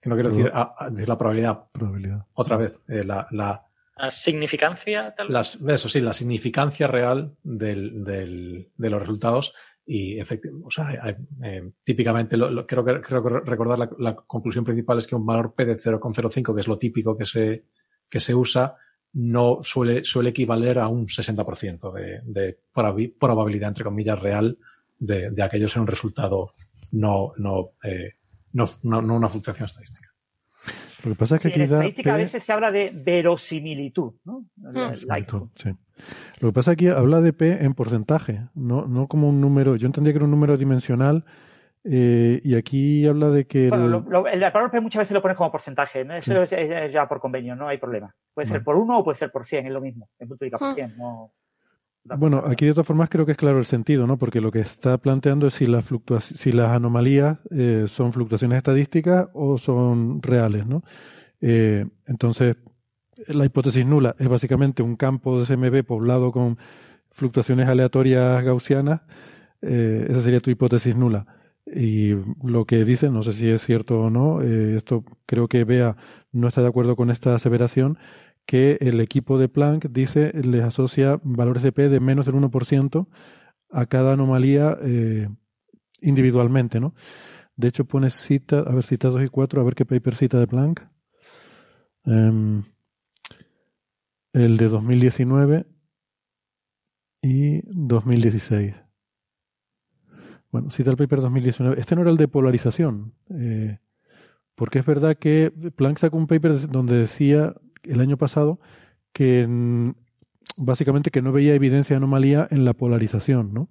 que no quiero decir, la probabilidad. probabilidad. Otra vez, eh, la, la, la, significancia, tal las, Eso sí, la significancia real del, del, de los resultados y efectivamente, o sea, eh, típicamente lo, creo que creo recordar la, conclusión principal es que un valor P de 0,05, que es lo típico que se, que se usa, no suele, suele equivaler a un 60% de, de probabilidad, entre comillas, real de, de aquello ser un resultado no, no, eh, no, no, una fluctuación estadística. Lo que pasa es que en estadística a veces se habla de verosimilitud, ¿no? Sí. Lo que pasa es que aquí habla de P en porcentaje, no, no como un número. Yo entendía que era un número dimensional eh, y aquí habla de que. Bueno, el, valor P muchas veces lo pones como porcentaje, ¿no? eso es, ya por convenio, no hay problema. Puede ser por uno o puede ser por 100, es lo mismo. Es multiplica por 100, no. Bueno, aquí de todas formas creo que es claro el sentido, ¿no? Porque lo que está planteando es si las si las anomalías eh, son fluctuaciones estadísticas o son reales, ¿no? Eh, entonces, la hipótesis nula es básicamente un campo de CMB poblado con fluctuaciones aleatorias gaussianas. Eh, esa sería tu hipótesis nula. Y lo que dice, no sé si es cierto o no, esto creo que Bea no está de acuerdo con esta aseveración, que el equipo de Planck dice les asocia valores de P de menos del 1% a cada anomalía eh, individualmente, ¿no? De hecho, pone cita, a ver, cita 2 y 4, a ver qué paper cita de Planck. Em, el de 2019 y 2016. Bueno, cita el paper 2019. Este no era el de polarización, eh, porque es verdad que Planck sacó un paper donde decía el año pasado que básicamente que no veía evidencia de anomalía en la polarización, ¿no?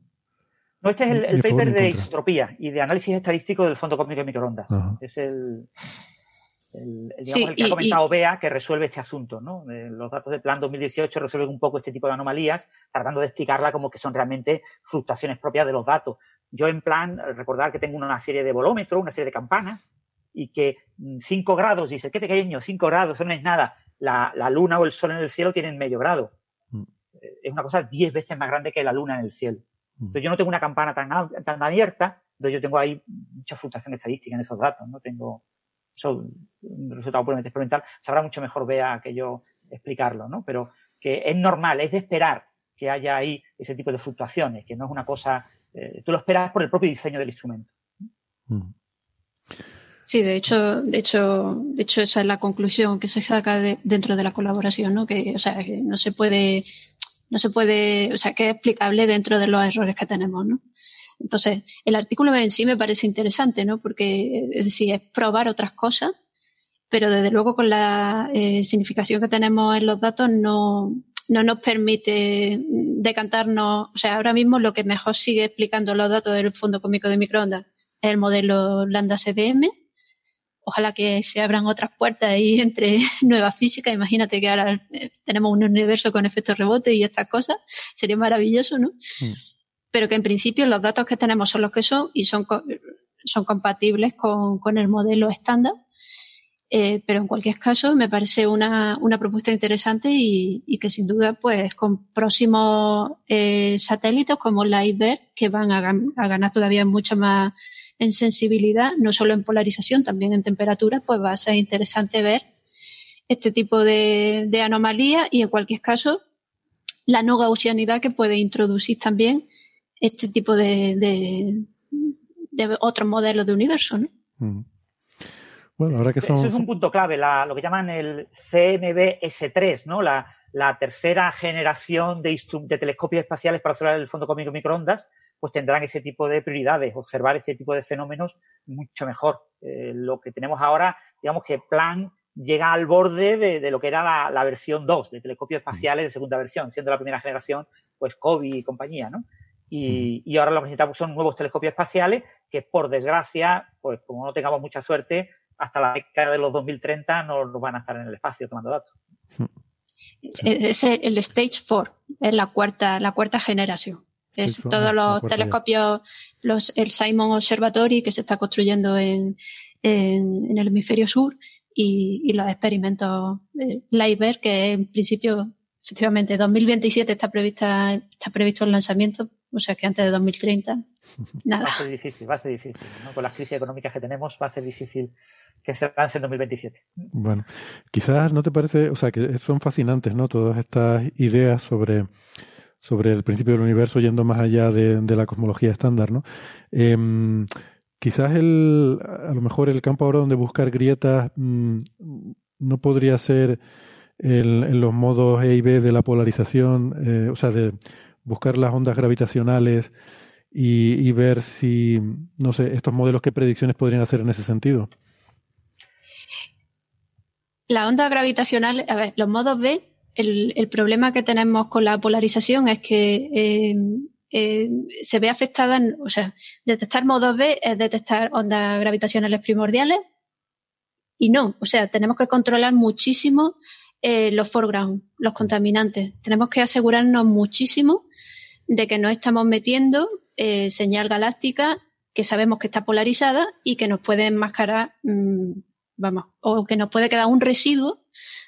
No, este es el, paper de isotropía y de análisis estadístico del fondo cósmico de microondas. Es el, el, digamos, el que ha comentado Bea que resuelve este asunto. ¿no? los datos de Plan 2018 resuelven un poco este tipo de anomalías, tratando de explicarla como que son realmente fluctuaciones propias de los datos. Yo en plan, recordar que tengo una serie de volómetros, una serie de campanas, y que 5 mm, grados, dice, qué pequeño, 5 grados, eso no es nada. La, la, luna o el sol en el cielo tienen medio grado. Mm. Es una cosa 10 veces más grande que la luna en el cielo. Mm. Entonces yo no tengo una campana tan, tan abierta, entonces yo tengo ahí mucha fluctuación estadística en esos datos, no tengo eso, un resultado puramente experimental, sabrá mucho mejor vea que yo explicarlo, ¿no? Pero que es normal, es de esperar que haya ahí ese tipo de fluctuaciones, que no es una cosa, eh, tú lo esperas por el propio diseño del instrumento. Sí, de hecho, de hecho, de hecho esa es la conclusión que se saca de, dentro de la colaboración, ¿no? Que, o sea, que no se puede, no se puede, o sea, que es explicable dentro de los errores que tenemos, ¿no? Entonces, el artículo en sí me parece interesante, ¿no? Porque, es decir, es probar otras cosas, pero desde luego con la eh, significación que tenemos en los datos no, no nos permite decantarnos, o sea, ahora mismo lo que mejor sigue explicando los datos del Fondo Cómico de Microondas es el modelo Lambda CDM, ojalá que se abran otras puertas ahí entre nueva física. Imagínate que ahora eh, tenemos un universo con efectos rebote y estas cosas. Sería maravilloso, ¿no? Mm. Pero que en principio los datos que tenemos son los que son y son, son compatibles con, con el modelo estándar. Eh, pero en cualquier caso me parece una, una propuesta interesante y, y, que sin duda pues con próximos eh, satélites como la IBER que van a, a ganar todavía mucha más en sensibilidad, no solo en polarización, también en temperatura, pues va a ser interesante ver este tipo de, de anomalías y en cualquier caso la no gaussianidad que puede introducir también este tipo de, de, de otros modelos de universo. ¿no? Mm. Bueno, ahora que son... Eso es un punto clave, la, lo que llaman el CMB-S3, ¿no? La, la tercera generación de, de telescopios espaciales para observar el fondo cósmico microondas, pues tendrán ese tipo de prioridades, observar este tipo de fenómenos mucho mejor. Eh, lo que tenemos ahora, digamos que Plan llega al borde de, lo que era la, versión 2 de telescopios espaciales de segunda versión, siendo la primera generación, pues COVID y compañía, ¿no? Y, y ahora lo que necesitamos son nuevos telescopios espaciales que, por desgracia, pues como no tengamos mucha suerte, hasta la década de los 2030 no, no van a estar en el espacio tomando datos. Es el Stage 4, es la cuarta, la cuarta generación. Es todos los telescopios, los, el Simon Observatory que se está construyendo en, en, el hemisferio sur y, y los experimentos eh, LIBER, que en principio, efectivamente, 2027 está prevista, está previsto el lanzamiento, o sea que antes de 2030, nada. Va a ser difícil, va a ser difícil, ¿no? Con las crisis económicas que tenemos va a ser difícil que se lance en 2027. Bueno, quizás no te parece, o sea, que son fascinantes, ¿no? Todas estas ideas sobre sobre el principio del universo yendo más allá de, la cosmología estándar, ¿no? Em, quizás el, a lo mejor el campo ahora donde buscar grietas mm, no podría ser en los modos E y B de la polarización, eh, o sea, de buscar las ondas gravitacionales y, y, ver si, no sé, estos modelos qué predicciones podrían hacer en ese sentido. La onda gravitacional, a ver, los modos B el, problema que tenemos con la polarización es que eh, eh, se ve afectada, o sea, detectar modos B es detectar ondas gravitacionales primordiales y no, o sea, tenemos que controlar muchísimo eh, los foreground, los contaminantes. Tenemos que asegurarnos muchísimo de que no estamos metiendo señal galáctica que sabemos que está polarizada y que nos puede enmascarar mm, vamos, o que nos puede quedar un residuo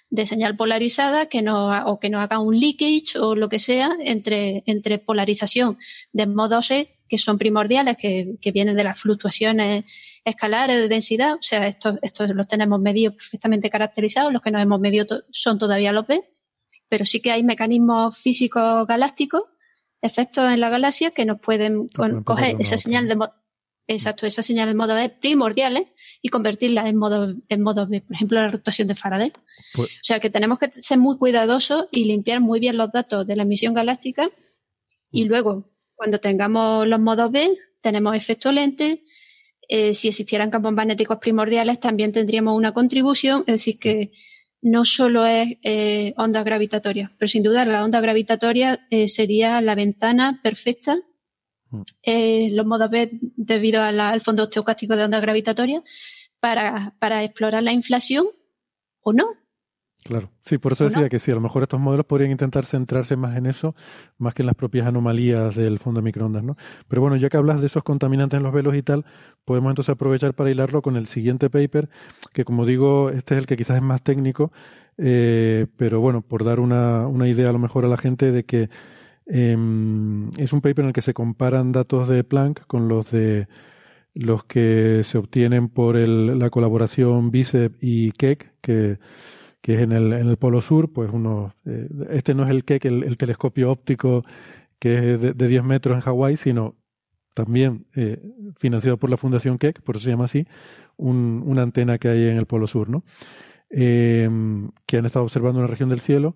de señal polarizada que no, o que nos haga un leakage o lo que sea entre, entre polarización de modos E, que son primordiales, que, que vienen de las fluctuaciones escalares de densidad, o sea, estos, estos los tenemos medidos perfectamente caracterizados, los que no hemos medido son todavía los B, pero sí que hay mecanismos físicos galácticos, efectos en la galaxia que nos pueden coger esa señal de exacto, esa señal en modo B primordiales y convertirla en modo, en modo B, por ejemplo, la rotación de Faraday. Pues o sea que tenemos que ser muy cuidadosos y limpiar muy bien los datos de la emisión galáctica y mm. luego, cuando tengamos los modos B, tenemos efecto lente, eh, si existieran campos magnéticos primordiales, también tendríamos una contribución, es decir, que no solo es eh, onda gravitatoria, pero sin duda la onda gravitatoria eh, sería la ventana perfecta, mm. los modos B debido al fondo estocástico de onda gravitatoria, para, para explorar la inflación o no. Claro, sí, por eso decía que sí, a lo mejor estos modelos podrían intentar centrarse más en eso, más que en las propias anomalías del fondo de microondas, ¿no? Pero bueno, ya que hablas de esos contaminantes en los velos y tal, podemos entonces aprovechar para hilarlo con el siguiente paper, que como digo, este es el que quizás es más técnico, eh, pero bueno, por dar una, una idea a lo mejor a la gente de que em, es un paper en el que se comparan datos de Planck con los de los que se obtienen por el, la colaboración BICEP y Keck, que es en el, en el Polo Sur, pues uno, eh, este no es el Keck, el, telescopio óptico que es de, 10 metros en Hawái, sino también eh, financiado por la Fundación Keck, por eso se llama así, un, una antena que hay en el Polo Sur, ¿no? Em, que han estado observando una región del cielo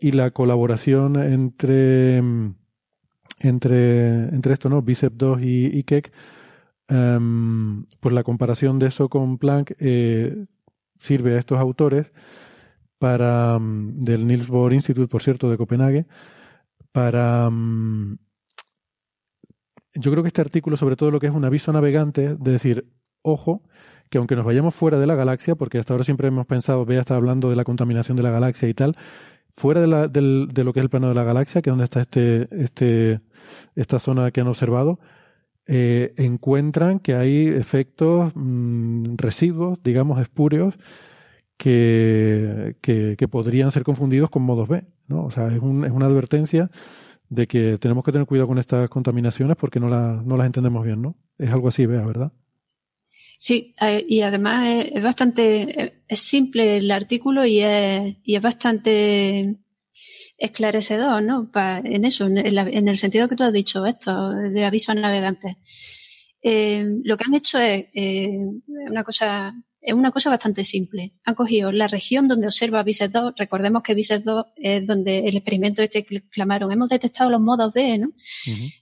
y la colaboración entre, entre, entre esto, ¿no? BICEP 2 y, y em, pues la comparación de eso con Planck eh, sirve a estos autores para mm, del Niels Bohr Institute, por cierto, de Copenhague, para mm, yo creo que este artículo, sobre todo lo que es un aviso navegante, de decir, ojo, que aunque nos vayamos fuera de la galaxia, porque hasta ahora siempre hemos pensado, Bea está hablando de la contaminación de la galaxia y tal, fuera de, lo que es el plano de la galaxia, que es donde está este, este, esta zona que han observado, eh, encuentran que hay efectos mm, residuos, digamos, espurios, que, que, podrían ser confundidos con modos B. ¿no? O sea, es, un, es una advertencia de que tenemos que tener cuidado con estas contaminaciones porque no, no las entendemos bien, ¿no? Es algo así, vea, ¿verdad? Sí, eh, y además es, bastante, es simple el artículo y es, y es bastante esclarecedor, ¿no? en eso, en, en, el sentido que tú has dicho, esto, de aviso a navegantes. Eh, lo que han hecho es eh, una cosa es una cosa bastante simple. Han cogido la región donde observa BISET 2. Recordemos que BISET 2 es donde el experimento este que clamaron. Hemos detectado los modos B, ¿no?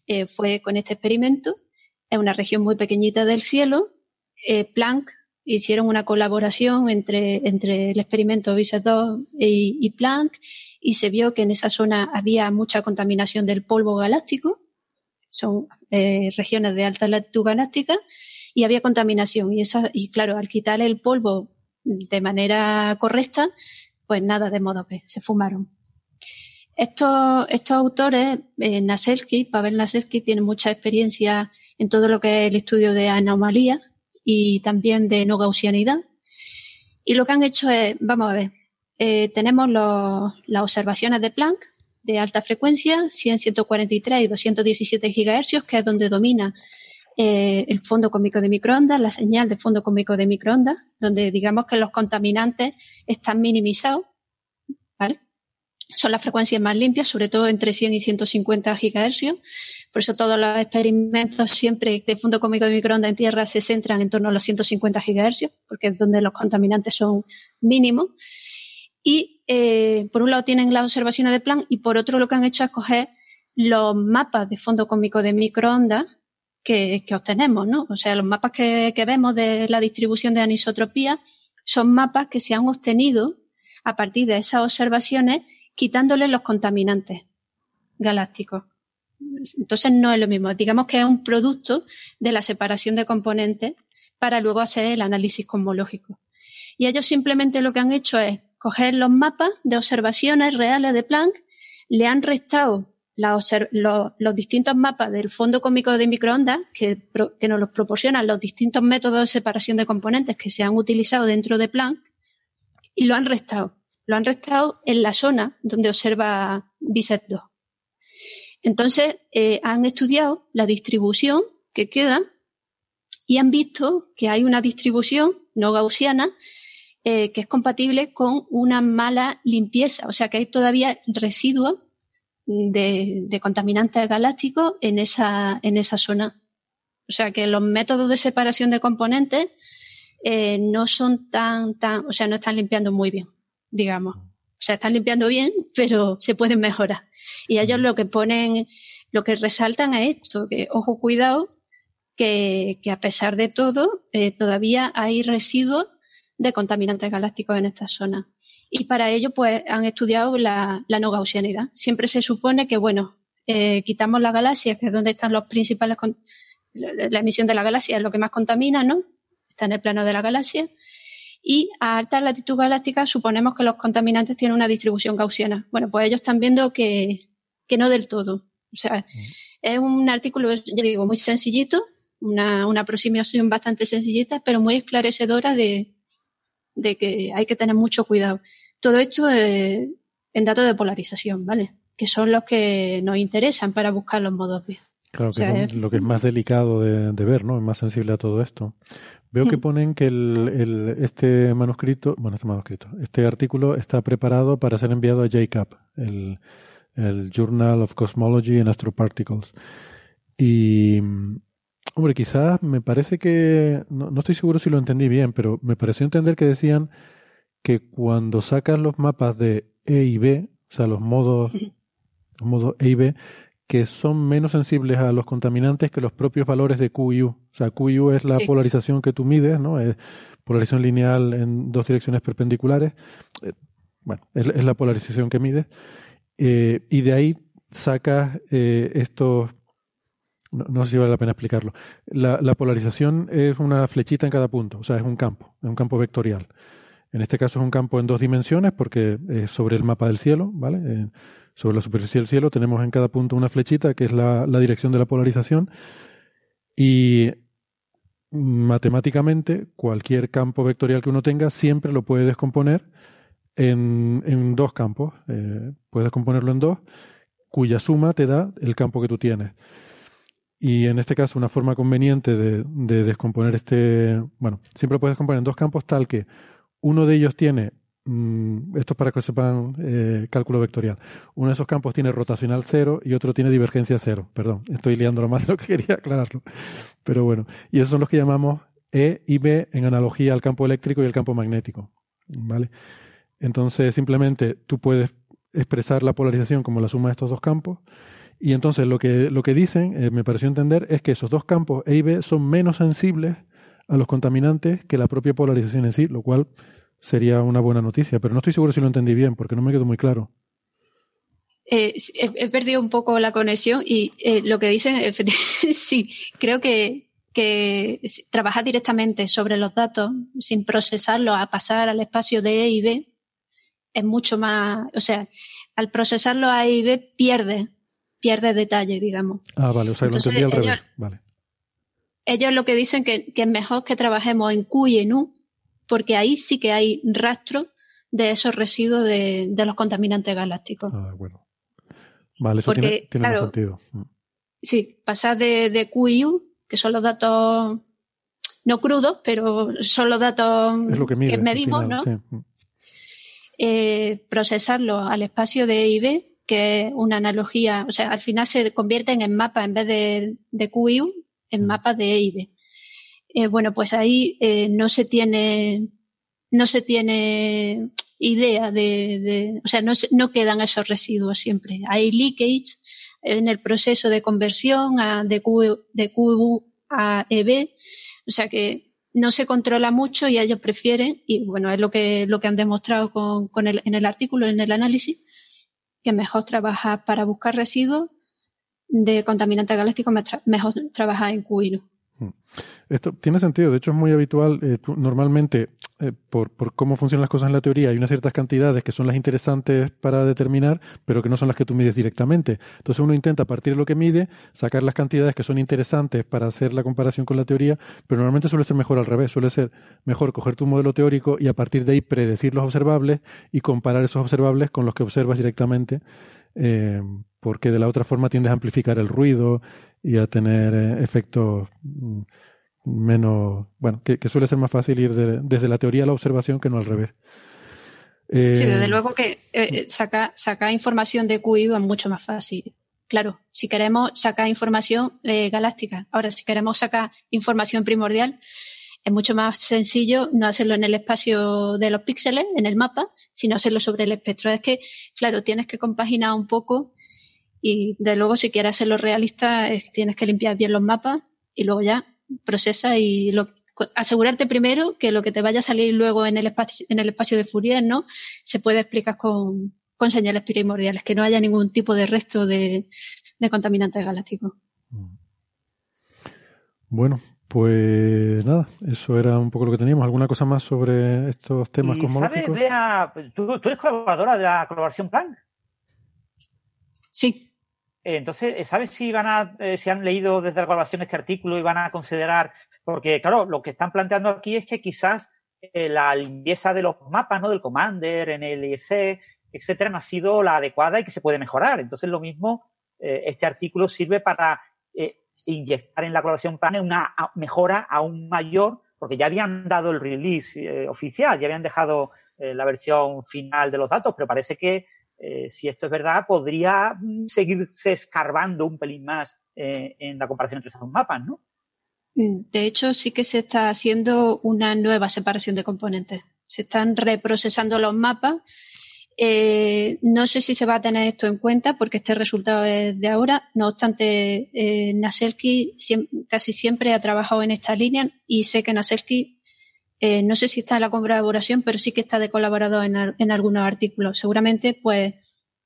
Eh, fue con este experimento. Es una región muy pequeñita del cielo. Eh, Planck hicieron una colaboración entre, entre el experimento BISET 2 y, Planck y se vio que en esa zona había mucha contaminación del polvo galáctico. Son eh, regiones de alta latitud galáctica y había contaminación. Y, esa, y claro, al quitar el polvo de manera correcta, pues nada de modo P, se fumaron. Estos, estos autores, eh, Pavel Naselsky, tiene mucha experiencia en todo lo que es el estudio de anomalías y también de no gaussianidad. Y lo que han hecho es, vamos a ver, eh, tenemos las observaciones de Planck de alta frecuencia, 100, 143 y 217 gigahercios, que es donde domina eh, el fondo cómico de microondas, la señal de fondo cómico de microondas, donde digamos que los contaminantes están minimizados. Son las frecuencias más limpias, sobre todo entre 100 y 150 gigahercios. Por eso todos los experimentos siempre de fondo cómico de microondas en Tierra se centran en torno a los 150 gigahercios, porque es donde los contaminantes son mínimos. Y eh, por un lado tienen las observaciones de plan y por otro lo que han hecho es coger los mapas de fondo cómico de microondas que, obtenemos, ¿no? O sea, los mapas que, vemos de la distribución de anisotropía son mapas que se han obtenido a partir de esas observaciones quitándole los contaminantes galácticos. Entonces no es lo mismo. Digamos que es un producto de la separación de componentes para luego hacer el análisis cosmológico. Y ellos simplemente lo que han hecho es coger los mapas de observaciones reales de Planck, le han restado los distintos mapas del fondo cómico de microondas que, que, nos los proporcionan los distintos métodos de separación de componentes que se han utilizado dentro de Planck y lo han restado. Lo han restado en la zona donde observa BISET 2. Entonces, eh, han estudiado la distribución que queda y han visto que hay una distribución no gaussiana eh, que es compatible con una mala limpieza, o sea que hay todavía residuos de, contaminantes galácticos en esa, en esa zona. O sea que los métodos de separación de componentes eh, no son tan, tan, o sea, no están limpiando muy bien, digamos. O sea, están limpiando bien, pero se pueden mejorar. Y ellos lo que ponen, lo que resaltan es esto, que ojo, cuidado, que, que a pesar de todo, eh, todavía hay residuos de contaminantes galácticos en esta zona. Y para ello, pues, han estudiado la, la no gaussianidad. Siempre se supone que, bueno, eh, quitamos la galaxia, que es donde están los principales, la emisión de la galaxia es lo que más contamina, ¿no? Está en el plano de la galaxia y a alta latitud galáctica suponemos que los contaminantes tienen una distribución gaussiana. Bueno, pues ellos están viendo que, no del todo. O sea, es un artículo, ya digo, muy sencillito, una, una aproximación bastante sencillita, pero muy esclarecedora de, que hay que tener mucho cuidado. Todo esto en datos de polarización, ¿vale? Que son los que nos interesan para buscar los modos B. Claro, que es lo que es más delicado de, de, ver, ¿no? Es más sensible a todo esto. Veo que mm. ponen que el, este manuscrito, bueno, este manuscrito, este artículo está preparado para ser enviado a JCAP, el, el Journal of Cosmology and Astroparticles. Y, hombre, quizás me parece que, no, no estoy seguro si lo entendí bien, pero me pareció entender que decían que cuando sacas los mapas de E y B, o sea, los modos, los modos E y B, que son menos sensibles a los contaminantes que los propios valores de Q y U. O sea, Q y U es la polarización que tú mides, ¿no? Es polarización lineal en dos direcciones perpendiculares. Eh, bueno, es, la polarización que mides. Eh, y de ahí sacas eh, estos... No, sé si vale la pena explicarlo. La, la, polarización es una flechita en cada punto, o sea, es un campo, es un campo vectorial. En este caso es un campo en dos dimensiones porque es sobre el mapa del cielo, ¿vale? Sobre la superficie del cielo tenemos en cada punto una flechita que es la, dirección de la polarización y matemáticamente cualquier campo vectorial que uno tenga siempre lo puede descomponer en, dos campos. Eh, puedes descomponerlo en dos, cuya suma te da el campo que tú tienes. Y en este caso, una forma conveniente de, de descomponer este, bueno, siempre lo puedes descomponer en dos campos tal que uno de ellos tiene Mm, esto es para que sepan eh, cálculo vectorial. Uno de esos campos tiene rotacional cero y otro tiene divergencia cero. Perdón, estoy liándolo más de lo que quería aclararlo. Pero bueno, y esos son los que llamamos E y B en analogía al campo eléctrico y el campo magnético. ¿Vale? Entonces, simplemente tú puedes expresar la polarización como la suma de estos dos campos. Y entonces lo que, lo que dicen, eh, me pareció entender, es que esos dos campos E y B son menos sensibles a los contaminantes que la propia polarización en sí, lo cual sería una buena noticia, pero no estoy seguro si lo entendí bien porque no me quedó muy claro. Eh, he, perdido un poco la conexión y eh, lo que dicen, sí, creo que, que trabajar directamente sobre los datos sin procesarlos a pasar al espacio de E y B es mucho más, o sea, al procesarlo a E y B pierde, pierde detalle, digamos. Ah, vale, o sea, lo entendí al revés, vale. Ellos lo que dicen que, que es mejor que trabajemos en Q y en U porque ahí sí que hay rastro de esos residuos de, los contaminantes galácticos. Ah, bueno. Vale, eso tiene, tiene sentido. Mm. Sí, pasar de, de Q y U, que son los datos no crudos, pero son los datos que, medimos, ¿no? Mm. Eh, procesarlo al espacio de E y B, que es una analogía, o sea, al final se convierten en mapas en vez de, de Q y U, en mm. mapas de E y B. Eh, bueno, pues ahí eh, no se tiene, no se tiene idea de, o sea, no, no quedan esos residuos siempre. Hay leakage en el proceso de conversión de, Q, de a EB, o sea que no se controla mucho y ellos prefieren, y bueno, es lo que, lo que han demostrado con, con el, en el artículo, en el análisis, que mejor trabajar para buscar residuos de contaminantes galácticos, mejor trabajar en Q1. Esto tiene sentido, de hecho es muy habitual. Eh, normalmente, eh, por, por, cómo funcionan las cosas en la teoría, hay unas ciertas cantidades que son las interesantes para determinar, pero que no son las que tú mides directamente. Entonces uno intenta, a partir de lo que mide, sacar las cantidades que son interesantes para hacer la comparación con la teoría, pero normalmente suele ser mejor al revés, suele ser mejor coger tu modelo teórico y a partir de ahí predecir los observables y comparar esos observables con los que observas directamente. Eh, porque de la otra forma tiendes a amplificar el ruido y a tener efectos mm, menos, bueno, que, suele ser más fácil ir desde la teoría a la observación que no al revés. sí, desde eh, luego que eh, sacar saca información de QI es mucho más fácil. Claro, si queremos sacar información eh, galáctica, ahora si queremos sacar información primordial, es mucho más sencillo no hacerlo en el espacio de los píxeles, en el mapa, sino hacerlo sobre el espectro. Es que, claro, tienes que compaginar un poco y de luego si quieres hacerlo realista, tienes que limpiar bien los mapas y luego ya procesa y lo, asegurarte primero que lo que te vaya a salir luego en el espacio, en el espacio de Fourier, ¿no? Se puede explicar con, con señales primordiales, que no haya ningún tipo de resto de, de contaminantes galácticos. Bueno, pues nada, eso era un poco lo que teníamos. ¿Alguna cosa más sobre estos temas ¿Y ¿Sabes, Bea, ¿tú, tú, eres colaboradora de la colaboración Plan? Sí. Eh, entonces, eh, ¿sabes si van a, eh, si han leído desde la colaboración este artículo y van a considerar, porque claro, lo que están planteando aquí es que quizás la limpieza de los mapas, ¿no? Del Commander, en el ISE, etcétera, no ha sido la adecuada y que se puede mejorar. Entonces, lo mismo, este artículo sirve para inyectar en la colaboración PANE una mejora aún mayor, porque ya habían dado el release oficial, ya habían dejado la versión final de los datos, pero parece que eh, si esto es verdad, podría mm, seguirse escarbando un pelín más eh, en la comparación entre esos mapas, ¿no? Mm, de hecho, sí que se está haciendo una nueva separación de componentes. Se están reprocesando los mapas. Eh, no sé si se va a tener esto en cuenta porque este resultado es de ahora. No obstante, Naselki casi siempre ha trabajado en esta línea y sé que Naselki eh, no sé si está en la colaboración, pero sí que está de colaborador en, algunos artículos. Seguramente, pues,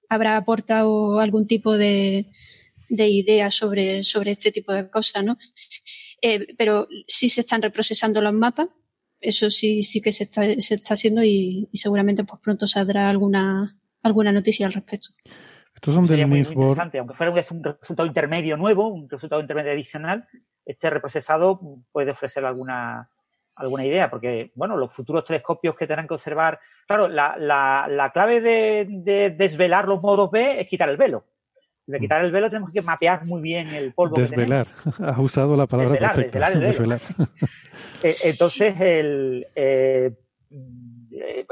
habrá aportado algún tipo de, de idea sobre, sobre este tipo de cosas, ¿no? Eh, pero sí se están reprocesando los mapas. Eso sí, sí que se está, se está haciendo y, seguramente pues pronto saldrá alguna, alguna noticia al respecto. Estos son Sería muy, interesante, aunque fuera un resultado intermedio nuevo, un resultado intermedio adicional, este reprocesado puede ofrecer alguna, alguna idea, porque, bueno, los futuros telescopios que tendrán que observar. Claro, la, la, la clave de, de, desvelar los modos B es quitar el velo. De quitar el velo tenemos que mapear muy bien el polvo. Desvelar. Has usado la palabra perfecta. Desvelar, eh, Entonces, el, eh, eh,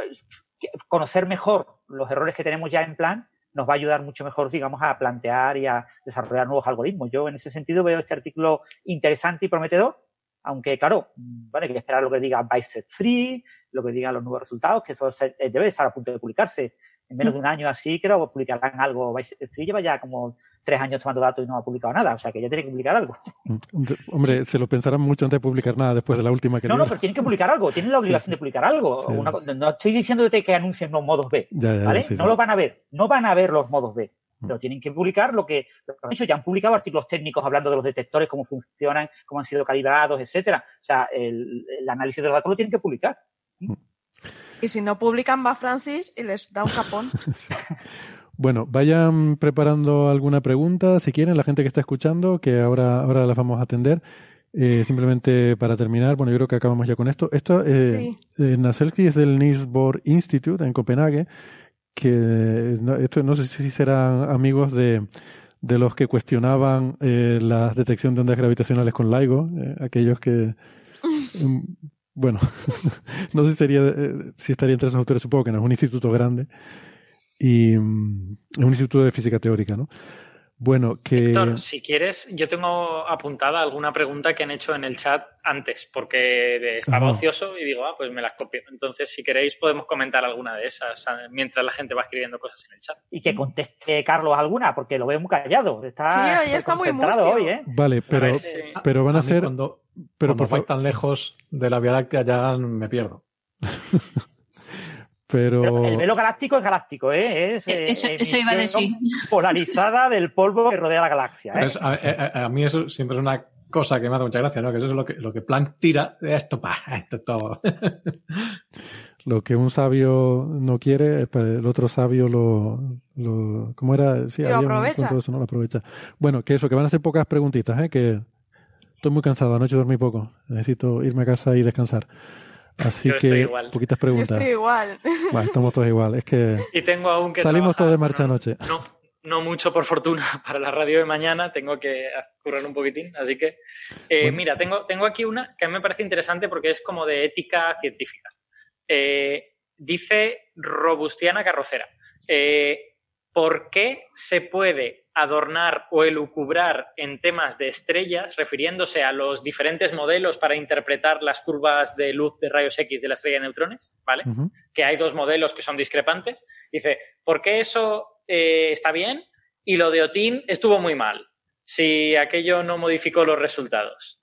conocer mejor los errores que tenemos ya en plan nos va a ayudar mucho mejor, digamos, a plantear y a desarrollar nuevos algoritmos. Yo, en ese sentido, veo este artículo interesante y prometedor aunque, claro, vale, hay que esperar lo que diga Bicep Free, lo que digan los nuevos resultados, que eso eh, debe estar a punto de publicarse. En menos de un año así, creo publicarán algo. Bicep Free lleva ya como tres años tomando datos y no ha publicado nada, o sea que ya tiene que publicar algo. Mm, hombre, se lo pensarán mucho antes de publicar nada después de la última que No, no, pero tienen que publicar algo, tienen la obligación de publicar algo. no estoy diciendo que anuncien los modos B, ¿vale? no los van a ver, no van a ver los modos B. Mm. pero tienen que publicar lo que, han hecho. Ya han publicado artículos técnicos hablando de los detectores, cómo funcionan, cómo han sido calibrados, etcétera. O sea, el, análisis de los datos lo tienen que publicar. Mm. Y si no publican, va Francis y les da un capón. bueno, vayan preparando alguna pregunta, si quieren, la gente que está escuchando, que ahora, ahora las vamos a atender. Eh, simplemente para terminar, bueno, yo creo que acabamos ya con esto. Esto, eh, eh Naselki es del Niels Bohr Institute en Copenhague que no, esto no sé si serán amigos de, de los que cuestionaban eh, la detección de ondas gravitacionales con LIGO, eh, aquellos que mm, bueno, no sé si sería eh, si estaría entre esos autores, supongo que no, es un instituto grande y mm, es un instituto de física teórica, ¿no? Bueno, que. Héctor, si quieres, yo tengo apuntada alguna pregunta que han hecho en el chat antes, porque estaba ocioso y digo, ah, pues me las copio. Entonces, si queréis, podemos comentar alguna de esas mientras la gente va escribiendo cosas en el chat. Y que conteste Carlos alguna, porque lo veo muy callado. Está, sí, está muy hoy, ¿eh? Vale, pero, pero van a, ser. Cuando, pero cuando por tan lejos de la Vía Láctea ya me pierdo. Pero... el velo galáctico es galáctico, ¿eh? Es, eh, eso, iba a decir. Polarizada del polvo que rodea la galaxia. ¿eh? a, mí eso siempre es una cosa que me hace mucha gracia, ¿no? Que eso es lo que, lo que Planck tira de esto, pa, esto es todo. lo que un sabio no quiere, pues, el otro sabio lo, lo ¿cómo era? Sí, lo aprovecha. Eso, no lo aprovecha. Bueno, que eso, que van a ser pocas preguntitas, ¿eh? Que estoy muy cansado, anoche dormí poco, necesito irme a casa y descansar. Así que poquitas preguntas. estoy igual. estamos todos igual. Es que y tengo aún que salimos todos de marcha anoche. No, no mucho por fortuna para la radio de mañana, tengo que currar un poquitín, así que eh, mira, tengo, tengo aquí una que a mí me parece interesante porque es como de ética científica. Eh, dice Robustiana Carrocera, eh, ¿por qué se puede adornar o elucubrar en temas de estrellas, refiriéndose a los diferentes modelos para interpretar las curvas de luz de rayos X de la estrella de neutrones, ¿vale? Que hay dos modelos que son discrepantes. Dice, ¿por qué eso eh, está bien y lo de Otin estuvo muy mal? Si aquello no modificó los resultados.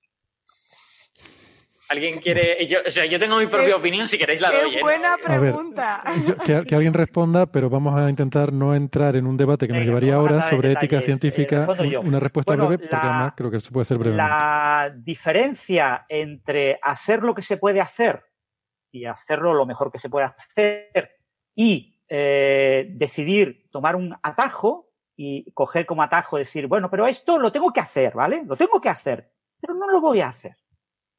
¿Alguien quiere.? Yo, o sea, yo tengo mi propia opinión, si queréis la doy. Qué ¿eh? buena pregunta. que, alguien responda, pero vamos a intentar no entrar en un debate que nos llevaría horas sobre ética científica. una respuesta breve, porque además creo que eso puede ser breve. La diferencia entre hacer lo que se puede hacer y hacerlo lo mejor que se puede hacer y eh, decidir tomar un atajo y coger como atajo decir, bueno, pero esto lo tengo que hacer, ¿vale? Lo tengo que hacer, pero no lo voy a hacer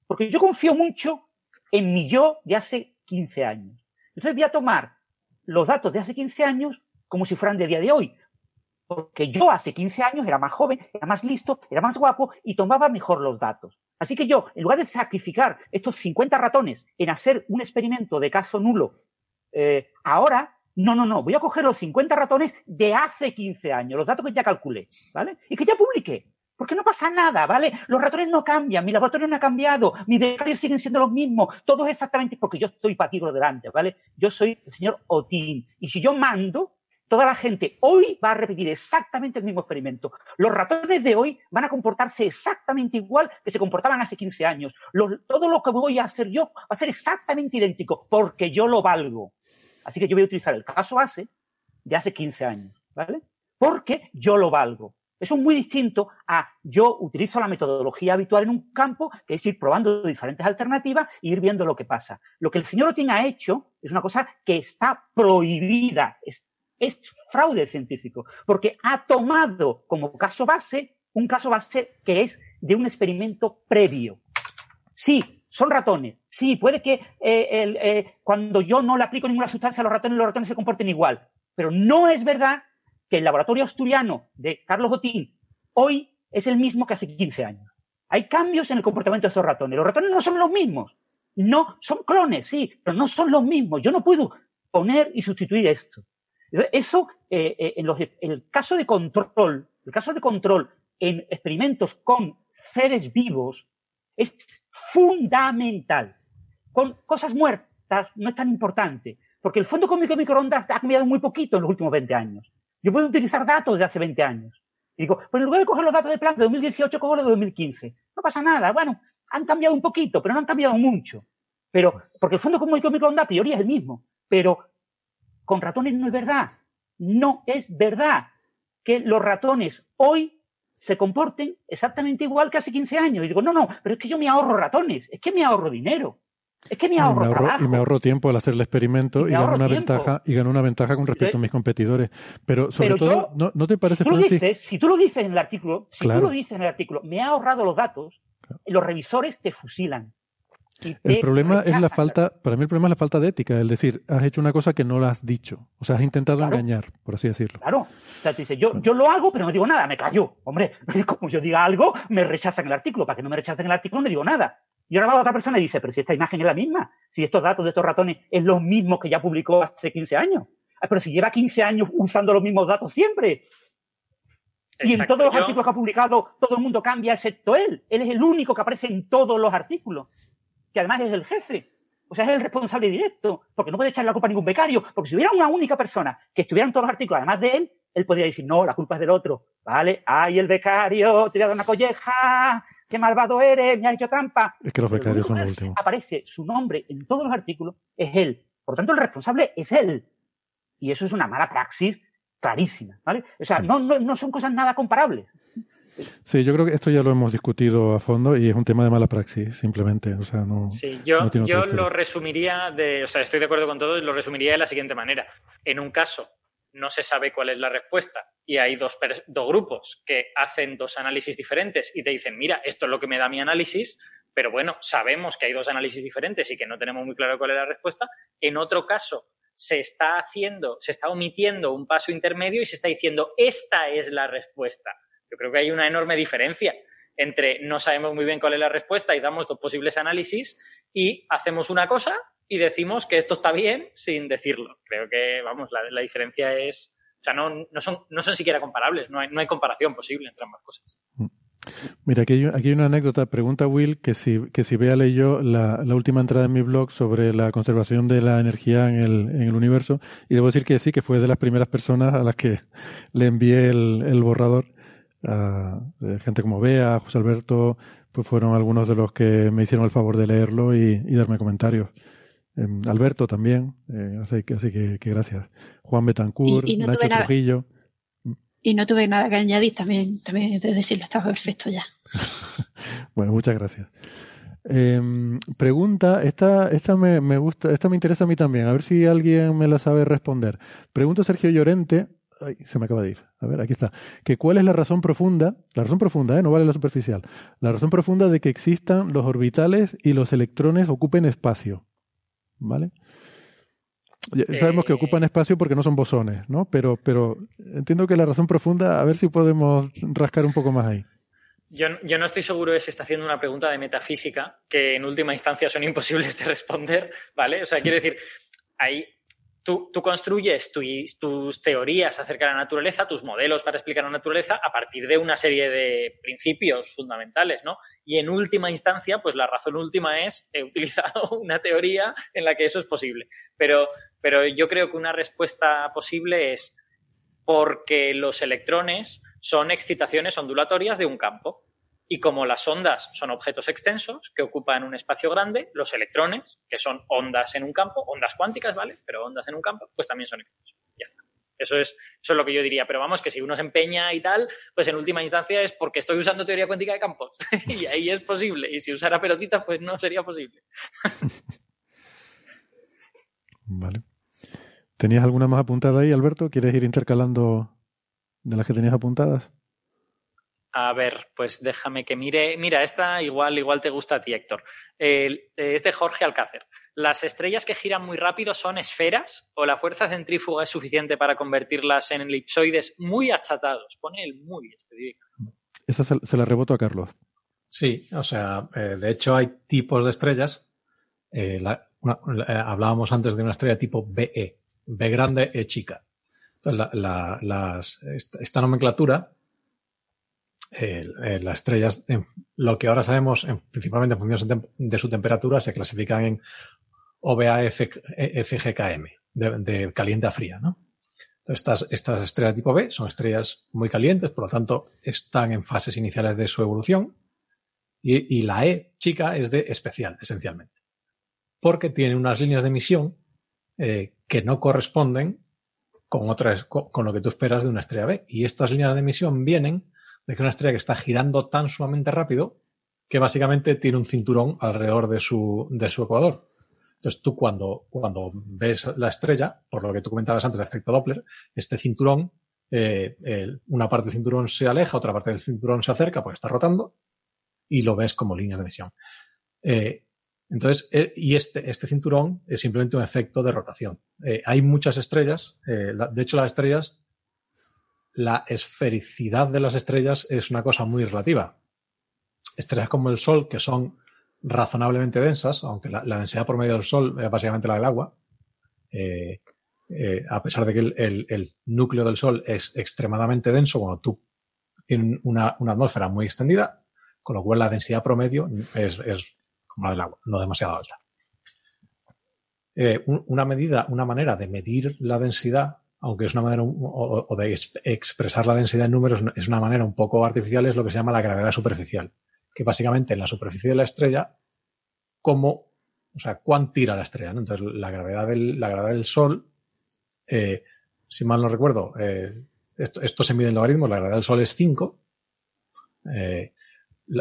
porque yo confío mucho en mi yo de hace 15 años. Entonces voy a tomar los datos de hace 15 años como si fueran de día de hoy. Porque yo hace 15 años era más joven, era más listo, era más guapo y tomaba mejor los datos. Así que yo, en lugar de sacrificar estos 50 ratones en hacer un experimento de caso nulo, eh, ahora, no, no, no, voy a coger los 50 ratones de hace 15 años, los datos que ya calculé, ¿vale? Y que ya publiqué. Porque no pasa nada, ¿vale? Los ratones no cambian, mi laboratorio no ha cambiado, mis becarios siguen siendo los mismos, todo es exactamente porque yo estoy patigro delante, ¿vale? Yo soy el señor Otín. Y si yo mando, toda la gente hoy va a repetir exactamente el mismo experimento. Los ratones de hoy van a comportarse exactamente igual que se comportaban hace 15 años. todo lo que voy a hacer yo va a ser exactamente idéntico porque yo lo valgo. Así que yo voy a utilizar el caso base de hace 15 años, ¿vale? Porque yo lo valgo. Eso es muy distinto a yo utilizo la metodología habitual en un campo, que es ir probando diferentes alternativas e ir viendo lo que pasa. Lo que el señor Otin ha hecho es una cosa que está prohibida, es, fraude científico, porque ha tomado como caso base un caso base que es de un experimento previo. Sí, son ratones. Sí, puede que eh, eh, cuando yo no le aplico ninguna sustancia a los ratones, los ratones se comporten igual. Pero no es verdad que el laboratorio asturiano de Carlos Otín hoy es el mismo que hace 15 años. Hay cambios en el comportamiento de esos ratones. Los ratones no son los mismos. No, son clones, sí, pero no son los mismos. Yo no puedo poner y sustituir esto. Eso, eh, eh, en, los, el caso de control, el caso de control en experimentos con seres vivos es fundamental. Con cosas muertas no es tan importante, porque el fondo cósmico de microondas ha cambiado muy poquito en los últimos 20 años. Yo puedo utilizar datos de hace 20 años. Y digo, pues en lugar de coger los datos de Planck de 2018, cojo los de 2015. No pasa nada. Bueno, han cambiado un poquito, pero no han cambiado mucho. Pero, porque el fondo cósmico microondas a priori es el mismo. Pero con ratones no es verdad. No es verdad que los ratones hoy se comporten exactamente igual que hace 15 años. Y digo, no, no, pero es que yo me ahorro ratones, es que me ahorro dinero. Es que me ahorro, y me ahorro, tiempo al hacer el experimento y, gano una ventaja y gano una ventaja con respecto a mis competidores. Pero sobre todo, ¿no, te parece si tú, lo dices, si tú lo dices en el artículo, si tú lo dices en el artículo, me ha ahorrado los datos, los revisores te fusilan. el problema es la falta, para mí el problema es la falta de ética, es decir, has hecho una cosa que no la has dicho, o sea, has intentado engañar, por así decirlo. Claro, o sea, te dice, yo, yo lo hago, pero no digo nada, me callo. Hombre, como yo diga algo, me rechazan el artículo, para que no me rechacen el artículo no digo nada. Y ahora va otra persona y dice, pero si esta imagen es la misma, si estos datos de estos ratones es los mismos que ya publicó hace 15 años. Ah, pero si lleva 15 años usando los mismos datos siempre. Y en todos los artículos que ha publicado, todo el mundo cambia excepto él. Él es el único que aparece en todos los artículos. Que además es el jefe. O sea, es el responsable directo. Porque no puede echar la culpa a ningún becario. Porque si hubiera una única persona que estuviera en todos los artículos, además de él, él podría decir, no, la culpa es del otro. Vale, ay, el becario, te voy a dar una colleja, qué malvado eres, me has hecho trampa. Es que los becarios son los últimos. Aparece su nombre en todos los artículos, es él. Por lo tanto, el responsable es él. Y eso es una mala praxis clarísima, ¿vale? O sea, no, no, no son cosas nada comparables. Sí, yo creo que esto ya lo hemos discutido a fondo y es un tema de mala praxis, simplemente. O sea, no, sí, yo, yo lo resumiría de, o sea, estoy de acuerdo con todo y lo resumiría de la siguiente manera. En un caso no se sabe cuál es la respuesta y hay dos, dos grupos que hacen dos análisis diferentes y te dicen, mira, esto es lo que me da mi análisis, pero bueno, sabemos que hay dos análisis diferentes y que no tenemos muy claro cuál es la respuesta. En otro caso, se está haciendo, se está omitiendo un paso intermedio y se está diciendo, esta es la respuesta. Yo creo que hay una enorme diferencia entre no sabemos muy bien cuál es la respuesta y damos dos posibles análisis y hacemos una cosa y decimos que esto está bien sin decirlo. Creo que, vamos, la, diferencia es, o sea, no, no, son, no son siquiera comparables, no hay, no hay comparación posible entre ambas cosas. Mira, aquí hay, aquí hay una anécdota. Pregunta Will que si, que si Bea leyó la, la última entrada en mi blog sobre la conservación de la energía en el, en el universo. Y debo decir que sí, que fue de las primeras personas a las que le envié el, borrador. A, gente como Bea, José Alberto, pues fueron algunos de los que me hicieron el favor de leerlo y darme comentarios. Em, Alberto también, eh, así, que, gracias. Juan Betancourt, Nacho Trujillo. Y no tuve nada que añadir, también, también de decirlo, estaba perfecto ya. bueno, muchas gracias. Em, pregunta, esta, esta me, me, gusta, esta me interesa a mí también, a ver si alguien me la sabe responder. Pregunta Sergio Llorente, ay, se me acaba de ir, a ver, aquí está, que cuál es la razón profunda, la razón profunda, ¿eh? no vale la superficial, la razón profunda de que existan los orbitales y los electrones ocupen espacio, ¿vale? Sabemos que ocupan espacio porque no son bosones, ¿no? Pero, pero entiendo que la razón profunda, a ver si podemos rascar un poco más ahí. Yo, yo, no estoy seguro de si está haciendo una pregunta de metafísica, que en última instancia son imposibles de responder, ¿vale? O sea, quiero decir, hay, Tú, construyes tus teorías acerca de la naturaleza, tus modelos para explicar la naturaleza a partir de una serie de principios fundamentales, ¿no? Y en última instancia, pues la razón última es, he utilizado una teoría en la que eso es posible. Pero, pero yo creo que una respuesta posible es porque los electrones son excitaciones ondulatorias de un campo. Y como las ondas son objetos extensos que ocupan un espacio grande, los electrones, que son ondas en un campo, ondas cuánticas, ¿vale? Pero ondas en un campo, pues también son extensos. Ya está. Eso es, eso es lo que yo diría. Pero vamos, que si uno se empeña y tal, pues en última instancia es porque estoy usando teoría cuántica de campos. y ahí es posible. Y si usara pelotitas, pues no sería posible. vale. ¿Tenías alguna más apuntada ahí, Alberto? ¿Quieres ir intercalando de las que tenías apuntadas? A ver, pues déjame que mire. Mira, esta igual, igual te gusta a ti, Héctor. Eh, es de Jorge Alcácer. ¿Las estrellas que giran muy rápido son esferas o la fuerza centrífuga es suficiente para convertirlas en elipsoides muy achatados? Pone el muy específico. Esa se, la reboto a Carlos. Sí, o sea, eh, de hecho hay tipos de estrellas. Eh, hablábamos antes de una estrella tipo BE, B grande, E chica. Entonces, esta nomenclatura las estrellas, lo que ahora sabemos, principalmente en función de su temperatura, se clasifican en OBA-FGKM, de, caliente a fría, ¿no? Entonces, estas, estas estrellas tipo B son estrellas muy calientes, por lo tanto, están en fases iniciales de su evolución. Y, la E chica es de especial, esencialmente. Porque tiene unas líneas de emisión eh, que no corresponden con, otras, con, lo que tú esperas de una estrella B. Y estas líneas de emisión vienen de que una estrella que está girando tan sumamente rápido que básicamente tiene un cinturón alrededor de su, de su ecuador. Entonces tú cuando, cuando ves la estrella, por lo que tú comentabas antes del efecto Doppler, este cinturón, eh, una parte del cinturón se aleja, otra parte del cinturón se acerca porque está rotando y lo ves como líneas de emisión. Eh, entonces, eh, y este, este cinturón es simplemente un efecto de rotación. hay muchas estrellas, de hecho las estrellas la esfericidad de las estrellas es una cosa muy relativa. Estrellas como el Sol, que son razonablemente densas, aunque la, densidad por medio del Sol es básicamente la del agua, eh, eh, a pesar de que el, núcleo del Sol es extremadamente denso, cuando tú tienes una, atmósfera muy extendida, con lo cual la densidad promedio es, como la del agua, no demasiado alta. Eh, una medida, una manera de medir la densidad aunque es una manera o, de expresar la densidad en números, es una manera un poco artificial, es lo que se llama la gravedad superficial, que básicamente en la superficie de la estrella, cómo, o sea, cuán tira la estrella, Entonces, la gravedad del, la gravedad del Sol, eh, si mal no recuerdo, eh, esto, se mide en logaritmos, la gravedad del Sol es 5, Eh,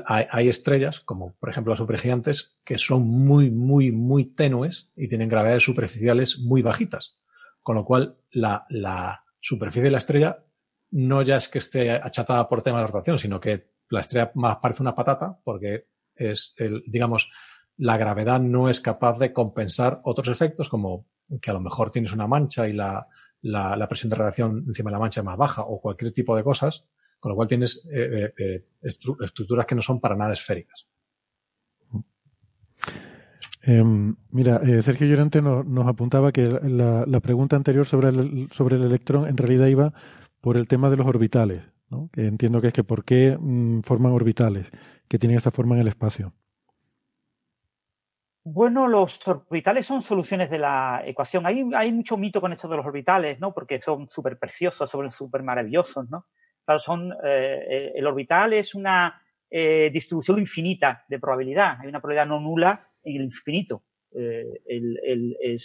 hay, estrellas, como por ejemplo las supergigantes, que son muy, muy, muy tenues y tienen gravedades superficiales muy bajitas. Con lo cual, la, la superficie de la estrella no ya es que esté achatada por tema de rotación, sino que la estrella más parece una patata porque es el, digamos, la gravedad no es capaz de compensar otros efectos como que a lo mejor tienes una mancha y la, la, presión de radiación encima de la mancha es más baja o cualquier tipo de cosas, con lo cual tienes eh, eh, eh, estructuras que no son para nada esféricas. Em, mira, Sergio Llorente nos, apuntaba que la, pregunta anterior sobre el, sobre el electrón en realidad iba por el tema de los orbitales, ¿no? que entiendo que es que por qué mm, forman orbitales, que tienen esa forma en el espacio. Bueno, los orbitales son soluciones de la ecuación. Hay, hay mucho mito con esto de los orbitales, ¿no? Porque son súper preciosos, son súper maravillosos, ¿no? Claro, son, eh, el orbital es una eh, distribución infinita de probabilidad. Hay una probabilidad no nula el infinito. Eh,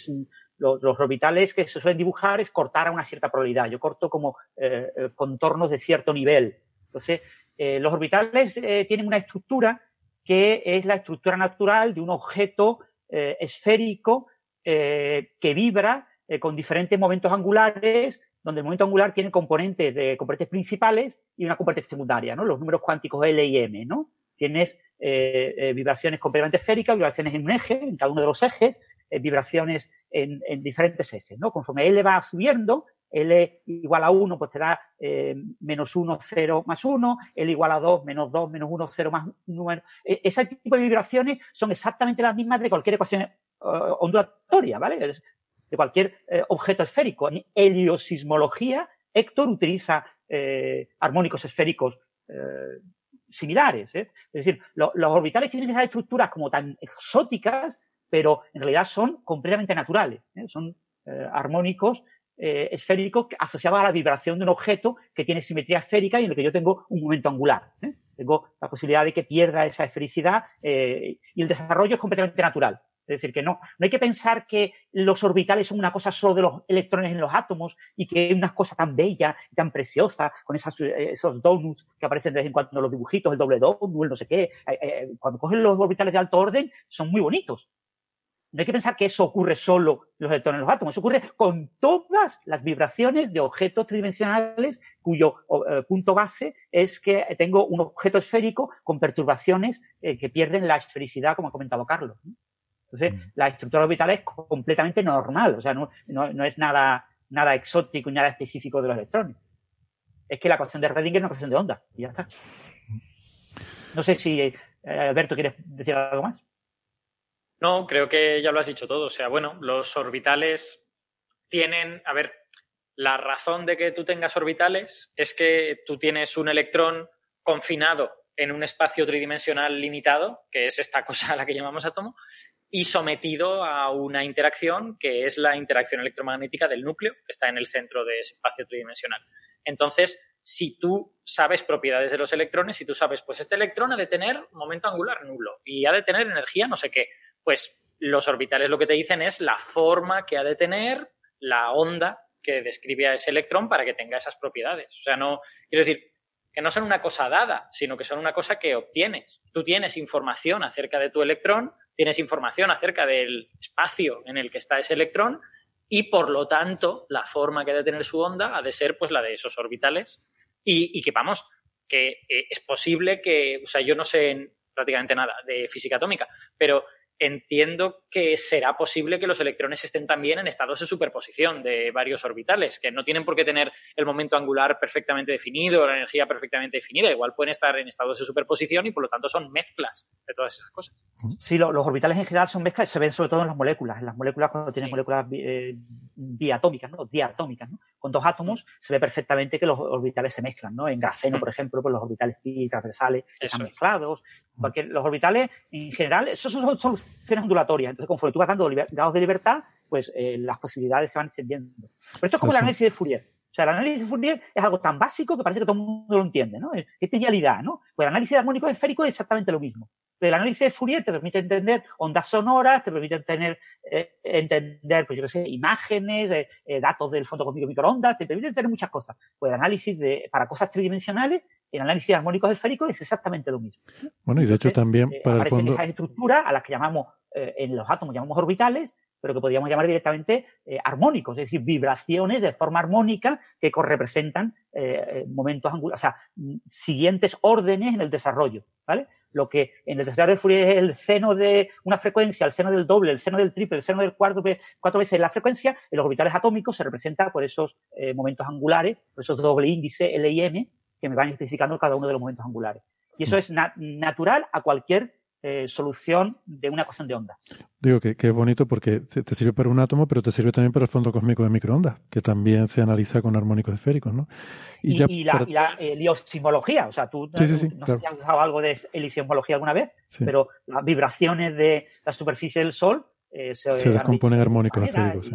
los, orbitales que se suelen dibujar es cortar a una cierta probabilidad. Yo corto como eh, eh, contornos de cierto nivel. Entonces, los orbitales tienen una estructura que es la estructura natural de un objeto esférico que vibra con diferentes momentos angulares, donde el momento angular tiene componentes de componentes principales y una componente secundaria, ¿no? Los números cuánticos L y M, ¿no? Tienes vibraciones completamente esféricas, vibraciones en un eje, en cada uno de los ejes, eh, vibraciones en, diferentes ejes, ¿no? Conforme L va subiendo, L igual a 1, pues te da eh, menos 1, 0 más 1, L igual a 2, menos 2, menos 1, 0 más 1. E, ese tipo de vibraciones son exactamente las mismas de cualquier ecuación eh, ondulatoria, ¿vale? De cualquier objeto esférico. En heliosismología, Héctor utiliza armónicos esféricos similares. Es decir, los orbitales tienen esas estructuras como tan exóticas pero en realidad son completamente naturales. ¿eh? Son eh, armónicos eh, esféricos asociados a la vibración de un objeto que tiene simetría esférica y en el que yo tengo un momento angular. Tengo la posibilidad de que pierda esa esfericidad y el desarrollo es completamente natural. Es decir, que no, no hay que pensar que los orbitales son una cosa solo de los electrones en los átomos y que es una cosa tan bella tan preciosa con esas, esos donuts que aparecen de vez en cuando en los dibujitos, el doble donut, el no sé qué. Cuando cogen los orbitales de alto orden son muy bonitos no hay que pensar que eso ocurre solo los electrones en los átomos, eso ocurre con todas las vibraciones de objetos tridimensionales cuyo eh, punto base es que tengo un objeto esférico con perturbaciones eh, que pierden la esfericidad, como ha comentado Carlos. Entonces, mm. la estructura orbital es completamente normal, o sea, no, es nada, nada exótico y nada específico de los electrones. Es que la ecuación de Redinger es una ecuación de onda, y ya está. No sé si, eh, Alberto, ¿quieres decir algo más? No, creo que ya lo has dicho todo. O sea, bueno, los orbitales tienen, a ver, la razón de que tú tengas orbitales es que tú tienes un electrón confinado en un espacio tridimensional limitado, que es esta cosa a la que llamamos átomo, y sometido a una interacción que es la interacción electromagnética del núcleo, que está en el centro de ese espacio tridimensional. Entonces, si tú sabes propiedades de los electrones, si tú sabes, pues este electrón ha de tener momento angular nulo y ha de tener energía no sé qué, pues los orbitales lo que te dicen es la forma que ha de tener la onda que describe a ese electrón para que tenga esas propiedades. O sea, no, quiero decir, que no son una cosa dada, sino que son una cosa que obtienes. Tú tienes información acerca de tu electrón, tienes información acerca del espacio en el que está ese electrón y por lo tanto la forma que ha de tener su onda ha de ser pues la de esos orbitales y, que vamos, que eh, es posible que, o sea, yo no sé prácticamente nada de física atómica, pero entiendo que será posible que los electrones estén también en estados de superposición de varios orbitales, que no tienen por qué tener el momento angular perfectamente definido, la energía perfectamente definida, igual pueden estar en estados de superposición y por lo tanto son mezclas de todas esas cosas. Sí, los orbitales en general son mezclas, se ven sobre todo en las moléculas, en las moléculas cuando tienen moléculas eh, diatómicas, ¿no? diatómicas, ¿no? Con dos átomos se ve perfectamente que los orbitales se mezclan, ¿no? En grafeno, por ejemplo, pues los orbitales transversales están mezclados, porque los orbitales en general, esos son soluciones ondulatorias. Entonces, conforme tú vas dando grados de libertad, pues eh, las posibilidades se van extendiendo. Pero esto es como el análisis de Fourier. O sea, el análisis de Fourier es algo tan básico que parece que todo el mundo lo entiende, ¿no? Es, trivialidad, ¿no? Pues el análisis de armónico esférico es exactamente lo mismo. el análisis de Fourier te permite entender ondas sonoras, te permite tener, eh, entender, pues yo qué sé, imágenes, eh, datos del fondo cósmico microondas, te permite entender muchas cosas. Pues el análisis de, para cosas tridimensionales en análisis armónicos esféricos es exactamente lo mismo. Bueno, y de hecho también eh, el aparecen fondo... esas estructuras a las que llamamos, eh, en los átomos llamamos orbitales, pero que podríamos llamar directamente eh, armónicos, es decir, vibraciones de forma armónica que representan momentos angulares, o sea, siguientes órdenes en el desarrollo, ¿vale? Lo que en el desarrollo de Fourier es el seno de una frecuencia, el seno del doble, el seno del triple, el seno del cuarto, cuatro veces la frecuencia, en los orbitales atómicos se representa por esos momentos angulares, por esos doble índice L y M, que me van especificando cada uno de los momentos angulares. Y eso es natural a cualquier eh, solución de una ecuación de onda. Digo que, es bonito porque te, sirve para un átomo, pero te sirve también para el fondo cósmico de microondas, que también se analiza con armónicos esféricos, ¿no? Y, la, heliosimología, o sea, tú no, sé si has usado algo de heliosimología alguna vez, pero las vibraciones de la superficie del Sol eh, se, se descomponen armónicos esféricos,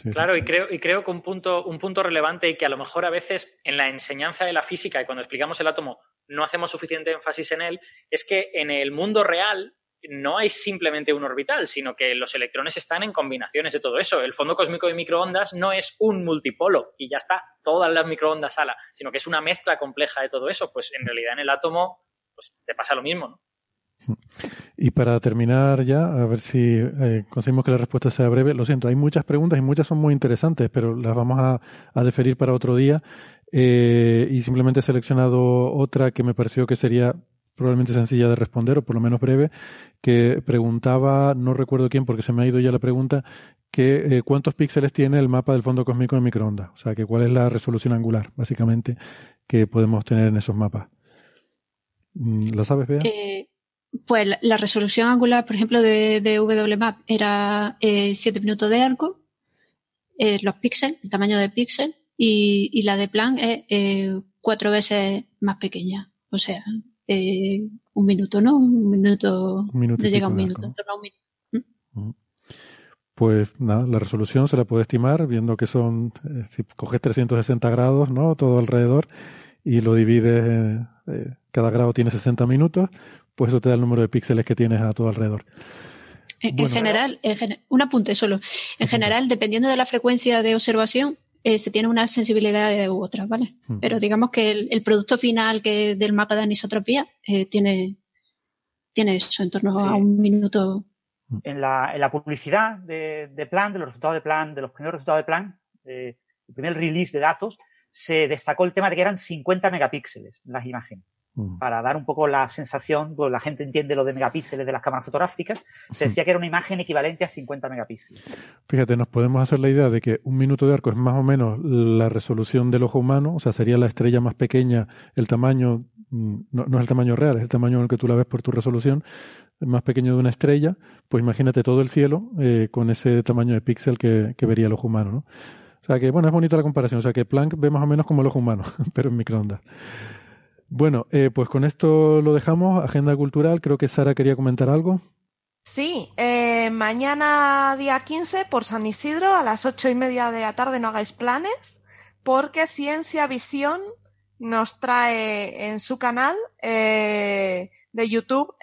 sí claro, y creo, y creo que un punto, un punto relevante y que a lo mejor a veces en la enseñanza de la física y cuando explicamos el átomo no hacemos suficiente énfasis en él, es que en el mundo real no hay simplemente un orbital, sino que los electrones están en combinaciones de todo eso. El fondo cósmico de microondas no es un multipolo y ya está, todas las microondas ala, sino que es una mezcla compleja de todo eso. Pues en realidad en el átomo pues, te pasa lo mismo, ¿no? Y para terminar ya, a ver si eh, conseguimos que la respuesta sea breve. Lo siento, hay muchas preguntas y muchas son muy interesantes, pero las vamos a, deferir para otro día. Eh, y simplemente he seleccionado otra que me pareció que sería probablemente sencilla de responder, o por lo menos breve, que preguntaba, no recuerdo quién porque se me ha ido ya la pregunta, que eh, cuántos píxeles tiene el mapa del fondo cósmico de microondas. O sea, que cuál es la resolución angular, básicamente, que podemos tener en esos mapas. Mm, ¿La sabes, Bea? Pues la, resolución angular, por ejemplo, de, de WMAP era 7 eh, minutos de arco, eh, los píxeles, el tamaño de píxel, y, la de plan es eh, cuatro veces más pequeña. O sea, un minuto, ¿no? Un minuto, no llega a un minuto, en torno a un minuto. Pues nada, la resolución se la puede estimar viendo que son, si coges 360 grados, ¿no? Todo alrededor y lo divides, cada grado tiene 60 minutos, pues eso te da el número de píxeles que tienes a todo alrededor. En, general, un apunte solo. En general, dependiendo de la frecuencia de observación, eh, se tiene una sensibilidad u otra, ¿vale? Pero digamos que el, producto final que del mapa de anisotropía eh, tiene, tiene eso, en torno a un minuto. En la, en la publicidad de, de, plan, de los resultados de plan, de los primeros resultados de plan, el primer release de datos, se destacó el tema de que eran 50 megapíxeles las imágenes. Mm. para dar un poco la sensación, pues la gente entiende lo de megapíxeles de las cámaras fotográficas, se decía que era una imagen equivalente a 50 megapíxeles. Fíjate, nos podemos hacer la idea de que un minuto de arco es más o menos la resolución del ojo humano, o sea, sería la estrella más pequeña, el tamaño, mm, no, es el tamaño real, es el tamaño en el que tú la ves por tu resolución, más pequeño de una estrella, pues imagínate todo el cielo eh, con ese tamaño de píxel que, que vería el ojo humano, ¿no? O sea que, bueno, es bonita la comparación. O sea que Planck ve más o menos como el ojo humano, pero en microondas. Bueno, eh, pues con esto lo dejamos. Agenda cultural. Creo que Sara quería comentar algo. Sí, eh, mañana día 15 por San Isidro a las ocho y media de la tarde no hagáis planes porque Ciencia Visión nos trae en su canal eh, de YouTube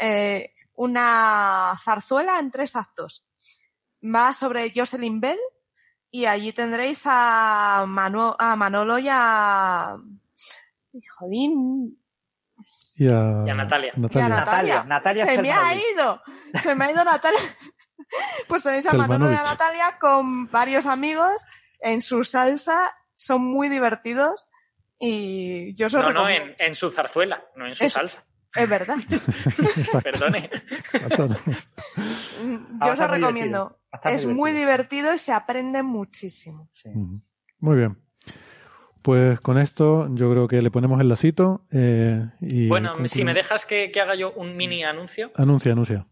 una zarzuela en tres actos. Va sobre Jocelyn Bell y allí tendréis a, a Manolo y a... Jolín, y a, Natalia. Natalia. Natalia. Se me ha ido. Se me ha ido Natalia. pues tenéis a Manolo y a Natalia con varios amigos en su salsa. Son muy divertidos. Y yo os No, no, en, su zarzuela, no en su salsa. Es verdad. Perdone. yo os lo recomiendo. Es muy divertido y se aprende muchísimo. Muy bien. Pues con esto yo creo que le ponemos el lacito. Eh, y bueno, si me dejas que, haga yo un mini anuncio. Anuncia, anuncia.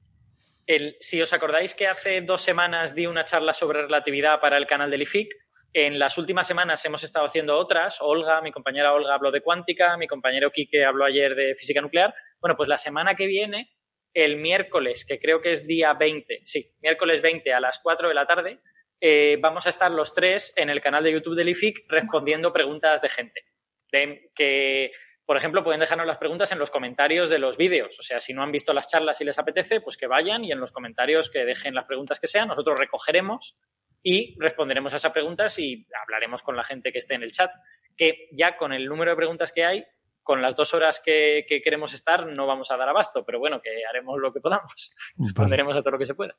El, si os acordáis que hace dos semanas di una charla sobre relatividad para el canal del IFIC, en las últimas semanas hemos estado haciendo otras. Olga, mi compañera Olga habló de cuántica, mi compañero Quique habló ayer de física nuclear. Bueno, pues la semana que viene, el miércoles, que creo que es día 20, sí, miércoles 20 a las 4 de la tarde, eh, vamos a estar los tres en el canal de YouTube del IFIC respondiendo preguntas de gente. que, por ejemplo, pueden dejarnos las preguntas en los comentarios de los vídeos. O sea, si no han visto las charlas y les apetece, pues que vayan y en los comentarios que dejen las preguntas que sean. Nosotros recogeremos y responderemos a esas preguntas y hablaremos con la gente que esté en el chat. Que ya con el número de preguntas que hay, con las dos horas que, queremos estar no vamos a dar abasto, pero bueno, que haremos lo que podamos. Responderemos a todo lo que se pueda.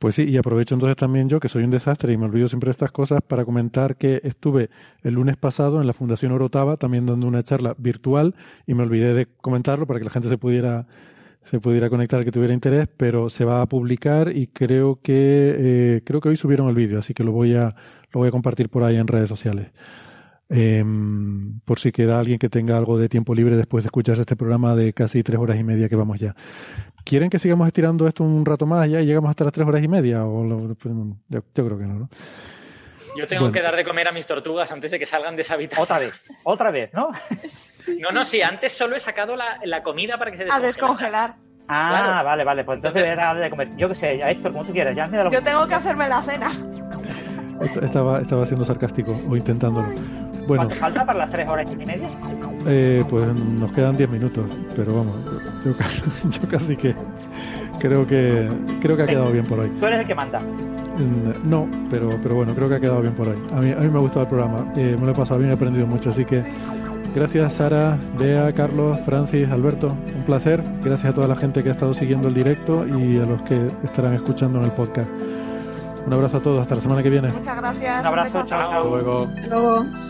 Pues sí, y aprovecho entonces también yo, que soy un desastre y me olvido siempre de estas cosas, para comentar que estuve el lunes pasado en la Fundación Orotava también dando una charla virtual y me olvidé de comentarlo para que la gente se pudiera se pudiera conectar que tuviera interés, pero se va a publicar y creo que eh, creo que hoy subieron el vídeo, así que lo voy a lo voy a compartir por ahí en redes sociales. Em, por si queda alguien que tenga algo de tiempo libre después de escuchar este programa de casi tres horas y media que vamos ya. ¿Quieren que sigamos estirando esto un rato más ya y llegamos hasta las tres horas y media? O pues, yo, creo que no, ¿no? Yo tengo que dar de comer a mis tortugas antes de que salgan de esa habitación. Otra vez, otra vez, ¿no? no, no, sí, antes solo he sacado la, comida para que se descongele. A descongelar. Ah, vale, vale, pues entonces, era de comer. Yo qué sé, Héctor, como tú quieras, ya me da lo Yo tengo que hacerme la cena. Estaba, estaba siendo sarcástico o intentándolo. Bueno, ¿Cuánto falta para las tres horas y media? Eh, pues nos quedan diez minutos, pero vamos, yo, casi que creo que creo que ha quedado bien por hoy. ¿Tú eres el que manda? Mm, no, pero, pero bueno, creo que ha quedado bien por hoy. A mí, a mí me ha gustado el programa, eh, me lo he pasado bien, he aprendido mucho, así que gracias Sara, Bea, Carlos, Francis, Alberto, un placer. Gracias a toda la gente que ha estado siguiendo el directo y a los que estarán escuchando en el podcast. Un abrazo a todos, hasta la semana que viene. Muchas gracias. Un abrazo, chao. Hasta luego. luego.